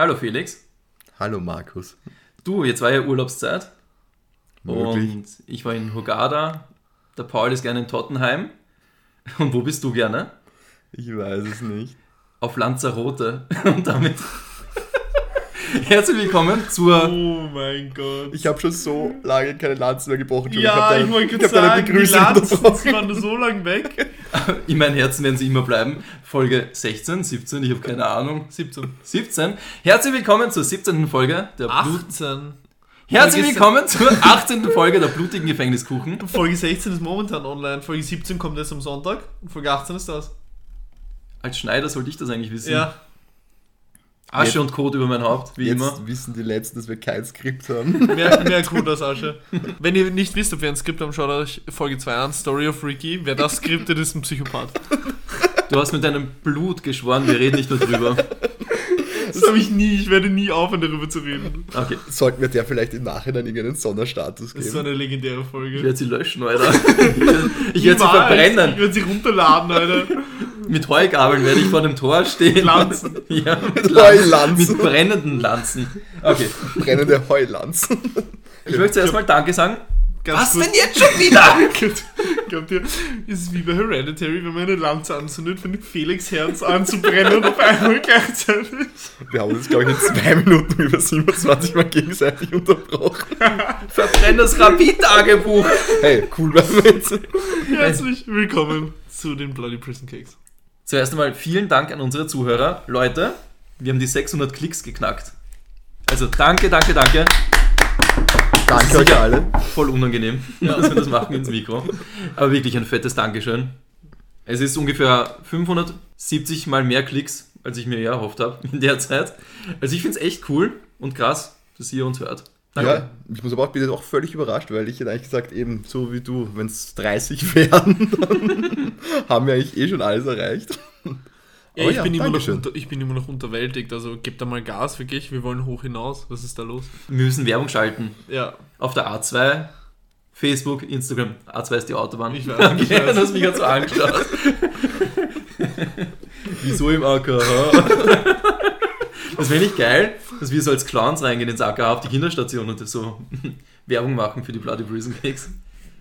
Hallo Felix. Hallo Markus. Du, jetzt war ja Urlaubszeit. Möglich. Und ich war in Hurghada. Der Paul ist gerne in Tottenheim. Und wo bist du gerne? Ich weiß es nicht. Auf Lanzarote. Und damit herzlich willkommen zur. Oh mein Gott. Ich habe schon so lange keine Lanzen mehr gebrochen. Ja, hab ich wollte gerade sagen, die Lanzen waren so lang weg. In meinen Herzen werden sie immer bleiben. Folge 16, 17, ich habe keine Ahnung. 17. 17. Herzlich willkommen zur 17. Folge der Blut. 18. Herzlich willkommen zur 18. Folge der blutigen Gefängniskuchen. Folge 16 ist momentan online. Folge 17 kommt erst am Sonntag. Und Folge 18 ist das. Als Schneider sollte ich das eigentlich wissen. Ja. Asche und Kot über mein Haupt, wie Jetzt immer. wissen die Letzten, dass wir kein Skript haben. Mehr, mehr Code als Asche. Wenn ihr nicht wisst, ob wir ein Skript haben, schaut euch Folge 2 an. Story of Ricky. Wer das skriptet, ist ein Psychopath. Du hast mit deinem Blut geschworen, wir reden nicht nur drüber. Das habe ich nie. Ich werde nie aufhören, darüber zu reden. Okay, Sollten wir der vielleicht im Nachhinein irgendeinen Sonderstatus Das ist so geben? eine legendäre ich Folge. werde sie löschen, Alter. Ich werde sie Niemals. Ich verbrennen. werde sie runterladen, Alter. Mit Heugabeln werde ich vor dem Tor stehen. Lanzen. Ja, mit Mit Lanzen. Heulanzen. Mit brennenden Lanzen. Okay, Brennende Heulanzen. ich möchte zuerst mal Danke sagen. Ganz Was kurz. denn jetzt schon wieder? Glaubt- ihr, ist es wie bei Hereditary, wenn man eine Lanze anzündet, fängt Felix Herz an zu brennen auf einmal gleichzeitig? Wir haben uns, glaube ich, in zwei Minuten über 27 Mal gegenseitig unterbrochen. Verbrenn das Rapid-Tagebuch. Hey, cool, wenn wir jetzt. Herzlich willkommen zu den Bloody Prison Cakes. Zuerst einmal vielen Dank an unsere Zuhörer. Leute, wir haben die 600 Klicks geknackt. Also danke, danke, danke. Danke euch alle. Voll unangenehm, dass wir das machen ins Mikro. Aber wirklich ein fettes Dankeschön. Es ist ungefähr 570 mal mehr Klicks, als ich mir ja erhofft habe in der Zeit. Also ich finde es echt cool und krass, dass ihr uns hört. Danke. Ja, ich muss aber auch, bin jetzt auch völlig überrascht, weil ich hätte eigentlich gesagt, eben so wie du, wenn es 30 werden, dann haben wir eigentlich eh schon alles erreicht. Ja, Aber ich, ja, bin immer noch unter, ich bin immer noch unterwältigt, also gebt da mal Gas, wirklich, wir wollen hoch hinaus. Was ist da los? Wir müssen Werbung schalten. Ja, Auf der A2, Facebook, Instagram. A2 ist die Autobahn. Ich weiß, ich Okay, weiß. du hast mich gerade so angeschaut. Wieso im AKH? Das wäre nicht geil, dass wir so als Clowns reingehen ins AKH auf die Kinderstation und so Werbung machen für die Bloody Prison Cakes.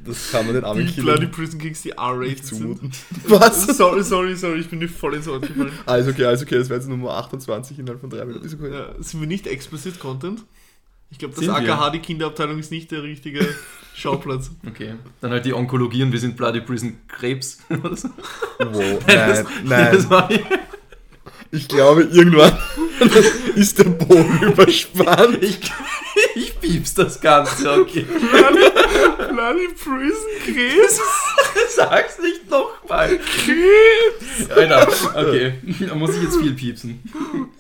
Das kann man den armen die Kindern Bloody Prison Cakes, die R-rated zumuten. Was? Sorry, sorry, sorry, ich bin dir voll ins Wort gefallen. Also okay, also okay, das wäre jetzt Nummer 28 innerhalb von drei Minuten. Okay. Ja, sind wir nicht explicit Content? Ich glaube, das Sind wir? AKH, die Kinderabteilung, ist nicht der richtige Schauplatz. Okay. Dann halt die Onkologie und wir sind Bloody Prison Krebs. Oder so. Wow, Das- nein, Das nein. war Ich glaube, irgendwann ist der Bogen überspannt. ich, ich piep's das Ganze, okay. Bloody Prison Krebs? Sag's nicht nochmal. Krebs! Alter, okay. Da muss ich jetzt viel piepsen.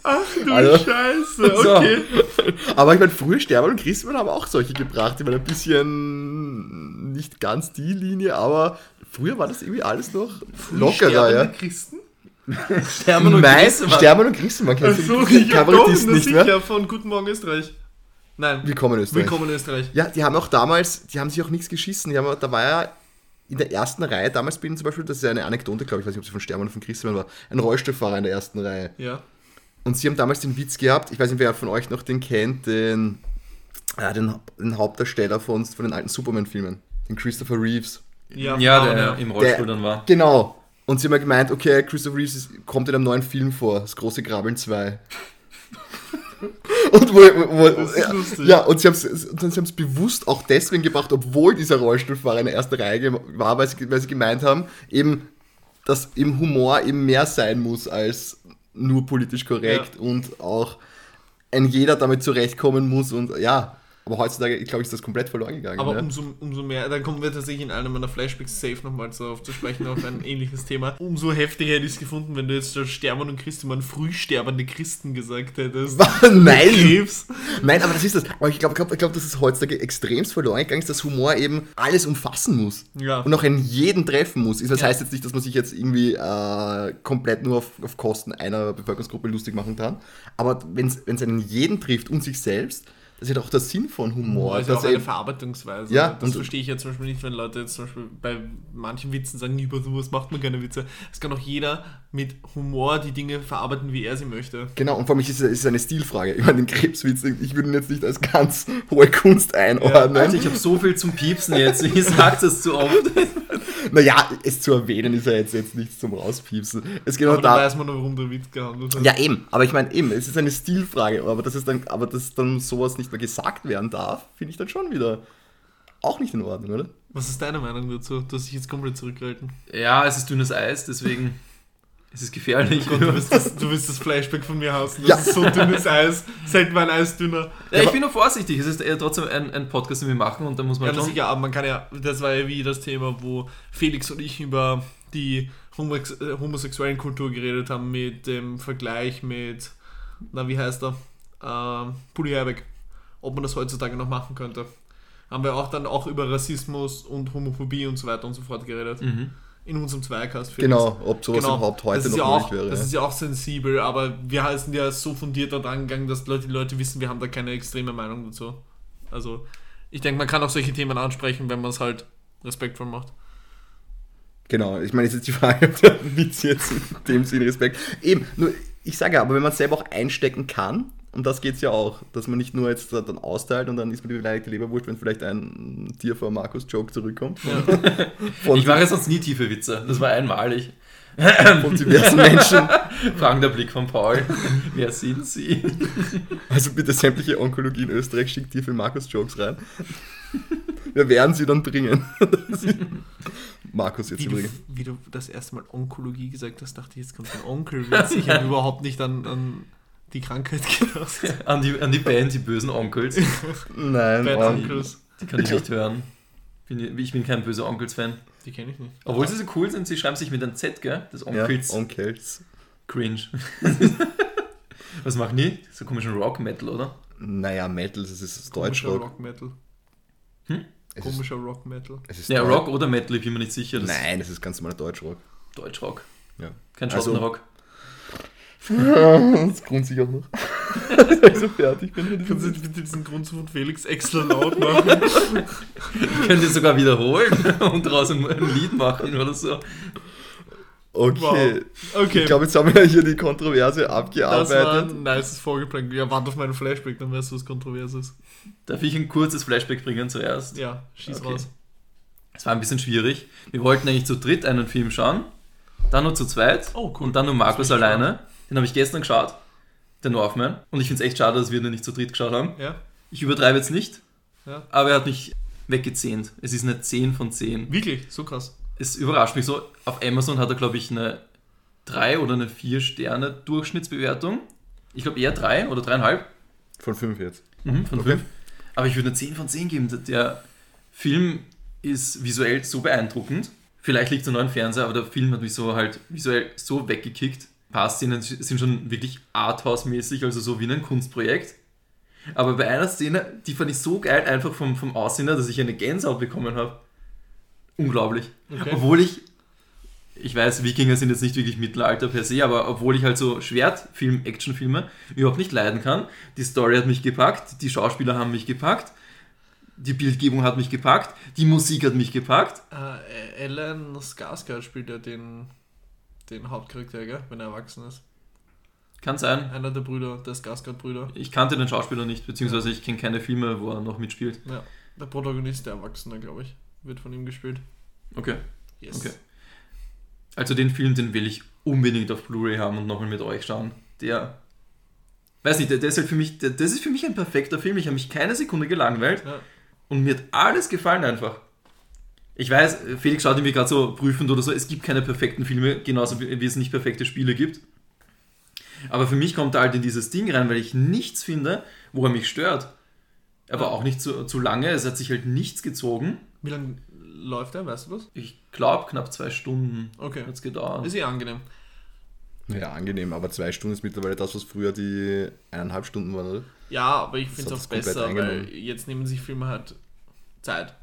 Ach du Also- Scheiße, So. okay. Aber ich meine, früher Sterben und Christmann haben auch solche gebracht. Ich meine, ein bisschen nicht ganz die Linie, aber früher war das irgendwie alles noch lockerer, ja. Christen? Sterben und Nein, Grüße, Mann. Sterben und Christmann kennst Achso, du doch, Kabarettisten na nicht mehr? sicher, von Guten Morgen Österreich. Nein, Willkommen in Österreich. Willkommen Österreich. Ja, die haben auch damals, die haben sich auch nichts geschissen. Die haben, da war ja in der ersten Reihe, damals bin ich zum Beispiel, das ist ja eine Anekdote, glaube ich, weiß nicht, ob sie von Sterben oder von Christmann war, ein Rollstuhlfahrer in der ersten Reihe. Ja. Und sie haben damals den Witz gehabt, ich weiß nicht, wer von euch noch den kennt, den, ja, den, den Hauptdarsteller von, von den alten Superman-Filmen, den Christopher Reeves. Ja, Ja, Frauen, der im Rollstuhl Der- dann war. Genau. Und sie haben ja gemeint, okay, Christopher Reeves ist, kommt in einem neuen Film vor, das große Grabbeln 2. Und wo, wo, ja, lustig. ja, und sie haben es bewusst auch deswegen gebracht, obwohl dieser Rollstuhlfahrer in der ersten Reihe war, weil sie, weil sie gemeint haben, eben, dass im Humor eben mehr sein muss als nur politisch korrekt und auch ein jeder damit zurechtkommen muss und ja, aber heutzutage, glaube ich, ist das komplett verloren gegangen. Aber ne? umso, umso mehr, dann kommen wir tatsächlich in einem meiner Flashbacks safe nochmal so auf zu sprechen, auf ein ähnliches Thema. Umso heftiger hätte ich es gefunden, wenn du jetzt der Sterben und Christen früh sterbende Christen gesagt hättest. Nein! Krebs. Nein, aber das ist das. Aber ich glaube, glaub, ich glaub, dass es heutzutage extremst verloren gegangen ist, dass Humor eben alles umfassen muss. Ja. Und auch einen jeden treffen muss. Das heißt jetzt nicht, dass man sich jetzt irgendwie äh, komplett nur auf, auf Kosten einer Bevölkerungsgruppe lustig machen kann. Aber wenn es einen jeden trifft und sich selbst, das ist ja doch der Sinn von Humor. Humor ist ja auch eine eben- Verarbeitungsweise. Ja, das verstehe ich ja zum Beispiel nicht, wenn Leute jetzt zum Beispiel bei manchen Witzen sagen, über sowas macht man keine Witze. Es kann auch jeder mit Humor die Dinge verarbeiten, wie er sie möchte. Genau, und vor allem ist es ist eine Stilfrage. Ich meine, den Krebswitz, ich würde ihn jetzt nicht als ganz hohe Kunst einordnen. Alter, ich habe so viel zum Piepsen jetzt. Ich sag das zu oft. Naja, es zu erwähnen ist ja jetzt, jetzt nichts zum Rauspiepsen. Es geht Aber nur da weiß man, warum der Witz gehandelt hat. Ja, eben, aber ich meine, eben, es ist eine Stilfrage, aber dass, es dann, aber dass dann sowas nicht mehr gesagt werden darf, finde ich dann schon wieder auch nicht in Ordnung, oder? Was ist deine Meinung dazu? Du hast dich jetzt komplett zurückgehalten. Ja, es ist dünnes Eis, deswegen ist es gefährlich. Gott, du, willst das, du willst das Flashback von mir hassen. Das Ja. ist so dünnes Eis. Selten war ein Eis dünner. Ja, ich bin nur vorsichtig. Es ist eher trotzdem ein, ein Podcast, den wir machen und da muss man Ja, schon. ja, aber man kann ja, das war ja wie das Thema, wo Felix und ich über die homosex äh, homosexuellen Kultur geredet haben mit dem Vergleich mit, na wie heißt er, ähm, Puli Herbeck, ob man das heutzutage noch machen könnte. Haben wir auch dann auch über Rassismus und Homophobie und so weiter und so fort geredet. Mhm. In unserem Zweikast. Genau, ob sowas überhaupt heute noch ja möglich auch, wäre. Das ist ja auch sensibel, aber wir sind ja so fundiert dort angegangen, dass die Leute wissen, wir haben da keine extreme Meinung dazu. Also, ich denke, man kann auch solche Themen ansprechen, wenn man es halt respektvoll macht. Genau, ich meine, es ist jetzt die Frage, ob der Witz jetzt in dem Sinn Respekt. Eben, nur, ich sage ja, aber wenn man es selber auch einstecken kann, um das geht es ja auch, dass man nicht nur jetzt da dann austeilt und dann ist man die beleidigte Leberwurst, wenn vielleicht ein Tier vor Markus-Joke zurückkommt. Von, von, Ich mache sonst nie tiefe Witze. Das war einmalig. von diversen Menschen. Fragender Blick von Paul. Wer sind Sie? Also bitte sämtliche Onkologie in Österreich schickt tiefe Markus-Jokes rein. Wir werden sie dann bringen. Markus jetzt Wie du, übrigens. wie du das erste Mal Onkologie gesagt hast, dachte ich, jetzt kommt ein Onkelwitz. Ich habe überhaupt nicht an, an die Krankheit gedacht. An die, an die Band, die bösen Onkels. Nein, Bad ähm, Uncles. Die kann ich nicht hören. Bin, ich bin kein böser Onkels-Fan. Die kenne ich nicht. Obwohl sie so cool sind, sie schreiben sich mit einem Z, gell? Das ja, Onkels. Onkels. Cringe. Was machen die? So komischen Rock-Metal, oder? Naja, Metal, das ist Komischer Deutschrock. Rock Metal. Es ist, Komischer Rock Metal. es ist Ja, Rock oder Metal, ich bin mir nicht sicher. Das Nein, das ist ganz normaler Deutschrock. Deutschrock. Ja. Kein Also- Schottenrock. Das grunzt sich auch noch. Ich so fertig bin. Kannst du bitte diesen Grund von Felix extra laut machen? Ich könnte sogar wiederholen und daraus ein, ein Lied machen oder so. Okay. Okay, Ich glaube, jetzt haben wir hier die Kontroverse das war abgearbeitet. ein nices Vorgeplank. Ja, warte auf meinen Flashback, dann weißt du, was Kontroverses. Darf ich ein kurzes Flashback bringen zuerst? Ja, schieß Okay. raus. Es war ein bisschen schwierig. Wir wollten eigentlich zu dritt einen Film schauen, dann nur zu zweit Oh, cool. und dann nur Markus alleine. Den habe ich gestern geschaut, der Northman. Und ich finde es echt schade, dass wir den nicht zu dritt geschaut haben. Ja? Ich übertreibe jetzt nicht, Ja. aber er hat mich weggezähnt. Es ist eine 10 von 10. Wirklich? So krass. Es überrascht mich so. Auf Amazon hat er, glaube ich, eine 3 oder eine 4 Sterne Durchschnittsbewertung. Ich glaube eher 3 oder 3,5 Von 5 jetzt. mhm, von Okay. 5. Aber ich würde eine 10 von 10 geben. Der Film ist visuell so beeindruckend. Vielleicht liegt es nur am Fernseher, aber der Film hat mich so halt visuell so weggekickt. Ein paar Szenen sind schon wirklich Arthouse-mäßig, also so wie ein Kunstprojekt. Aber bei einer Szene, die fand ich so geil, einfach vom, vom Aussehen her, dass ich eine Gänsehaut bekommen habe. Unglaublich. Okay. Obwohl ich, ich weiß, Wikinger sind jetzt nicht wirklich Mittelalter per se, aber obwohl ich halt so Schwertfilm, Actionfilme überhaupt nicht leiden kann, die Story hat mich gepackt, die Schauspieler haben mich gepackt, die Bildgebung hat mich gepackt, die Musik hat mich gepackt. Äh, Alan Skarsgård spielt ja den, den Hauptcharakter, gell? wenn er erwachsen ist. Kann sein. Einer der Brüder, der Skarsgård-Brüder. Ich kannte den Schauspieler nicht, beziehungsweise ich kenne keine Filme, wo er noch mitspielt. Ja, der Protagonist, der Erwachsene, glaube ich, wird von ihm gespielt. Okay. Yes. Okay. Also den Film, den will ich unbedingt auf Blu-ray haben und nochmal mit euch schauen. Der, weiß nicht, der, der ist halt für mich, der, das ist für mich ein perfekter Film. Ich habe mich keine Sekunde gelangweilt Ja. und mir hat alles gefallen einfach. Ich weiß, Felix schaut irgendwie gerade so prüfend oder so, es gibt keine perfekten Filme, genauso wie, es nicht perfekte Spiele gibt. Aber für mich kommt er halt in dieses Ding rein, weil ich nichts finde, wo er mich stört. Aber auch nicht zu, zu lange, es hat sich halt nichts gezogen. Wie lange läuft der, weißt du das? Ich glaube knapp zwei Stunden Okay. hat es gedauert. Ist eh angenehm. Ja, angenehm, aber zwei Stunden ist mittlerweile das, was früher die eineinhalb Stunden waren, oder? Ja, aber ich finde es auch besser, weil jetzt nehmen sich Filme halt Zeit.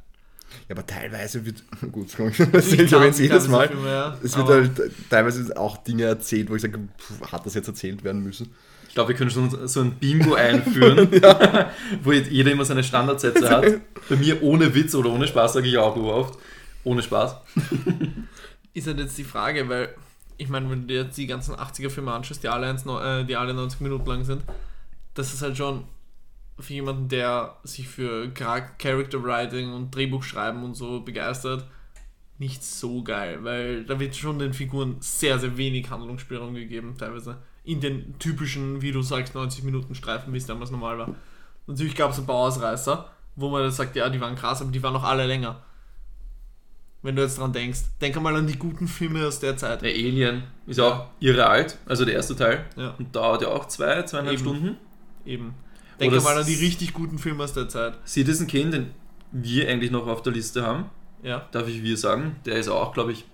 Ja, aber teilweise wird. Gut, das kann ich das ich erwähne es jedes Mal. Filme, ja, Es wird halt teilweise auch Dinge erzählt, wo ich sage, pff, hat das jetzt erzählt werden müssen? Ich glaube, wir können schon so ein Bingo einführen, wo jeder immer seine Standardsätze hat. Bei mir ohne Witz oder ohne Spaß sage ich auch oft. Ohne Spaß. Ist halt jetzt die Frage, weil ich meine, wenn du jetzt die ganzen 80er-Filme anschaust, die alle, 1, äh, die alle 90 Minuten lang sind, das ist halt schon für jemanden, der sich für Char- Character Writing und Drehbuchschreiben und so begeistert, nicht so geil, weil da wird schon den Figuren sehr, sehr wenig Handlungsspielraum gegeben, teilweise. In den typischen, wie du sagst, 90 Minuten Streifen, wie es damals normal war. Natürlich gab es ein paar Ausreißer, wo man dann sagt, ja, die waren krass, aber die waren noch alle länger. Wenn du jetzt dran denkst. Denk einmal an die guten Filme aus der Zeit. Der Alien ist auch irre alt, also der erste Teil. Ja. Und dauert ja auch zwei, zweieinhalb Eben. Stunden. Eben. Denk Oder mal an die richtig guten Filme aus der Zeit. Citizen Kane, den wir eigentlich noch auf der Liste haben, Ja, darf ich wir sagen, der ist auch, glaube ich,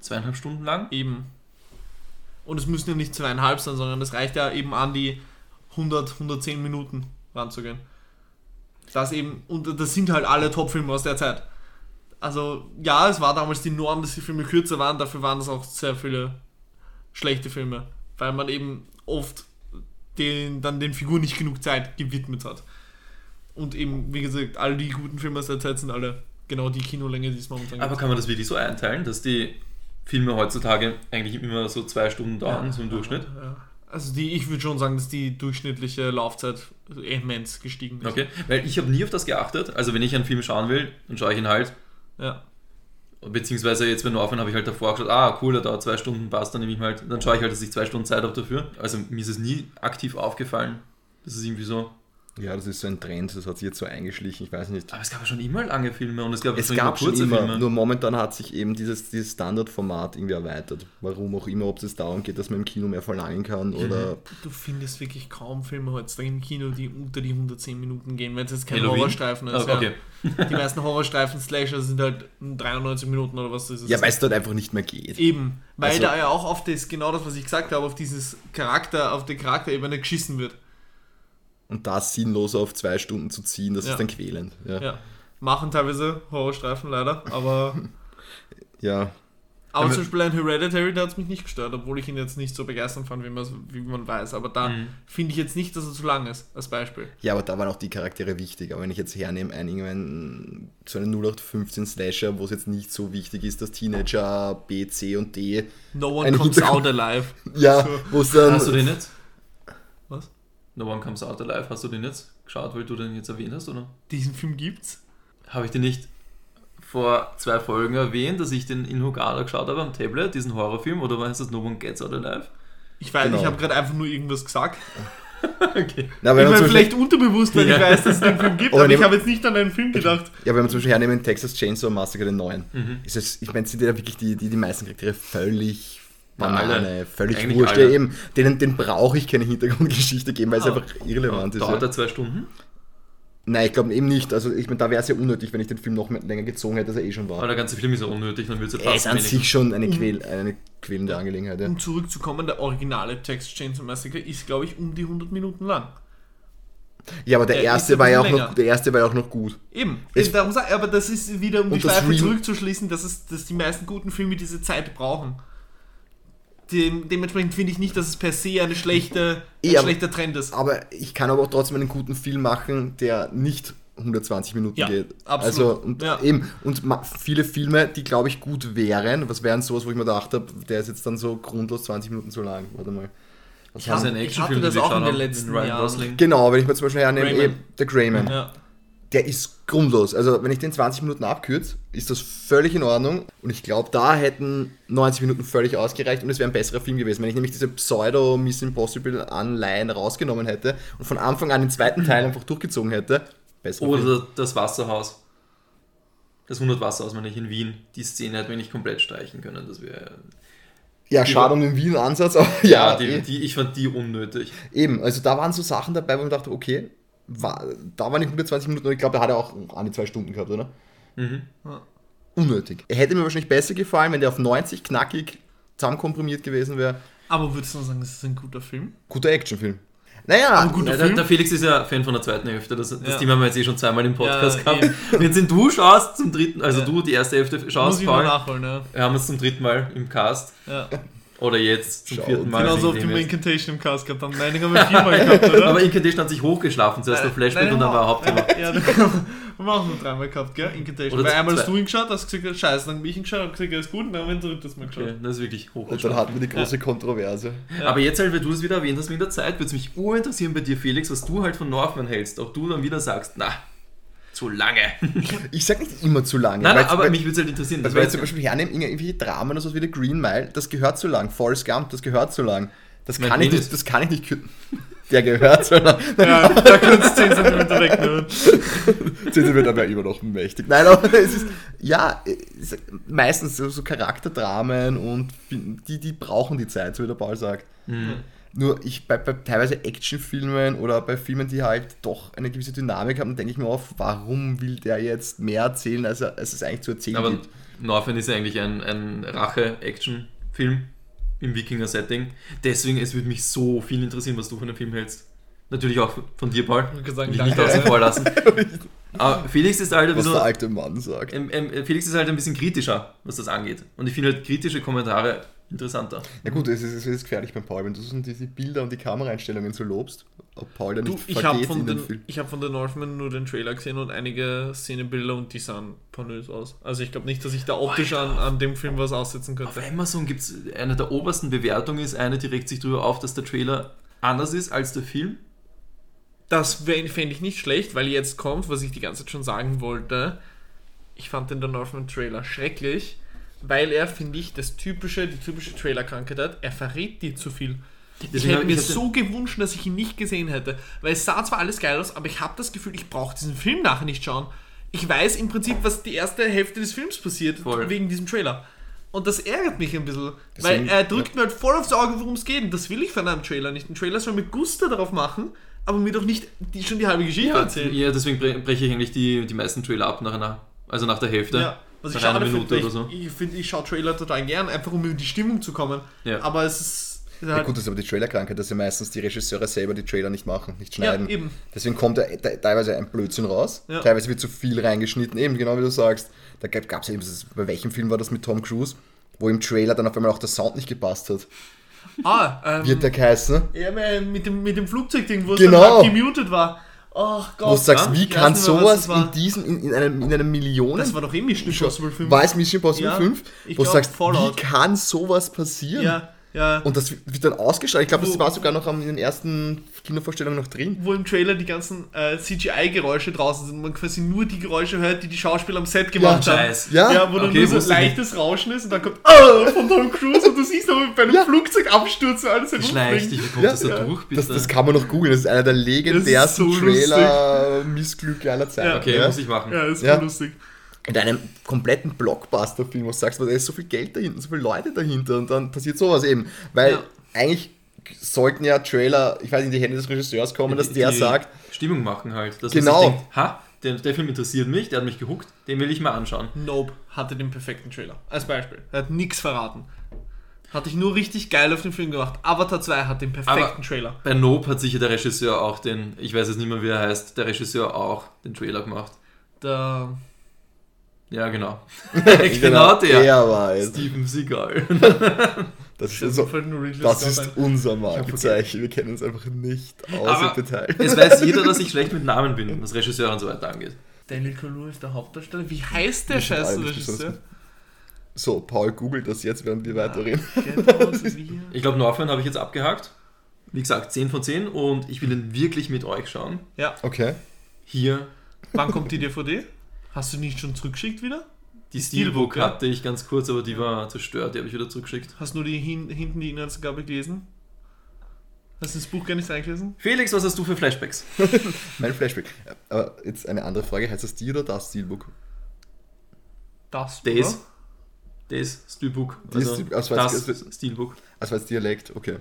zweieinhalb Stunden lang. eben. Und es müssen ja nicht zweieinhalb sein, sondern es reicht ja eben an die 100, 110 Minuten ranzugehen. Das eben, und das sind halt alle Top-Filme aus der Zeit. Also, ja, es war damals die Norm, dass die Filme kürzer waren, dafür waren es auch sehr viele schlechte Filme, weil man eben oft den, dann den Figuren nicht genug Zeit gewidmet hat. Und eben, wie gesagt, alle die guten Filme aus der Zeit sind alle genau die Kinolänge, die es momentan Aber kann man das wirklich so einteilen, dass die Filme heutzutage eigentlich immer so zwei Stunden dauern, so im Durchschnitt? Ja. Also die, ich würde schon sagen, dass die durchschnittliche Laufzeit immens gestiegen ist. Okay, weil ich habe nie auf das geachtet. Also wenn ich einen Film schauen will, dann schaue ich ihn halt. Ja. Beziehungsweise jetzt, wenn wir aufhören, habe ich halt davor geschaut, ah cool, der dauert zwei Stunden, passt, dann nehme ich mal halt, dann schaue ich halt, dass ich zwei Stunden Zeit habe dafür. Also mir ist es nie aktiv aufgefallen. Das ist irgendwie so. Ja, das ist so ein Trend, das hat sich jetzt so eingeschlichen, ich weiß nicht. Aber es gab ja schon immer lange Filme und es gab Es schon gab schon kurze immer, Filme. nur momentan hat sich eben dieses, dieses Standardformat irgendwie erweitert. Warum auch immer, ob es darum geht, dass man im Kino mehr verlangen kann oder... Du findest wirklich kaum Filme heutzutage im Kino, die unter die 110 Minuten gehen, wenn es jetzt kein Halloween? Horrorstreifen ist. Ah, okay. Ja. Die meisten Horrorstreifen Slasher sind halt 93 Minuten oder was ist es? Ja, weil es dort einfach nicht mehr geht. Eben, weil Also- da ja auch auf das, genau das, was ich gesagt habe, auf dieses Charakter, auf die Charakterebene geschissen wird. Und das sinnlos auf zwei Stunden zu ziehen, das Ja. ist dann quälend. Ja. Ja. Machen teilweise Horrorstreifen leider, aber ja. Aber zum Beispiel ein Hereditary, da hat es mich nicht gestört, obwohl ich ihn jetzt nicht so begeistern fand, wie, wie man weiß. Aber da Mhm. finde ich jetzt nicht, dass er zu lang ist, als Beispiel. Ja, aber da waren auch die Charaktere wichtig. Aber wenn ich jetzt hernehme, einen, irgendwann so einen 0815 Slasher, wo es jetzt nicht so wichtig ist, dass Teenager B, C und D, No one comes Hintergrund- out alive. ja, So. wo es dann. Hast du den jetzt? Was? No One Comes Out Alive, hast du den jetzt geschaut, weil du den jetzt erwähnt hast, oder? Diesen Film gibt's? Habe ich den nicht vor zwei Folgen erwähnt, dass ich den in Hogala geschaut habe am Tablet, diesen Horrorfilm, oder war es das No One Gets Out Alive? Ich weiß, Genau. ich habe gerade einfach nur irgendwas gesagt. okay. Na, Ich wenn man meine, vielleicht unterbewusst, weil Ja. ich weiß, dass es den Film gibt, Oder aber ich habe jetzt nicht an einen Film gedacht. ja, wenn man zum Beispiel hernehmen, Texas Chainsaw Massacre, den neuen, Mhm. ist es, ich meine, sind ja wirklich die, die, die meisten Charaktere völlig Banane, völlig wurscht. eben, denen, denen brauche ich keine Hintergrundgeschichte geben, weil es Ah. einfach irrelevant ist. Dauert Ja. er zwei Stunden? Nein, ich glaube eben nicht. Also ich meine, da wäre es ja unnötig, wenn ich den Film noch länger gezogen hätte, als er eh schon Aber war. der ganze Film ist ja unnötig, dann wird es ja Er ist an sich schon eine, quäl, eine quälende Angelegenheit. Ja. Um zurückzukommen, der originale Texas Chainsaw Massacre ist, glaube ich, um die 100 Minuten lang. Ja, aber der Der erste war ja auch bisschen noch, länger. der erste war ja auch noch gut. Eben. Es- Darum sag, aber das ist wieder, um die Schleife zurückzuschließen, dass, es, dass die meisten guten Filme diese Zeit brauchen. Dem, dementsprechend finde ich nicht, dass es per se eine schlechte, ein aber- schlechter Trend ist. Aber ich kann aber auch trotzdem einen guten Film machen, der nicht 120 Minuten Ja, geht. absolut. Also, und Ja. eben, und viele Filme, die glaube ich gut wären, was wären sowas, wo ich mir gedacht habe, der ist jetzt dann so grundlos 20 Minuten zu lang. Warte mal. Was Ich haben- Ich hatte das auch in den letzten Jahren. Genau, wenn ich mir zum Beispiel hernehme, Greyman. eben, der Greyman. Ja. der ist grundlos. Also wenn ich den 20 Minuten abkürze, ist das völlig in Ordnung. Und ich glaube, da hätten 90 Minuten völlig ausgereicht und es wäre ein besserer Film gewesen. Wenn ich nämlich diese Pseudo-Miss Impossible-Anleihen rausgenommen hätte und von Anfang an den zweiten Teil einfach durchgezogen hätte, besser. Oder das Wasserhaus. Das 100 Wasserhaus, meine ich, in Wien. Die Szene hätte man nicht komplett streichen können. Das wäre. ja, schade um den Wien-Ansatz, aber ja, Ja, die, eh, die, ich fand die unnötig. eben. Also da waren so Sachen dabei, wo mir dachte, okay, war, da waren die 120 Minuten und ich glaube, da hat er auch an die zwei Stunden gehabt, oder? Mhm. Unnötig. Er hätte mir wahrscheinlich besser gefallen, wenn der auf 90 knackig zusammenkomprimiert gewesen wäre. Aber würdest du sagen, das ist ein guter Film? Guter Actionfilm. Naja, gut. Ja, Guter der, Film. der Felix ist ja Fan von der zweiten Hälfte. Das, das Ja. Thema haben wir jetzt eh schon zweimal im Podcast Ja, gehabt. Und jetzt sind du schaust zum dritten, also Ja. du die erste Hälfte Muss schaust, ich mal Paul. nachholen, ja. Wir haben es zum dritten Mal im Cast. ja. Oder jetzt zum Schau, vierten Mal. Genauso auf dem. Incantation im Cast gehabt haben. Nein, den haben wir viermal gehabt, oder? Aber Incantation hat sich hochgeschlafen, zuerst der Flashback Nein, und dann war nein, Hauptthema. Ja, den haben wir auch nur dreimal gehabt, gell? Incantation. Oder Weil einmal hast zwei. du ihn geschaut, hast gesagt, scheiße, dann hab ich ihn geschaut, hab gesagt, er ist gut, und dann haben wir ein drittes Mal geschaut. Okay, das ist wirklich Und dann hochgeschlafen. hatten wir die große Kontroverse. Ja. Aber jetzt halt, weil du das wieder erwähnt hast wegen der Zeit, würde es mich urinteressieren bei dir, Felix, was du halt von Northman hältst. Ob du dann wieder sagst, na, zu lange. Ich sag nicht immer zu lange. Nein, weil- aber weil- mich würde es halt interessieren. Also wenn ich jetzt- zum Beispiel hernehme, irgendwelche Dramen oder so wie der Green Mile, das gehört zu lang. Forrest Gump, das gehört zu lang. Das Mein kann, ich nicht, das kann ich nicht kürzen. Der gehört zu lang. Ja, da kannst du 10 cm wegnehmen. Sind wir aber immer noch mächtig. Nein, aber es ist, ja, es ist meistens so, so Charakterdramen und die, die brauchen die Zeit, so wie der Paul sagt. Mhm. Nur ich bei, bei teilweise Actionfilmen oder bei Filmen, die halt doch eine gewisse Dynamik haben, denke ich mir oft, warum will der jetzt mehr erzählen, als, er, als es eigentlich zu erzählen Aber gibt. Northman ist ja eigentlich ein, ein Rache-Action-Film im Wikinger-Setting. Deswegen, es würde mich so viel interessieren, was du von dem Film hältst. Natürlich auch von dir, Paul. Ich kann sagen, Will ich nicht außen vor lassen. Aber Felix ist halt ein Was der bisschen, alte Mann sagt. ähm, ähm, Felix ist halt ein bisschen kritischer, was das angeht. Und ich finde halt kritische Kommentare interessanter. Ja gut, es ist, es ist gefährlich beim Paul, wenn du so diese Bilder und die Kameraeinstellungen so lobst, ob Paul da Du, nicht ich habe vergeht von, in den den- Film. ich hab von The Northman nur den Trailer gesehen und einige Szenenbilder und die sahen pornös aus. Also ich glaube nicht, dass ich da optisch an, an dem Film was aussetzen Auf könnte. Amazon gibt es eine der obersten Bewertungen, ist eine, die regt sich darüber auf, dass der Trailer anders ist als der Film. Das fände ich nicht schlecht, weil jetzt kommt, was ich die ganze Zeit schon sagen wollte. Ich fand den The Northman Trailer schrecklich, weil er, finde ich, das typische, die typische Trailer-Krankheit hat. Er verrät dir zu viel. Ich Deswegen hätte hab- mir ich den- so gewünscht, dass ich ihn nicht gesehen hätte. Weil es sah zwar alles geil aus, aber ich habe das Gefühl, ich brauche diesen Film nachher nicht schauen. Ich weiß im Prinzip, was die erste Hälfte des Films passiert, Voll. wegen diesem Trailer. Und das ärgert mich ein bisschen. Deswegen- weil er drückt mir halt voll aufs Auge, worum es geht. Und das will ich von einem Trailer nicht. Ein Trailer soll mit Gusto darauf machen, aber mir doch nicht die, schon die halbe Geschichte Ja, erzählen. ja deswegen bre- breche ich eigentlich die, die meisten Trailer ab nach einer, also nach der Hälfte. Ja, was ich schade Minute finde, oder so. ich, ich finde, ich schaue Trailer total gern, einfach um in die Stimmung zu kommen. Ja. Aber es ist. Ja Halt, gut, das ist aber die Trailerkrankheit, dass ja meistens die Regisseure selber die Trailer nicht machen, nicht ja, schneiden. eben. Deswegen kommt da te- teilweise ein Blödsinn raus, Ja. teilweise wird zu viel reingeschnitten, eben genau wie du sagst. Da gab es ja eben, bei welchem Film war das mit Tom Cruise, wo im Trailer dann auf einmal auch der Sound nicht gepasst hat. Ah, ähm, Wird der geheißen? ja, mit dem, mit dem Flugzeugding, wo Genau. es dann gemutet war. Ach Gott. Wo du sagst, ja, wie kann was sowas in diesem, in, in, einem, in einem Millionen... Das war doch eh Mission Impossible 5. War es Mission Impossible Ja, 5? ich Wo du glaub, sagst, Fallout. wie kann sowas passieren? Ja, ja. Und das wird dann ausgestrahlt. Ich glaube, das war sogar noch am- in den ersten Kinovorstellungen noch drin. wo im Trailer die ganzen äh, CGI-Geräusche draußen sind, man quasi nur die Geräusche hört, die die Schauspieler am Set gemacht Ja, haben. Scheiß. Ja, Ja, wo dann okay, nur so ich leichtes Rauschen ist und dann kommt ah, von Tom Cruise und du siehst aber bei einem Ja. Flugzeug abstürzen alles herumfliegen. dich, wie Ja, das da ja. durch, bitte? Das, das kann man noch googeln. Das ist einer der legendärsten so Trailer-Missglücke aller Zeiten. Ja. okay, Ja. muss ich machen. Ja, ist Ja. lustig. In einem kompletten Blockbuster-Film, wo du sagst, da ist so viel Geld dahinter, so viele Leute dahinter und dann passiert sowas eben. Weil Ja. eigentlich sollten ja Trailer, ich weiß nicht, in die Hände des Regisseurs kommen, dass Die- der die sagt, Stimmung machen halt. Dass Genau. man sich denkt, ha, der, der Film interessiert mich, der hat mich gehuckt, den will ich mal anschauen. Nope hatte den perfekten Trailer. Als Beispiel. Er hat nichts verraten. Hat dich nur richtig geil auf den Film gemacht. Avatar 2 hat den perfekten Aber- Trailer. Bei Nope hat sicher der Regisseur auch den, ich weiß jetzt nicht mehr, wie er heißt, der Regisseur auch den Trailer gemacht. Der, Ja, genau. genau der. der war es. Steven Seagal. Das ist, so, das ist unser Markenzeichen. Wir kennen uns einfach nicht aus Aber im Detail. Es weiß jeder, dass ich schlecht mit Namen bin, was Regisseur und so weiter angeht. Daniel Kaluuya ist der Hauptdarsteller. Wie heißt der Wir sind scheiß alle nicht Regisseur? So, Paul googelt das jetzt, während wir weiterreden. Wie hier. Ich glaube, Northman habe ich jetzt abgehakt. Wie gesagt, 10 von 10 und ich will ihn wirklich mit euch schauen. Ja, Okay. Hier, wann kommt die DVD? Hast du die nicht schon zurückgeschickt wieder? die Steelbook, Steelbook ja. hatte ich ganz kurz, aber die war zerstört, die habe ich wieder zurückgeschickt. Hast du nur die hin, hinten die Inhaltsangabe gelesen? Hast du das Buch gar nicht eingelesen? Felix, was hast du für Flashbacks? Mein Flashback. Aber jetzt eine andere Frage. Heißt das die oder das Steelbook? Das, Das. oder? Das Steelbook. Das Also Steel- also das Steelbook. Also als Dialekt, okay.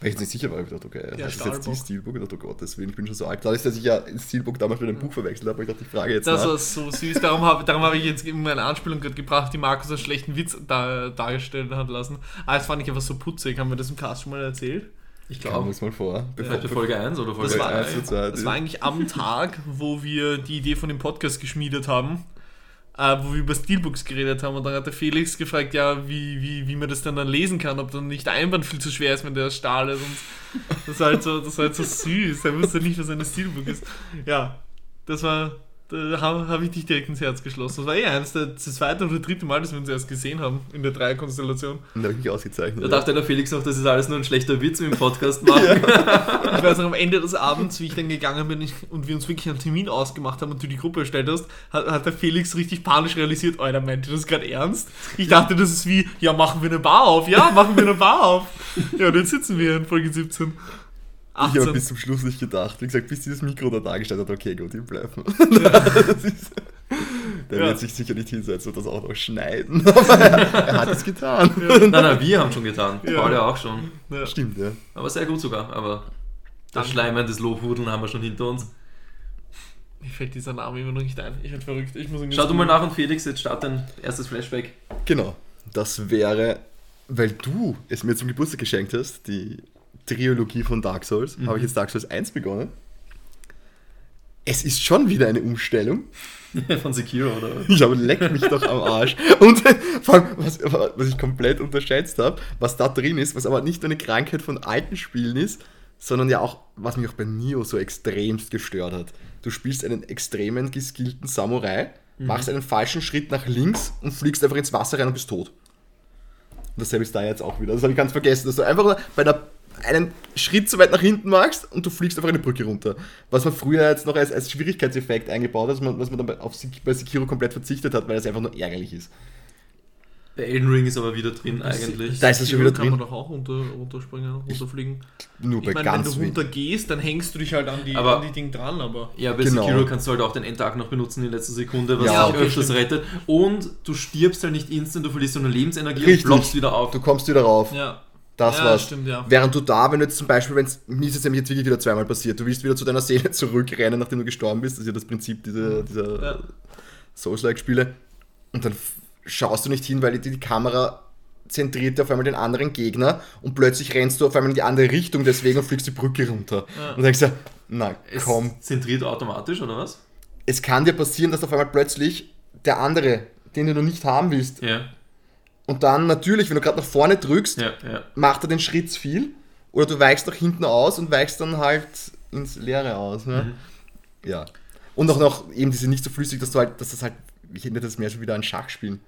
Weil ich jetzt nicht sicher war, ich dachte, okay, Ja, das jetzt die. Steelbook? Ich dachte, oh Gott, deswegen, ich bin schon so alt. Dadurch, dass ich ja ein Steelbook damals mit einem Buch verwechselt habe, ich dachte, ich frage jetzt Das nach. war so süß. Darum habe darum hab ich jetzt in meine Anspielung gerade gebracht, die Markus einen schlechten Witz da, dargestellt hat lassen. Aber das fand ich einfach so putzig. Haben wir das im Cast schon mal erzählt? Ich glaube, uns mal vor. vielleicht bei Folge 1 oder Folge Das war, 2. eins zu zwei, das die- war eigentlich am Tag, wo wir die Idee von dem Podcast geschmiedet haben. Äh, wo wir über Steelbooks geredet haben und dann hat der Felix gefragt, ja, wie, wie, wie man das dann dann lesen kann, ob dann nicht der Einband viel zu schwer ist, wenn der Stahl ist. Und das war halt so, das war halt so süß. Er wusste nicht, was eine Steelbook ist. Ja, das war, da habe hab ich dich direkt ins Herz geschlossen. Das war eh eins, der, das zweite oder dritte Mal, dass wir uns erst gesehen haben in der Dreierkonstellation. Und da habe ich mich ausgezeichnet. Da dachte der Felix noch, das ist alles nur ein schlechter Witz mit dem Podcast machen. Ich weiß noch, am Ende des Abends, wie ich dann gegangen bin ich, und wir uns wirklich einen Termin ausgemacht haben und du die Gruppe erstellt hast, hat, hat der Felix richtig panisch realisiert, Alter, meint ihr das gerade ernst? Ich dachte, das ist wie, ja, machen wir eine Bar auf, ja, machen wir eine Bar auf. Ja, und jetzt sitzen wir in Folge 17. Ich habe 18. bis zum Schluss nicht gedacht. Wie gesagt, bis dieses Mikro da dargestellt hat, okay, gut, ich bleiben. das ist, der Ja. wird sich sicher nicht hinsetzen und das auch noch schneiden. Aber er, er hat es getan. Nein, nein, wir haben schon getan. Ja. Paul ja auch schon. Ja. Stimmt, ja. Aber sehr gut sogar. Aber das. Schleimen des Lobhudeln haben wir schon hinter uns. Mir fällt dieser Name immer noch nicht ein. Ich bin verrückt. Ich muss ihn Schau du mal nach und Felix, jetzt start dein erstes Flashback. Genau. Das wäre, weil du es mir zum Geburtstag geschenkt hast, die Trilogie von Dark Souls, Mhm. habe ich jetzt Dark Souls 1 begonnen. Es ist schon wieder eine Umstellung. Von Sekiro, oder? Ich habe leck mich doch am Arsch. Und vor allem, was, was ich komplett unterschätzt habe, was da drin ist, was aber nicht nur eine Krankheit von alten Spielen ist, sondern ja auch, was mich auch bei Nio so extremst gestört hat. Du spielst einen extremen geskillten Samurai, machst einen falschen Schritt nach links und fliegst einfach ins Wasser rein und bist tot. Und dasselbe ist da jetzt auch wieder. Das habe ich ganz vergessen, dass du einfach bei einer, einen Schritt zu weit nach hinten machst und du fliegst einfach eine Brücke runter. Was man früher jetzt noch als, als Schwierigkeitseffekt eingebaut hat, was man, was man dann bei, auf, bei Sekiro komplett verzichtet hat, weil das einfach nur ärgerlich ist. Bei Elden Ring ist aber wieder drin eigentlich. Da ist es schon wieder kann drin. man doch auch runter, runterspringen, runterfliegen. Nur Ich bei meine, wenn ganz du wenig. runtergehst, dann hängst du dich halt an die, Aber- an die Ding dran, aber. Ja, bei Genau. Sekiro kannst du halt auch den Endtag noch benutzen in letzter Sekunde, was Ja, dich okay, öfters stimmt. rettet. Und du stirbst halt nicht instant, du verlierst so eine Lebensenergie Richtig. und ploppst wieder auf. Du kommst wieder rauf. Ja. Das ja, war's. stimmt, ja. Während du da, wenn du jetzt zum Beispiel, wenn es mir ist es nämlich jetzt wirklich wieder zweimal passiert, du willst wieder zu deiner Seele zurückrennen, nachdem du gestorben bist, das ist ja das Prinzip dieser, dieser Ja. Souls-like-Spiele, und dann schaust du nicht hin, weil die, die Kamera zentriert auf einmal den anderen Gegner und plötzlich rennst du auf einmal in die andere Richtung deswegen und fliegst die Brücke runter. Ja. Und denkst dir, na Es komm, zentriert automatisch, oder was? es kann dir passieren, dass auf einmal plötzlich der andere, den du nicht haben willst, Ja, und dann natürlich, wenn du gerade nach vorne drückst, ja, ja. macht er den Schritt zu viel oder du weichst nach hinten aus und weichst dann halt ins Leere aus. Ne? Ja. Und auch noch eben diese nicht so flüssig, dass du halt, dass das halt, ich erinnere das mehr schon wieder an Schachspielen.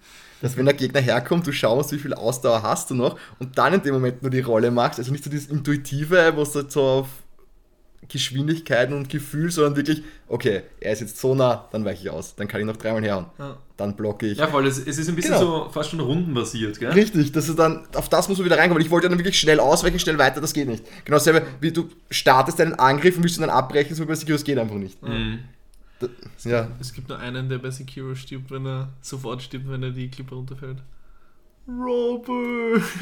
Dass wenn der Gegner herkommt, du schaust, wie viel Ausdauer hast du noch und dann in dem Moment nur die Rolle machst. Also nicht so dieses Intuitive, wo es halt so auf Geschwindigkeiten und Gefühl, sondern wirklich, okay, er ist jetzt so nah, dann weiche ich aus. Dann kann ich noch dreimal herhauen. Ja. Dann blocke ich. Ja, voll, es, es ist ein bisschen Genau. so fast schon rundenbasiert, gell? Richtig, das ist dann, auf das muss man wieder reinkommen. weil Ich wollte dann wirklich schnell ausweichen, schnell weiter, das geht nicht. Genau dasselbe, wie du startest deinen Angriff und willst ihn dann abbrechen, so wie bei Sekiro, das geht einfach nicht. Mhm. Da, ja, Es gibt nur einen, der bei Sekiro stirbt, wenn er sofort stirbt, wenn er die Klippe runterfällt. Robert!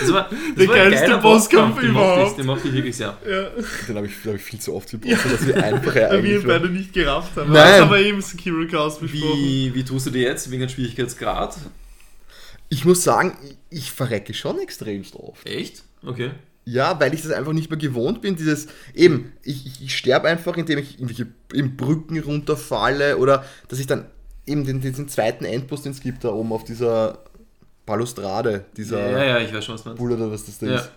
Das war, das Der war geilste Bosskampf den mochte ich, überhaupt. Den mochte ich wirklich sehr. Ja, den habe ich, glaub ich, viel zu oft gebrochen, dass wir einfach weil wir ihn beide nicht gerafft haben. Nein. Das haben wir eben im Sekiro Chaos besprochen. Wie, wie tust du dir jetzt wegen dem Schwierigkeitsgrad? Ich muss sagen, ich, ich verrecke schon extremst oft. Echt? Okay. Ja, weil ich das einfach nicht mehr gewohnt bin. Dieses, eben, ich, ich, ich sterbe einfach, indem ich irgendwelche in Brücken runterfalle oder dass ich dann eben den, diesen zweiten Endboss, den es gibt, da oben auf dieser Balustrade, dieser Ja, ja, ich weiß schon, was man. Bull oder was das da Ja. ist.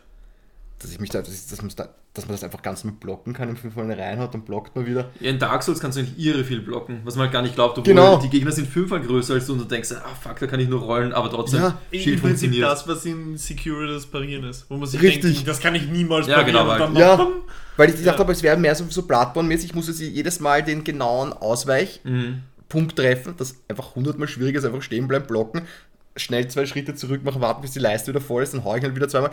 Dass ich mich da, dass, dass, man da, dass man das einfach ganz mit blocken kann, im Fünfmal reinhaut, dann blockt man wieder. Ja, in Dark Souls kannst du nicht irre viel blocken, was man halt gar nicht glaubt, obwohl Genau. die Gegner sind fünfmal größer als du und du denkst, ah fuck, da kann ich nur rollen, aber trotzdem, Ja, Im Schild Prinzip funktioniert. das, was in Sekiro das Parieren ist. Wo man sich Richtig. denkt, das kann ich niemals Ja, parieren. genau, und dann Ja, bam. weil ich gedacht Ja. habe, es wäre mehr so, so Bloodborne-mäßig, ich muss jetzt jedes Mal den genauen Ausweichpunkt Mhm. Treffen, das einfach hundertmal schwieriger ist, einfach stehen bleiben, blocken, schnell zwei Schritte zurück machen, warten, bis die Leiste wieder voll ist, dann hau ich halt wieder zweimal,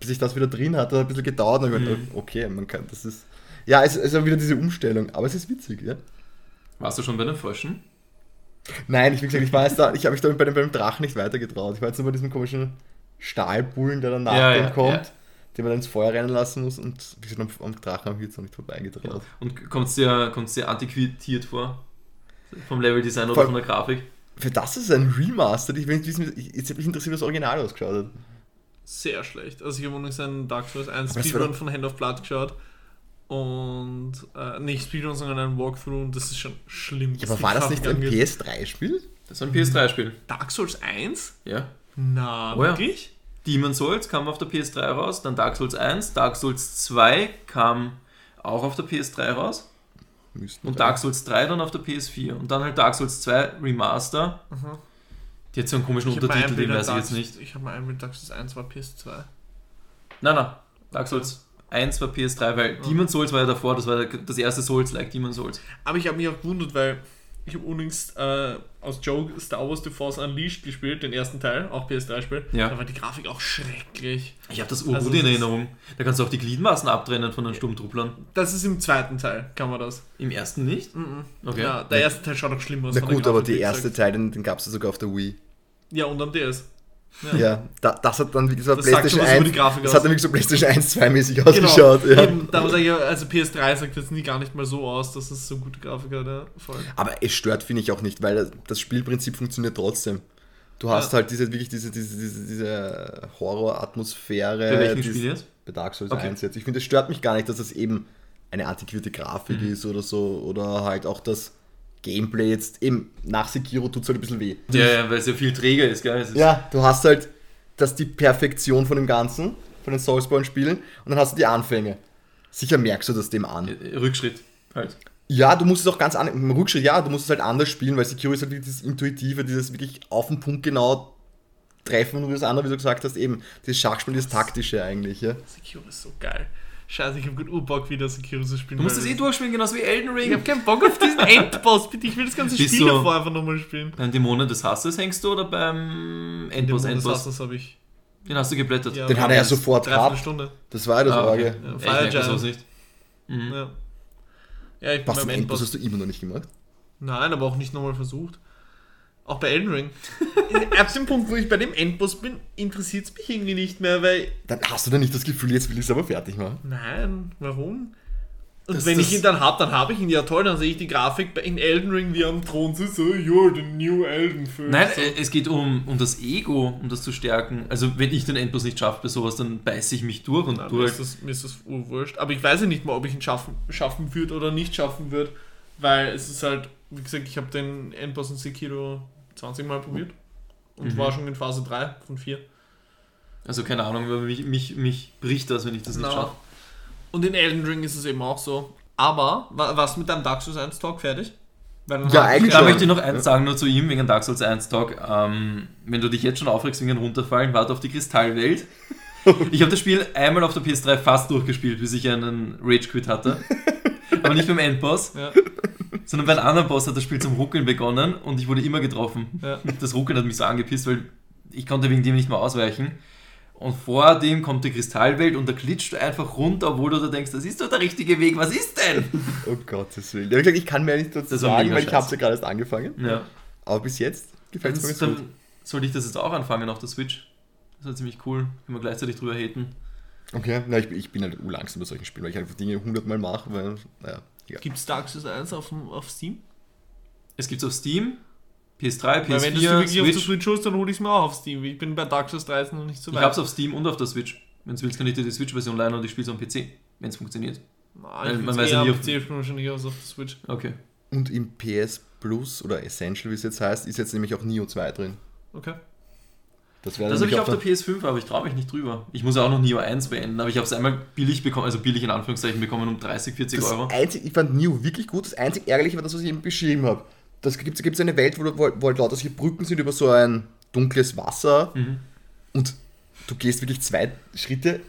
bis ich das wieder drin hatte, hat ein bisschen gedauert und ich Mhm. gedacht, okay, man kann, das ist, ja, es es ist wieder diese Umstellung, aber es ist witzig, ja. Warst du schon bei den Fröschen? Nein, ich, wie gesagt, ich war jetzt da, ich habe mich da bei dem, beim Drachen nicht weitergetraut. Ich war jetzt nur bei diesem komischen Stahlbullen, der dann nach Ja, dem ja, kommt, ja. den man dann ins Feuer rennen lassen muss und wie gesagt, am, am Drachen habe ich jetzt noch nicht vorbeigetraut. Und kommt es dir, kommt's dir antiquiert vor? Vom Leveldesign oder von der Grafik? Für das ist es ein Remaster. Ich ich- jetzt hat mich interessiert, wie das Original ausgeschaut hat. Sehr schlecht. Also ich habe übrigens einen Dark Souls 1 Aber das war Speedrun von Hand of Blood geschaut. und äh, nicht Speedrun, sondern ein Walkthrough und das ist schon schlimm. Ja, was aber war das nicht ein angeht. PS3-Spiel? Das war ein PS3-Spiel. Dark Souls 1? Ja. Na, Oh ja. wirklich? Demon Souls kam auf der PS3 raus, dann Dark Souls 1, Dark Souls 2 kam auch auf der PS3 raus Müssten und. Dark Souls 3 dann auf der PS4 und dann halt Dark Souls 2 Remaster. Aha. Die hat so einen komischen Ich hab mal Untertitel, den weiß ich Dark- jetzt nicht. Ich habe mal einbildet, Dark Souls 1 war PS2. Nein, nein, Dark Souls 1 war PS3, weil Demon Souls war ja davor, das war das erste Souls-like Demon Souls. Aber ich habe mich auch gewundert, weil ich habe unlängst äh, aus Joke Star Wars The Force Unleashed gespielt, den ersten Teil, auch PS3-Spiel. Ja. Da war die Grafik auch schrecklich. Ich habe das Also urgut das in Erinnerung. Da kannst du auch die Gliedmaßen abtrennen von den Sturmtrupplern. Das ist im zweiten Teil, kann man das. Im ersten nicht? Okay. Ja, der erste Teil schaut auch schlimm aus. Na gut, aber der erste. Teil, den, den gab es ja sogar auf der Wii. Ja, und am DS. Ja, da, das hat dann, wie gesagt, Das PlayStation schon was über 1, die Grafik das hat dann wirklich so PlayStation 1, 2 mäßig ausgeschaut. Genau. Ja. Eben, da sage ich, ja, also PS3 sagt jetzt nie gar nicht mal so aus, dass es so gute Grafik hat. Ja, voll. Aber es stört, finde ich auch nicht, weil das Spielprinzip funktioniert trotzdem. Du hast Ja. halt diese, wirklich diese, diese, diese, diese Horror-Atmosphäre. Bei welchem Spiel jetzt? Bei Dark Souls Okay. 1 jetzt. Ich finde, es stört mich gar nicht, dass es eben eine antiquierte Grafik Mhm. ist oder so. Oder halt auch das Gameplay jetzt eben nach Sekiro tut es halt ein bisschen weh. Ja, ja, weil es ja viel träger ist, gell? Es ist Ja, du hast halt das die Perfektion von dem Ganzen, von den Soulsborne-Spielen, und dann hast du die Anfänge. Sicher merkst du das dem an. Rückschritt halt. Ja, du musst es auch ganz an, im Rückschritt, ja, du musst es halt anders spielen, weil Sekiro ist halt das Intuitive, dieses wirklich auf den Punkt genau treffen und das andere, wie du gesagt hast, eben dieses Schachspiel, das Taktische eigentlich, ja. Sekiro ist so geil. Scheiße, ich habe gut Urbock wieder Sekiro zu spielen. Du musst es eh durchspielen, genauso wie Elden Ich Ring. habe keinen Bock auf diesen Endboss, bitte. Ich will das ganze Bist Spiel davor einfach nochmal spielen. Beim Dämonen des Hasses hängst du oder beim Endboss? Den Endboss. das habe ich. Den hast du geblättert. Ja, Den hat er ja das- sofort gehabt. Stunde. Das war ja das Ah, okay. Orge. Ja, Ja, ich nicht. Mhm. Ja. Ja, ich bin Was, beim Endboss. hast du immer noch nicht gemacht? Nein, aber auch nicht nochmal versucht. Auch bei Elden Ring. Ab dem Punkt, wo ich bei dem Endboss bin, interessiert es mich irgendwie nicht mehr, weil. Dann hast du dann nicht das Gefühl, jetzt will ich es aber fertig machen. Nein, warum? Und Das- wenn das- ich ihn dann habe, dann habe ich ihn ja toll, dann sehe ich die Grafik bei- in Elden Ring, wie er am Thron sitzt, so, you're the new Elden First. Nein, so. äh, es geht um, um das Ego, um das zu stärken. Also wenn ich den Endboss nicht schaffe bei sowas, dann beiße ich mich durch und Nein, du mir, halt ist das, mir ist das urwurscht. Aber ich weiß ja nicht mal, ob ich ihn schaffen, schaffen würde oder nicht schaffen würde, weil es ist halt, wie gesagt, ich habe den Endboss in Sekiro 20 Mal probiert und Mhm. war schon in Phase 3 von 4. Also keine Ahnung, mich, mich, mich bricht das, wenn ich das nicht Na. schaffe. Und in Elden Ring ist es eben auch so. Aber, wa- was mit deinem Dark Souls 1 Talk fertig? Ja, eigentlich Da schon. möchte ich noch eins sagen, nur zu ihm, wegen Dark Souls 1 Talk. Ähm, wenn du dich jetzt schon aufregst wegen Runterfallen, warte auf die Kristallwelt. Ich habe das Spiel einmal auf der PS3 fast durchgespielt, bis ich einen Rage-Quit hatte. Aber nicht beim Endboss, Ja, sondern bei einem anderen Boss hat das Spiel zum Ruckeln begonnen und ich wurde immer getroffen. ja. Das Ruckeln hat mich so angepisst, weil ich konnte wegen dem nicht mehr ausweichen. Und vor dem kommt die Kristallwelt und da glitscht du einfach runter, obwohl du da denkst, das ist doch der richtige Weg, was ist denn? Oh Gottes Willen. Ja, ich kann mir nicht dazu sagen, weil ich habe ja gerade erst angefangen. Ja. Aber bis jetzt gefällt es mir ganz gut. Sollte ich das jetzt auch anfangen auf der Switch. Das war ziemlich cool. Können wir gleichzeitig drüber haten. Okay, na, ich, bin- ich bin halt langsam bei solchen Spielen, weil ich einfach Dinge hundertmal mache, weil, naja, egal. Gibt es Dark Souls 1 auf, dem- auf Steam? Es gibt es auf Steam, PS3, Weil wenn du es PS4, wirklich auf der Switch. Switch holst, dann hole ich es mir auch auf Steam. Ich bin bei Dark Souls 13 noch nicht so Ich weit. habe es auf Steam und auf der Switch. Wenn du willst, kann ich dir die Switch-Version leihen und ich spiele es am PC, wenn es funktioniert. Nein, Weil ich man man weiß weiß ja eher nie, auf ob- PC spielen wahrscheinlich aus auf der Switch. Okay. Und im PS Plus oder Essential, wie es jetzt heißt, ist jetzt nämlich auch Neo 2 drin. Okay. Das Das habe ich auf der PS5, aber ich traue mich nicht drüber. Ich muss ja auch noch Neo 1 beenden, aber ich habe es einmal billig bekommen, also billig in Anführungszeichen bekommen um 30, 40 das Euro. einzig, ich fand Neo wirklich gut. Das einzig Ärgerliche war das, was ich eben beschrieben habe. Das gibt es eine Welt, wo, wo, wo halt lauter solche Brücken sind über so ein dunkles Wasser Mhm. und du gehst wirklich zwei Schritte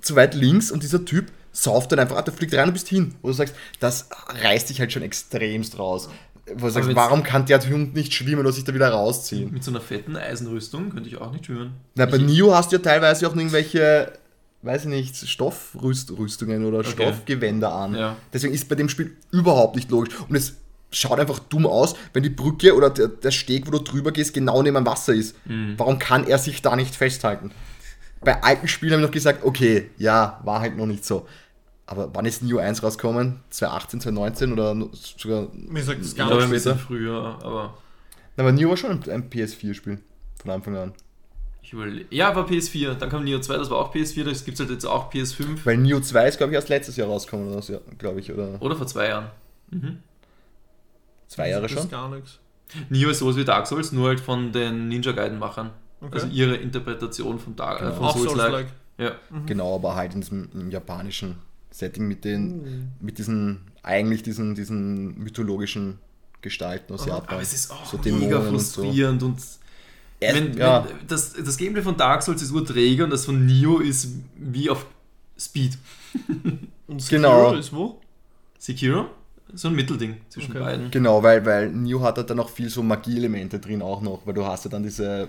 zu weit links und dieser Typ sauft dann einfach ab, der fliegt rein und bist hin. Wo du sagst, das reißt dich halt schon extremst raus. Wo du sagst, warum kann der Hund nicht schwimmen oder sich da wieder rausziehen? Mit so einer fetten Eisenrüstung könnte ich auch nicht schwimmen. Na, bei Neo hast du ja teilweise auch irgendwelche, weiß ich nicht, Stoffrüstungen oder Okay. Stoffgewänder an. Ja. Deswegen ist bei dem Spiel überhaupt nicht logisch. Und es schaut einfach dumm aus, wenn die Brücke oder der, der Steg, wo du drüber gehst, genau neben dem Wasser ist. Mhm. Warum kann er sich da nicht festhalten? Bei alten Spielen habe ich noch gesagt, okay, ja, war halt noch nicht so. Aber wann ist Neo 1 rausgekommen? 2018, 2019 oder sogar. Mir sagt ich gar nicht. früher, aber Na, Aber Neo war schon ein, ein PS4-Spiel von Anfang an. Ich überle ja, war PS4. Dann kam Neo 2, das war auch PS4. Das gibt es halt jetzt auch PS5. Weil Neo 2 ist, glaube ich, erst letztes Jahr rausgekommen, oder so, glaube ich, oder Oder vor zwei Jahren. zwei Jahre schon. gar nichts. Neo ist sowas wie Dark Souls, nur halt von den Ninja Gaiden-Machern. Okay. Also ihre Interpretation von, Dark, äh, Genau. von Auch Souls-like. Souls-like. Ja. Genau, aber halt in diesem im japanischen Setting mit den, Mhm. mit diesen, eigentlich diesen, diesen mythologischen Gestalten aus. Japan. Aber es ist auch so mega Dämonen und so. frustrierend und, wenn, ja. wenn das, das Gameplay von Dark Souls ist urträge und das von Neo ist wie auf Speed. Und Genau. Sekiro ist wo? Sekiro? So ein Mittelding zwischen Okay. beiden. Genau, weil, weil Neo hat halt dann auch viel so Magie-Elemente drin auch noch, weil du hast ja dann diese,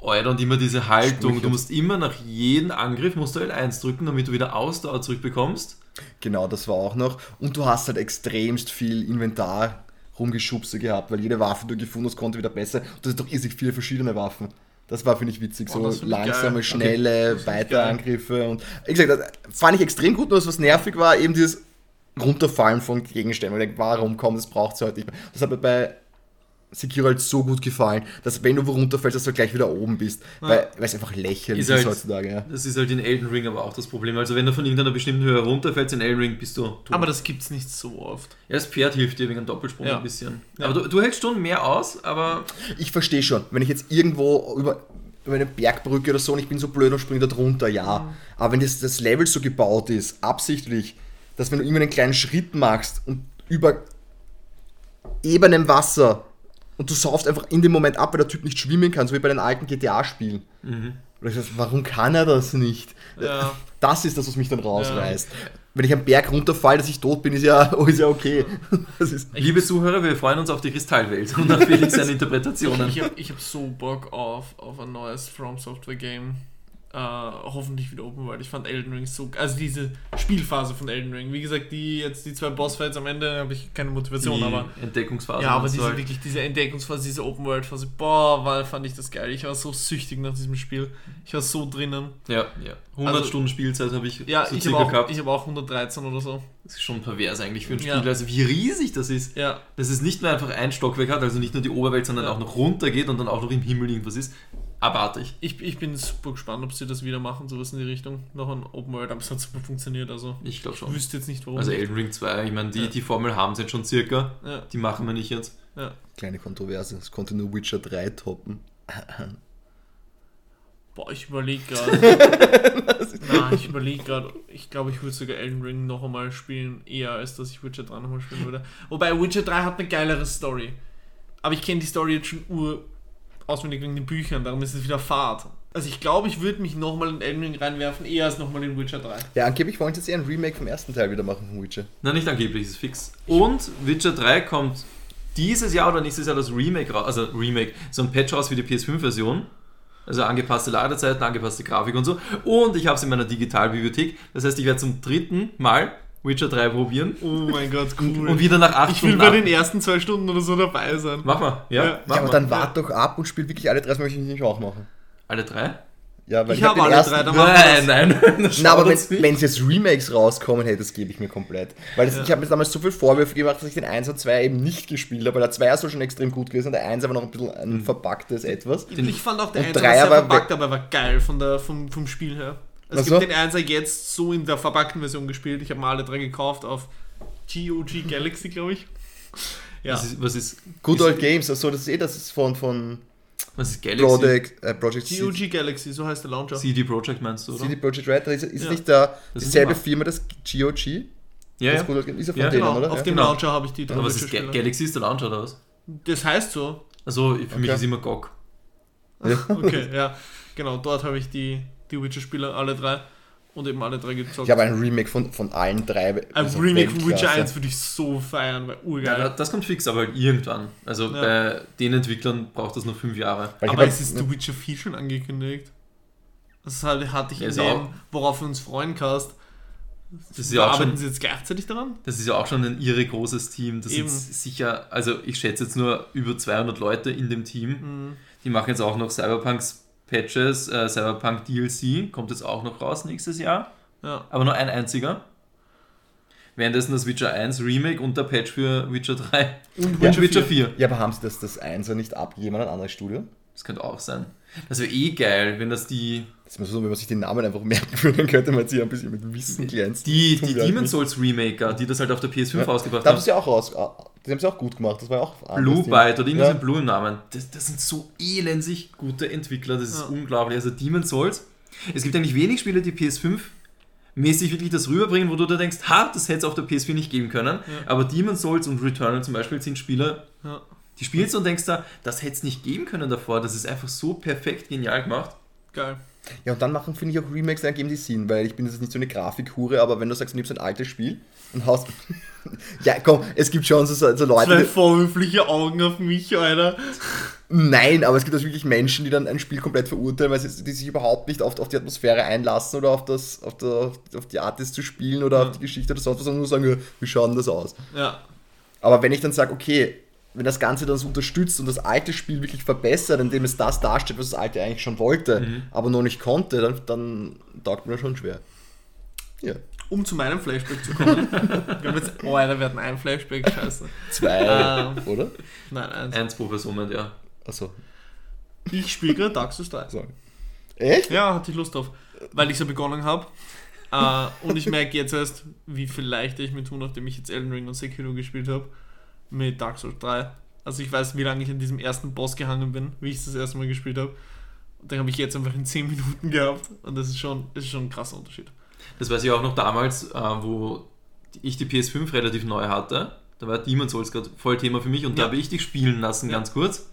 Alter, und immer diese Haltung. Sprüche. Du musst immer nach jedem Angriff musst du L1 drücken, damit du wieder Ausdauer zurückbekommst. Genau, das war auch noch. Und du hast halt extremst viel Inventar rumgeschubse gehabt, weil jede Waffe, die du gefunden hast, konnte wieder besser. Und das sind doch irrsinnig viele verschiedene Waffen. Das war, finde ich, witzig. Oh, So langsame, geil. schnelle ich Weiterangriffe. Und wie gesagt, das fand ich extrem gut. Nur das, was nervig war, eben dieses Runterfallen von Gegenständen. Ich denke, warum kommt das braucht es heute nicht mehr. Das hat bei Sekiro halt so gut gefallen, dass wenn du wo runterfällst, dass du gleich wieder oben bist. Weil weil es einfach lächerlich Ist ist, halt- heutzutage. Ja. Das ist halt in Elden Ring aber auch das Problem. Also wenn du von irgendeiner bestimmten Höhe runterfällst in Elden Ring, bist du tot. Aber das gibt's nicht so oft. ja, das Pferd hilft dir wegen einem Doppelsprung Ja. ein bisschen. Ja. Aber du, du hältst schon mehr aus, aber Ich verstehe schon, wenn ich jetzt irgendwo über, über eine Bergbrücke oder so und ich bin so blöd und springe da drunter, ja. Aber wenn das, das Level so gebaut ist, absichtlich, dass wenn du immer einen kleinen Schritt machst und über ebenem Wasser und du saufst einfach in dem Moment ab, weil der Typ nicht schwimmen kann, so wie bei den alten GTA-Spielen. Und ich sag, warum kann er das nicht? Ja. Das ist das, was mich dann rausreißt. Wenn ich am Berg runterfalle, dass ich tot bin, ist ja, oh, ist ja okay. Das ist, liebe Zuhörer, wir freuen uns auf die Kristallwelt und auf Felix seine Interpretationen. Ich habe ich hab so Bock auf, auf ein neues From Software Game. Äh, hoffentlich wieder Open World. Ich fand Elden Ring so. Also diese Spielphase von Elden Ring. Wie gesagt, die jetzt die zwei Bossfights am Ende habe ich keine Motivation, die aber. Entdeckungsphase. Ja, aber diese halt. wirklich diese Entdeckungsphase, diese Open World Phase, boah, war, fand ich das geil. Ich war so süchtig nach diesem Spiel. Ich war so drinnen. Ja, ja. 100 Also- Stunden Spielzeit habe ich Ja, so ich habe auch, gehabt. ich auch 113 oder so. das ist schon pervers eigentlich für ein Spiel. Ja. Also wie riesig das ist. Ja, Dass es nicht nur einfach ein Stockwerk hat, also nicht nur die Oberwelt, sondern Ja. auch noch runter geht und dann auch noch im Himmel irgendwas ist. Abartig. ich, ich bin super gespannt, ob sie das wieder machen, sowas in die Richtung. Noch ein Open World, aber es hat super funktioniert. Also Ich glaube ich schon. wüsste jetzt nicht, warum. Also. Elden Ring 2, ich meine, die, Ja. die Formel haben sie jetzt schon circa. ja, Die machen wir nicht jetzt. ja. kleine Kontroverse, es konnte nur Witcher 3 toppen. Boah, ich überlege gerade. Na, ich überlege gerade. Ich glaube, ich würde sogar Elden Ring noch einmal spielen, eher als dass ich Witcher 3 nochmal spielen würde. Wobei Witcher 3 hat eine geilere Story. Aber ich kenne die Story jetzt schon ur auswendig wegen den Büchern, darum ist es wieder Fahrt. Also ich glaube, ich würde mich nochmal in Elden Ring reinwerfen, eher als nochmal in Witcher 3. Ja, angeblich wollen sie jetzt eher ein Remake vom ersten Teil wieder machen von Witcher. Nein, nicht angeblich, ist fix. Und Witcher 3 kommt dieses Jahr oder nächstes Jahr das Remake raus, also Remake, so ein Patch raus für die PS5-Version. Also angepasste Ladezeiten, angepasste Grafik und so. Und ich habe es in meiner Digitalbibliothek. Das heißt, ich werde zum dritten Mal Witcher 3 probieren. Oh mein Gott, cool. Und wieder nach acht ich will Stunden bei ab- den ersten zwei Stunden oder so dabei sein. Mach mal, ja. Ja. Mach ja, aber mal. dann wart doch ab und spielt wirklich alle drei, das möchte ich nicht auch machen. Alle drei? Ja, weil Ich hab habe den alle ersten- drei, dann das. Nein, nein. Na, aber wenn es jetzt Remakes rauskommen, hey, das gebe ich mir komplett. Weil das, Ja. ich habe mir damals so viel Vorwürfe gemacht, dass ich den 1 und 2 eben nicht gespielt habe, weil der 2 soll schon extrem gut gewesen und der 1 war noch ein bisschen ein verpacktes Etwas. Den- ich fand auch der und 1 drei sehr aber verpackt, aber er war geil von der, vom, vom Spiel her. Also Ach ich so? den 1er jetzt so in der verpackten Version gespielt. Ich habe mal alle drei gekauft auf GOG Galaxy, glaube ich. Ja. Was ist, was ist, Good ist, Old Games, also das ist eh, das ist von, von was ist Galaxy? Project, äh, Project CD, GOG Galaxy, so heißt der Launcher. CD Projekt meinst du, oder? CD Projekt Red, ist, ist Ja. nicht da dieselbe. Firma, das GOG? ja, Das ja. Good Old Games, ist ja von Ja, denen, Genau, oder? auf ja. dem Genau. Launcher habe ich die drei Aber was ist Ga. Galaxy ist der Launcher oder was? Das heißt so. Also für mich Okay. ist immer GOG. Okay, ja. Genau, dort habe ich die, die Witcher-Spiele, alle drei. Und eben alle drei gezockt. Ich habe ein Remake von, von allen drei. Ein also Remake von Witcher Weltklasse. 1 würde ich so feiern, weil Ja, urgeil. das kommt fix, aber halt irgendwann. Also Ja. bei den Entwicklern braucht das noch fünf Jahre. Weil ich Aber es ist The Witcher 4 schon angekündigt. Das halt- hatte ich Ja, in ist dem, auch- worauf wir uns freuen, Cast. Das ist ja auch Arbeiten schon, sie jetzt gleichzeitig daran? das ist ja auch schon ein irre großes Team. Das Eben. sind sicher, also ich schätze jetzt nur über 200 Leute in dem Team. Mhm. Die machen jetzt auch noch Cyberpunks Patches, äh, Cyberpunk DLC, kommt jetzt auch noch raus nächstes Jahr. Ja. Aber nur ein einziger. Währenddessen das Witcher 1 Remake und der Patch für Witcher 3 Und und Witcher 4. Ja, aber haben sie das, das 1 nicht abgegeben an ein anderes Studio? Das könnte auch sein. Das wäre eh geil, wenn das die, Das ist so, wenn man sich den Namen einfach merken würde, dann könnte man sich ein bisschen mit Wissen glänzen. die, die nicht. Souls Remaker, die das halt auf der PS5 Ja. rausgebracht Da haben sie ja auch raus. ah, Die haben sie auch gut gemacht. Das war ja auch. Blue. Byte oder irgendwas Ja. mit Blue im Namen. Das, das sind so elensig gute Entwickler, das ist Ja. unglaublich. Also Demon's Souls, es gibt eigentlich wenig Spiele, die PS5 mäßig wirklich das rüberbringen, wo du da denkst, ha, das hätte es auf der PS4 nicht geben können. Aber Demon's Souls und Returnal zum Beispiel sind Spiele, die spielst du und denkst da, das hätte es nicht geben können davor. Das ist einfach so perfekt genial gemacht. Geil. Ja, und dann machen, finde ich, auch Remakes dann geben die Sinn, weil ich bin jetzt nicht so eine Grafikhure, aber wenn du sagst, du nimmst ein altes Spiel und haust. ja, komm, es gibt schon so, so Leute. Zwei vorwürfliche Augen auf mich, Alter. nein, aber es gibt auch wirklich Menschen, die dann ein Spiel komplett verurteilen, weil sie die sich überhaupt nicht auf, auf die Atmosphäre einlassen oder auf, das, auf, der, auf die Art, das zu spielen oder auf die Geschichte oder sonst was, sondern nur sagen, ja, wie schaut denn das aus? Ja. Aber wenn ich dann sage, okay, wenn das Ganze dann so unterstützt und das alte Spiel wirklich verbessert, indem es das darstellt, was das alte eigentlich schon wollte, aber noch nicht konnte, dann, dann taugt mir das schon schwer. Ja. Um zu meinem Flashback zu kommen. wir haben jetzt, oh, wir hatten ein Flashback, scheiße. Zwei, Ähm. oder? Nein, eins. Eins pro Person, ja. Achso, Ich spiele gerade Dark Souls 3. sorry. Echt? Ja, hatte ich Lust drauf. Weil ich so begonnen habe. Äh, und ich merke jetzt erst, wie viel leichter ich mir tue, nachdem ich jetzt Elden Ring und Sekiro gespielt habe. Mit Dark Souls 3. Also ich weiß, wie lange ich in diesem ersten Boss gehangen bin, wie ich es das erste Mal gespielt habe. Und den habe ich jetzt einfach in 10 Minuten gehabt. Und das ist schon, das ist schon ein krasser Unterschied. Das weiß ich auch noch damals, äh, wo ich die PS5 relativ neu hatte. Da war Demon's Souls gerade voll Thema für mich und da Ja. habe ich dich spielen lassen, Ja. ganz kurz.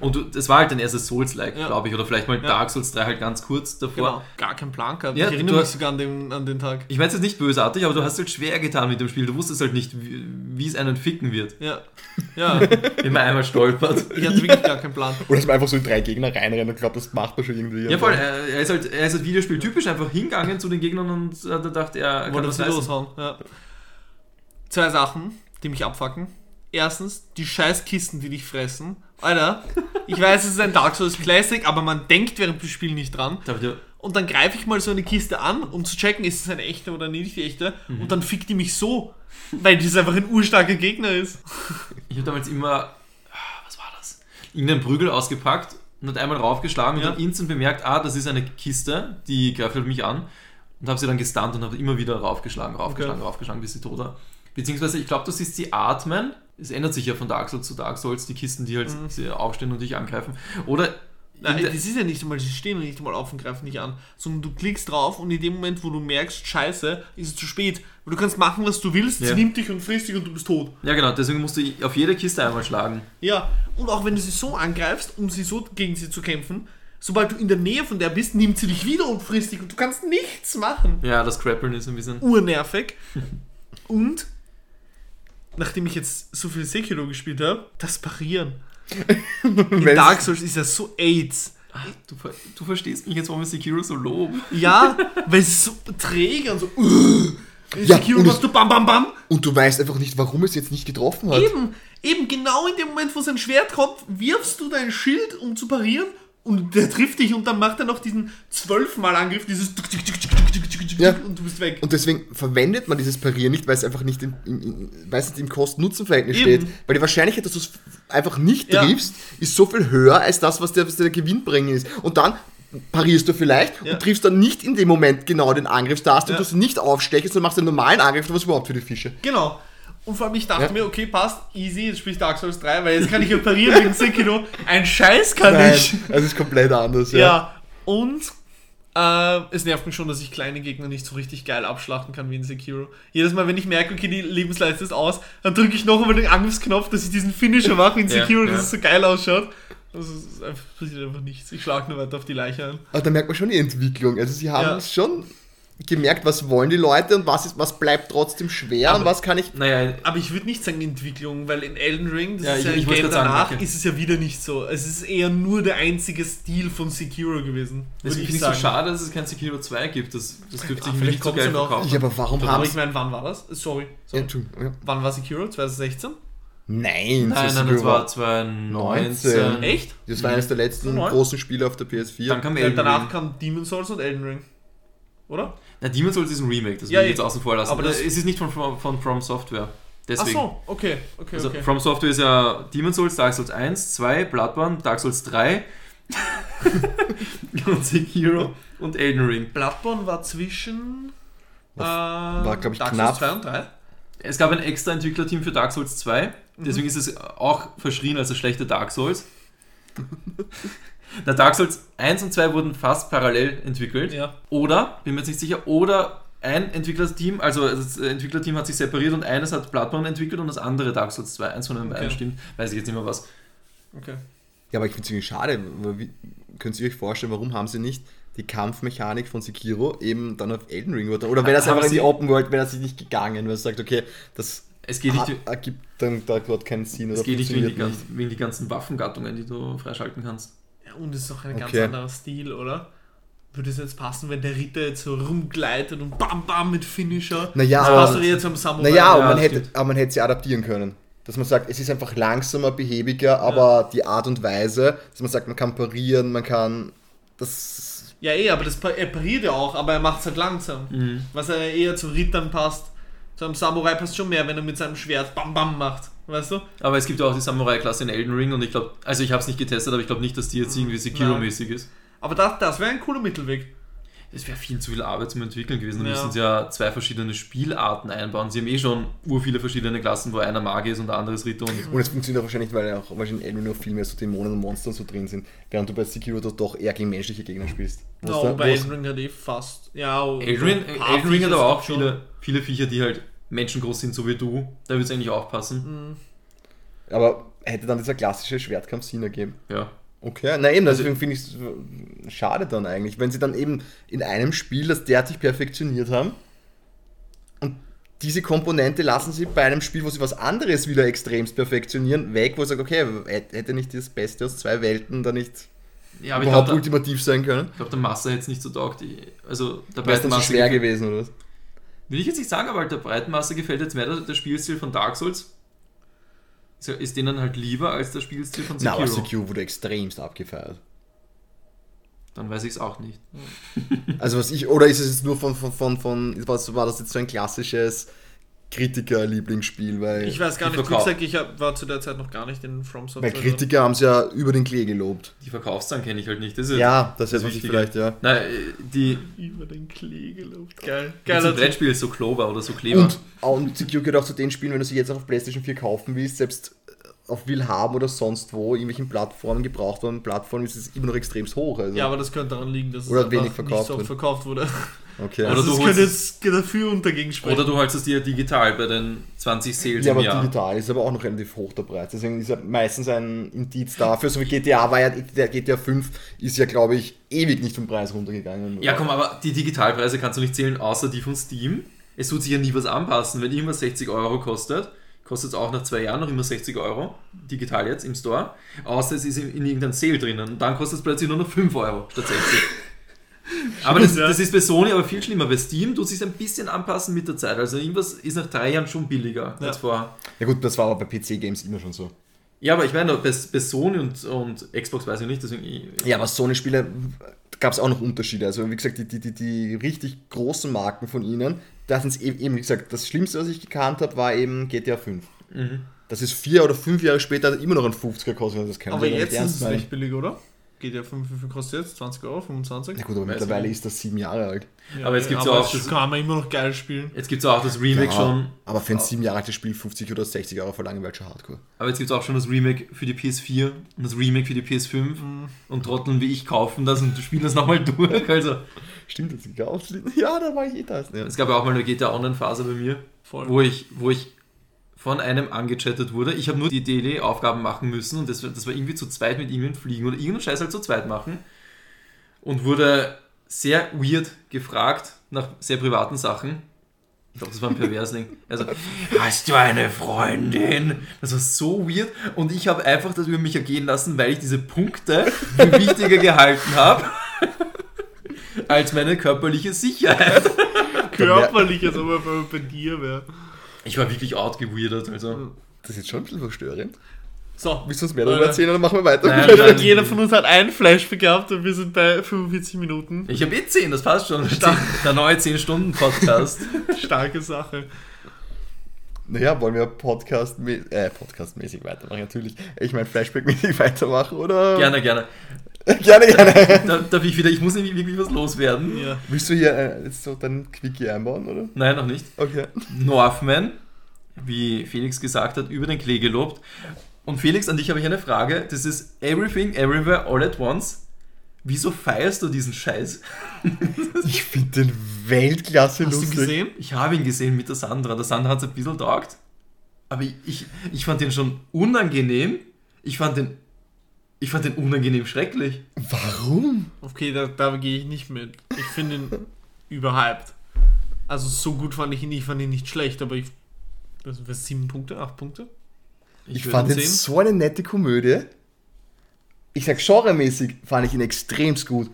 Und das war halt dein erstes Souls-like, Ja. glaube ich, oder vielleicht mal Ja. Dark Souls 3 halt ganz kurz davor. Genau. Gar keinen Plan gehabt. Ja, ich erinnere du mich hast- sogar an den, an den Tag. Ich meine es jetzt nicht bösartig, aber du hast halt schwer getan mit dem Spiel. Du wusstest halt nicht, wie, wie es einen ficken wird, Ja. Ja. wenn man einmal stolpert. Ich hatte wirklich gar keinen Plan. Oder dass man einfach so in drei Gegner reinrennt und glaubt, das macht man schon irgendwie. Ja, voll. Er, ist halt, er ist halt Videospiel-typisch einfach hingegangen zu den Gegnern und hat gedacht, er kann Wollte das loshauen. Ja. Zwei Sachen, die mich abfacken. Erstens, die scheiß Kisten, die dich fressen. Alter, ich weiß, es ist ein Dark Souls Classic, aber man denkt während dem Spiel nicht dran. Und dann greife ich mal so eine Kiste an, um zu checken, ist es eine echte oder nicht die echte. Und dann fickt die mich so, weil das einfach ein urstarker Gegner ist. Ich habe damals immer, ah, was war das? Irgendeinen Prügel ausgepackt und hat einmal raufgeschlagen Ja. und dann instant bemerkt, ah, das ist eine Kiste, die greift halt mich an. Und habe sie dann gestunt und habe immer wieder raufgeschlagen, raufgeschlagen, Okay. raufgeschlagen, bis sie tot war. Beziehungsweise, ich glaube, du siehst sie atmen. Es ändert sich ja von Dark Souls zu Dark Souls, die Kisten, die halt sie aufstehen und dich angreifen. Oder Nein, das ist ja nicht einmal, sie stehen nicht einmal auf und greifen dich an, sondern du klickst drauf und in dem Moment, wo du merkst, scheiße, ist es zu spät. Weil du kannst machen, was du willst, Ja. sie nimmt dich und frisst dich und du bist tot. ja, genau, deswegen musst du auf jede Kiste einmal schlagen. Ja, und auch wenn du sie so angreifst, um sie so gegen sie zu kämpfen, sobald du in der Nähe von der bist, nimmt sie dich wieder und frisst dich und du kannst nichts machen. Ja, das Grappeln ist ein bisschen. Urnervig. Und, nachdem ich jetzt so viel Sekiro gespielt habe, das Parieren. In Dark Souls ist ja so AIDS. Du, ver- du verstehst mich jetzt, warum wir Sekiro so loben. Ja, weil es ist so träge und so. Uh, Ja, Sekiro und machst du bam bam bam. Und du weißt einfach nicht, warum es jetzt nicht getroffen hat. Eben, eben genau in dem Moment, wo sein Schwert kommt, wirfst du dein Schild, um zu parieren und der trifft dich und dann macht er noch diesen zwölfmal Angriff, dieses ja. und du bist weg. Und deswegen verwendet man dieses Parieren nicht, weil es einfach nicht im, im, im Kosten-Nutzen-Verhältnis steht. Weil die Wahrscheinlichkeit, dass du es einfach nicht ja. triffst, ist so viel höher als das, was dir, was der Gewinn bringen ist. Und dann parierst du vielleicht ja. und triffst dann nicht in dem Moment genau den Angriff, da hast du, ja. du nicht aufstechst, sondern machst den normalen Angriff, was überhaupt für die Fische. Genau. Und vor allem, ich dachte Ja. mir, okay, passt, easy, jetzt spiele ich Dark Souls 3, weil jetzt kann ich ja parieren wegen Sekiro. Ein Scheiß kann ich. es ist komplett anders. Ja. Und äh, es nervt mich schon, dass ich kleine Gegner nicht so richtig geil abschlachten kann wie in Sekiro. Jedes Mal, wenn ich merke, okay, die Lebensleiste ist aus, dann drücke ich noch einmal den Angriffsknopf, dass ich diesen Finisher mache wie in Ja, Sekiro, ja. dass es so geil ausschaut. Also es ist einfach, passiert einfach nichts. Ich schlage nur weiter auf die Leiche ein. Aber da merkt man schon die Entwicklung. Also sie haben Ja. schon gemerkt, was wollen die Leute und was, ist, was bleibt trotzdem schwer und Aber- was kann ich. Naja, Aber ich würde nicht sagen Entwicklung, weil in Elden Ring, das Ja, ist ja ein ich wollte Game grad sagen, danach, okay. ist es ja wieder nicht so. Es ist eher nur der einzige Stil von Sekiro gewesen. deswegen Würde finde ich so schade, dass es kein Sekiro 2 gibt. Das, das dürfte Ah, ich mir vielleicht nicht so geil ja verkaufen. Ja, aber warum Aber haben ich meine, wann war das? Sorry. Ja, sorry. Entschuldigung, ja. Wann war Sekiro? 2016? Nein, Nein, nein, das war 2019. 19. Echt? Das war eines der letzten So neu? großen Spiele auf der PS4. Dann kam Ja, Elden danach Ring. kam Demon's Souls und Elden Ring. Oder? Na, Demon's Souls ist ein Remake, das will Ja, ich jetzt außen vor lassen. Aber das- es ist nicht von, von, von From Software. Deswegen. Ach so, okay, okay, Also okay. From Software ist ja Demon's Souls, Dark Souls 1, 2, Bloodborne, Dark Souls 3, und Sekiro und Elden Ring. Bloodborne war zwischen. War- war, glaub ich, Dark knapp. Souls 2 und 3. Es gab ein extra Entwicklerteam für Dark Souls 2, deswegen ist es auch verschrien als das schlechte Dark Souls. Na, Dark Souls 1 und 2 wurden fast parallel entwickelt. Ja. Oder, bin mir jetzt nicht sicher, oder ein Entwicklerteam, also das Entwicklerteam hat sich separiert und eines hat Bloodborne entwickelt und das andere Dark Souls 2. Eins von den beiden Okay. stimmt, weiß ich jetzt nicht mehr was. Okay. Ja, aber ich finde es irgendwie schade. Wie, könnt ihr euch vorstellen, warum haben sie nicht die Kampfmechanik von Sekiro eben dann auf Elden Ring oder oder wäre das Haben einfach in die sie- Open World, wäre das nicht gegangen, weil es sagt, okay, das Es geht nicht, hat, ergibt dann da gerade keinen Sinn es oder geht nicht wegen, die funktioniert ganzen, wegen die ganzen Waffengattungen, die du freischalten kannst. Ja, und es ist auch ein ganz Okay. anderer Stil, oder? Würde es jetzt passen, wenn der Ritter jetzt so rumgleitet und bam bam mit Finisher? Naja, aber- passt Samurai. Naja, aber, Ja, man hätte, aber man hätte sie adaptieren können. Dass man sagt, es ist einfach langsamer, behäbiger, aber die Art und Weise, dass man sagt, man kann parieren, man kann. Das. Ja, eh, aber das, er pariert ja auch, aber er macht es halt langsam. Mhm. Was er eher zu Rittern passt. Zu einem Samurai passt schon mehr, wenn er mit seinem Schwert bam bam macht. Weißt du? Aber es gibt auch die Samurai-Klasse in Elden Ring und ich glaube, also ich habe es nicht getestet, aber ich glaube nicht, dass die jetzt irgendwie Sekiro-mäßig ist. Aber das, das wäre ein cooler Mittelweg. Es wäre viel zu viel Arbeit zum Entwickeln gewesen. Da Ja. müssen sie ja zwei verschiedene Spielarten einbauen. Sie haben eh schon ur viele verschiedene Klassen, wo einer Magier ist und der andere ist Ritter. Und Und es funktioniert auch wahrscheinlich, weil auch wahrscheinlich in Elden Ring noch viel mehr so Dämonen und Monster und so drin sind, während du bei Sekiro doch, doch eher gegen menschliche Gegner spielst. Ja, bei Elden Ring hat eh fast. Ja, Elden Ring, Elden Ring hat aber auch viele, viele Viecher, die halt menschengroß sind, so wie du. Da würde es eigentlich auch passen. Aber hätte dann dieser klassische Schwertkampf Sinn ergeben? Ja. Okay, na eben, deswegen finde ich es schade dann eigentlich, wenn sie dann eben in einem Spiel das derartig perfektioniert haben und diese Komponente lassen sie bei einem Spiel, wo sie was anderes wieder extremst perfektionieren, weg, wo sie sagen, okay, hätte nicht das Beste aus zwei Welten da nicht Ja, aber ich überhaupt glaube, ultimativ sein können? glaub, der Master hätte es nicht so taugt. Also der Wäre es dann so Breitenmasse schwer gewesen, oder was? Will ich jetzt nicht sagen, aber halt der Breitenmasse gefällt jetzt mehr der, der Spielstil von Dark Souls. Ist, denen halt lieber als der Spielstil von Na, Sekiro. aber Sekiro wurde extremst abgefeiert. Dann weiß ich es auch nicht. Also was ich, oder ist es jetzt nur von, von, von, von was war das jetzt so ein klassisches Kritiker-Lieblingsspiel, weil, Ich weiß gar nicht, wie Verkauf- gesagt, ich hab, war zu der Zeit noch gar nicht in From Software. weil Kritiker haben es ja über den Klee gelobt. Die Verkaufszahlen kenne ich halt nicht. Das ist Ja, das hätte man sich Wichtige. vielleicht, ja. Nein, äh, die Über den Klee gelobt. Geil. Geiler Geiler Brettspiel ist so Clover oder so Kleber. Und, und Sekiro gehört auch zu den Spielen, wenn du sie jetzt auch auf PlayStation 4 kaufen willst, selbst auf Willhaben oder sonst wo, irgendwelchen Plattformen, gebraucht worden Plattformen, ist es immer noch extremst hoch. Also. Ja, aber das könnte daran liegen, dass Oder es einfach wenig nicht verkauft so oft wird. verkauft wurde. Okay. Oder Also du das holst könnte es- jetzt dafür und dagegen sprechen. Oder du holst es dir digital bei den 20 Sales ja, im aber Jahr. digital ist aber auch noch relativ hoch der Preis. Deswegen ist ja meistens ein Indiz dafür. So wie GTA war ja, der GTA 5 ist ja, glaube ich, ewig nicht vom Preis runtergegangen. Ja, komm, aber die Digitalpreise kannst du nicht zählen, außer die von Steam. Es tut sich ja nie was anpassen. Wenn irgendwas 60 Euro kostet, kostet es auch nach zwei Jahren noch immer 60 Euro. Digital jetzt im Store. Außer es ist in, in irgendeinem Sale drinnen. Und dann kostet es plötzlich nur noch 5 Euro statt 60. aber das, das ist bei Sony aber viel schlimmer. Bei Steam tut sich ein bisschen anpassen mit der Zeit. Also irgendwas ist nach drei Jahren schon billiger Ja. als vorher. Ja gut, das war aber bei PC-Games immer schon so. Ja, aber ich meine, bei, bei Sony und, und Xbox weiß ich nicht, deswegen. Ja, aber Sony-Spiele gab es auch noch Unterschiede. Also wie gesagt, die, die, die, die richtig großen Marken von ihnen, da sind es eben, eben, wie gesagt, das Schlimmste, was ich gekannt habe, war eben GTA 5. Mhm. Das ist vier oder fünf Jahre später immer noch ein 50er gekostet. Das kann man aber ja jetzt ist es recht billig, oder? Geht ja 5, wie viel kostet jetzt? 20 Euro, 25? Na gut, aber Weiß mittlerweile ist das sieben Jahre alt. Aber jetzt gibt's ja auch das das- kann man immer noch geil spielen. Jetzt gibt es auch das Remake Ja, schon. Aber für ein sieben Jahre altes Spiel 50 oder 60 Euro verlangen wäre schon hardcore. Aber jetzt gibt es auch schon das Remake für die PS4 und das Remake für die PS5. Und Trotteln wie ich kaufen das und spielen das nochmal durch. Also, Stimmt, das gekauft? Ja, da war ich eh da. Ja. es gab ja auch mal eine GTA Online-Phase bei mir, Voll. wo ich, wo ich von einem angechattet wurde. Ich habe nur die DD-Aufgaben machen müssen und das, war- das war irgendwie zu zweit mit irgendeinem Fliegen oder irgendeinen Scheiß halt zu zweit machen. Und wurde sehr weird gefragt nach sehr privaten Sachen. Ich glaube, das war ein Perversling. Also, hast du eine Freundin? Das war so weird. Und ich habe einfach das über mich ergehen lassen, weil ich diese Punkte für wichtiger gehalten habe als meine körperliche Sicherheit. Körperlich, als ob er bei, bei dir wäre. Ich war wirklich outgeweirdert. Also. Das ist jetzt schon ein bisschen verstörend. So, Willst du uns mehr darüber Äh, erzählen oder machen wir weiter? Nein, Jeder, nein. jeder von uns hat ein Flashback gehabt und wir sind bei 45 Minuten. Ich habe eh 10, das passt schon. Der neue 10-Stunden-Podcast. Starke Sache. Naja, wollen wir Podcast äh, podcastmäßig weitermachen, natürlich. Ich meine, Flashback-mäßig weitermachen, oder? Gerne, gerne. gerne, gerne. Da, darf ich wieder, ich muss nämlich wirklich was loswerden. Ja. Willst du hier äh, jetzt so deinen Quickie einbauen, oder? Nein, noch nicht. Okay. Northman, wie Felix gesagt hat, über den Klee gelobt. Und Felix, an dich habe ich eine Frage. Das ist Everything, Everywhere, All at Once. Wieso feierst du diesen Scheiß? Ich finde den Weltklasse Hast du lustig. gesehen? Ich habe ihn gesehen mit der Sandra. Der Sandra hat es ein bisschen taugt. Aber ich, ich, ich fand den schon unangenehm. Ich fand den, ich fand den unangenehm schrecklich. Warum? Okay, da, da gehe ich nicht mit. Ich finde ihn überhyped. Also so gut fand ich ihn nicht, ich fand ihn nicht schlecht, aber ich. Das sind sieben Punkte, acht Punkte. Ich, würde fand ihn so eine nette Komödie. Ich sag, genremäßig fand ich ihn extremst gut.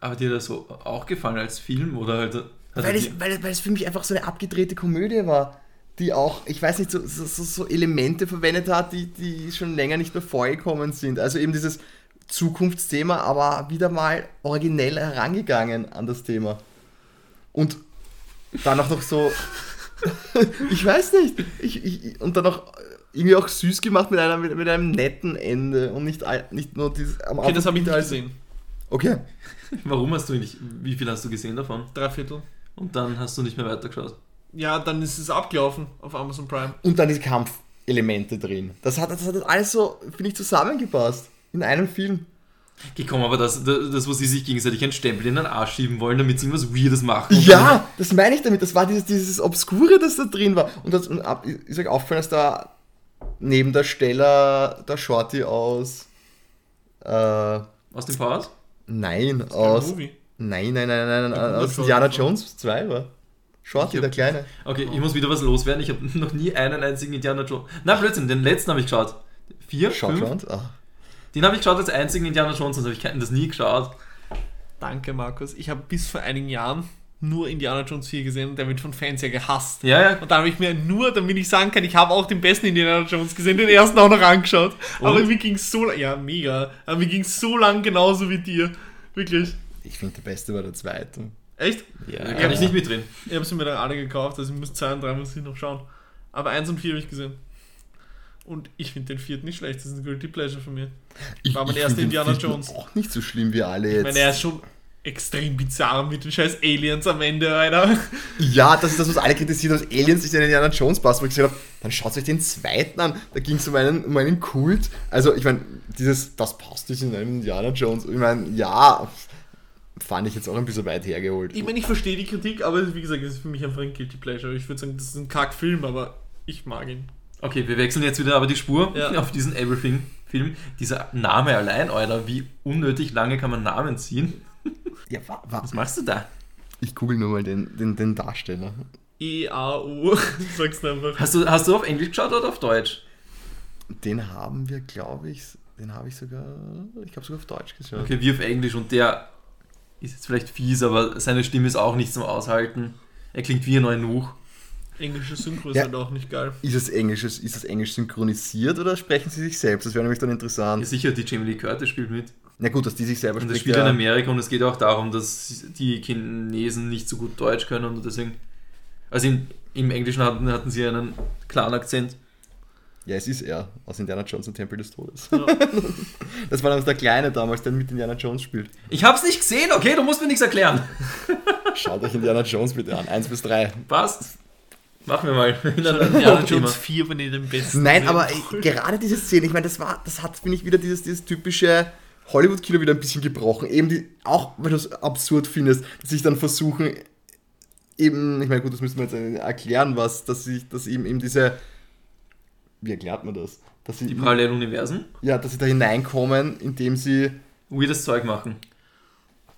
Aber dir das so auch gefallen als Film oder halt. Weil es, weil, es- weil es für mich einfach so eine abgedrehte Komödie war, die auch, ich weiß nicht, so, so, so- Elemente verwendet hat, die, die schon länger nicht mehr vorgekommen sind. Also eben dieses Zukunftsthema, aber wieder mal originell herangegangen an das Thema. Und dann auch noch so, ich weiß nicht, ich, ich, und dann auch irgendwie auch süß gemacht mit, einer, mit, mit einem netten Ende und nicht, all- nicht nur dieses am Okay, das habe ich nicht als- gesehen. Okay. Warum hast du nicht. Wie viel hast du gesehen davon? Drei Viertel. Und dann hast du nicht mehr weitergeschaut. Ja, dann ist es abgelaufen auf Amazon Prime. Und dann die Kampfelemente drin. Das hat, das hat alles so, finde ich, zusammengepasst. In einem Film. Gekommen, aber das, das, das, wo sie sich gegenseitig einen Stempel in den Arsch schieben wollen, damit sie irgendwas Weirdes machen. Ja, das meine ich damit. Das war dieses, dieses Obskure, das da drin war. Und das und ab, ist euch aufgefallen, dass da neben der Stella der Shorty aus. Äh, aus dem Powers? nein, Ein aus. Movie. Nein, nein, nein, nein, nein, aus Indiana Jones 2 war. Shorty, der Kleine. Okay, ich muss wieder was loswerden. Ich habe noch nie einen einzigen Indiana Jones. Na, Blödsinn, den letzten habe ich geschaut. Vier? Schaut. Ah. Den habe ich geschaut als einzigen Indiana Jones, sonst habe ich keinen- das nie geschaut. Danke, Markus. Ich habe bis vor einigen Jahren nur Indiana Jones 4 gesehen und der wird von Fans ja gehasst. Ja, ja. Und da habe ich mir nur, damit ich sagen kann, ich habe auch den besten Indiana Jones gesehen, den ersten auch noch angeschaut. Aber Und? mir ging es so ja mega. Aber mir ging es so lang genauso wie dir. Wirklich. Ich finde, der beste war der zweite. Echt? Da Ja, kann ich nicht mitreden. Ich habe sie mir dann alle gekauft, also ich muss zwei und drei muss ich noch schauen. Aber eins und vier habe ich gesehen. Und ich finde den vierten nicht schlecht, das ist ein Guilty Pleasure von mir. Ich, War mein ich erster Indiana Jones. Auch nicht so schlimm wie alle Ich jetzt. meine, er ist schon extrem bizarr mit den scheiß Aliens am Ende, Alter. Ja, das ist das, was alle kritisieren, dass Aliens nicht in den Indiana Jones passt. Wo ich gesagt habe, dann schaut euch den zweiten an. Da ging es um einen, um einen Kult. Also, ich meine, dieses, das passt nicht in einen Indiana Jones. Ich meine, ja, fand ich jetzt auch ein bisschen weit hergeholt. Ich meine, ich verstehe die Kritik, aber wie gesagt, das ist für mich einfach ein Guilty Pleasure. Ich würde sagen, das ist ein Kack-Film, aber ich mag ihn. Okay, wir wechseln jetzt wieder aber die Spur Ja. auf diesen Everything-Film. Dieser Name allein, Alter, wie unnötig lange kann man Namen ziehen? Ja, wa, wa, Was machst du da? ich google nur mal den, den, den Darsteller. E-A-U, sagst du einfach. Hast du, hast du auf Englisch geschaut oder auf Deutsch? Den haben wir, glaube ich, den habe ich sogar, ich habe sogar auf Deutsch geschaut. Okay, wie auf Englisch und der ist jetzt vielleicht fies, aber seine Stimme ist auch nicht zum Aushalten. Er klingt wie ein Eunuch. Englische Synchro ist Ja. halt auch nicht geil. Ist das, Englisch, ist das Englisch synchronisiert oder sprechen sie sich selbst? Das wäre nämlich dann Ja, interessant. sicher, die Jamie Lee Curtis spielt mit. Na gut, dass die sich selber Und das spricht. spielt in Ja, Amerika und es geht auch darum, dass die Chinesen nicht so gut Deutsch können und deswegen. Also in, im Englischen hatten, hatten sie einen klaren Akzent. Ja, es ist er aus Indiana Jones und Tempel des Todes. Ja. Das war damals der Kleine damals, der mit Indiana Jones spielt. Ich hab's nicht gesehen, okay, du musst mir nichts erklären. Schaut euch Indiana Jones bitte an. 1 bis 3. Passt. Machen wir mal. Indiana. Jones 4 wenn ihr den besten. Nein, aber gerade diese Szene, ich meine, das war, das hat, finde ich, wieder dieses, dieses typische Hollywood-Kino wieder ein bisschen gebrochen. Eben die, auch weil du es absurd findest, dass sich dann versuchen, eben, ich meine, gut, das müssen wir jetzt erklären, was, dass sich, dass eben, eben diese, wie erklärt man das? Dass sie, Die Paralleluniversen. ja, dass sie da hineinkommen, indem sie, Weirdes Zeug machen.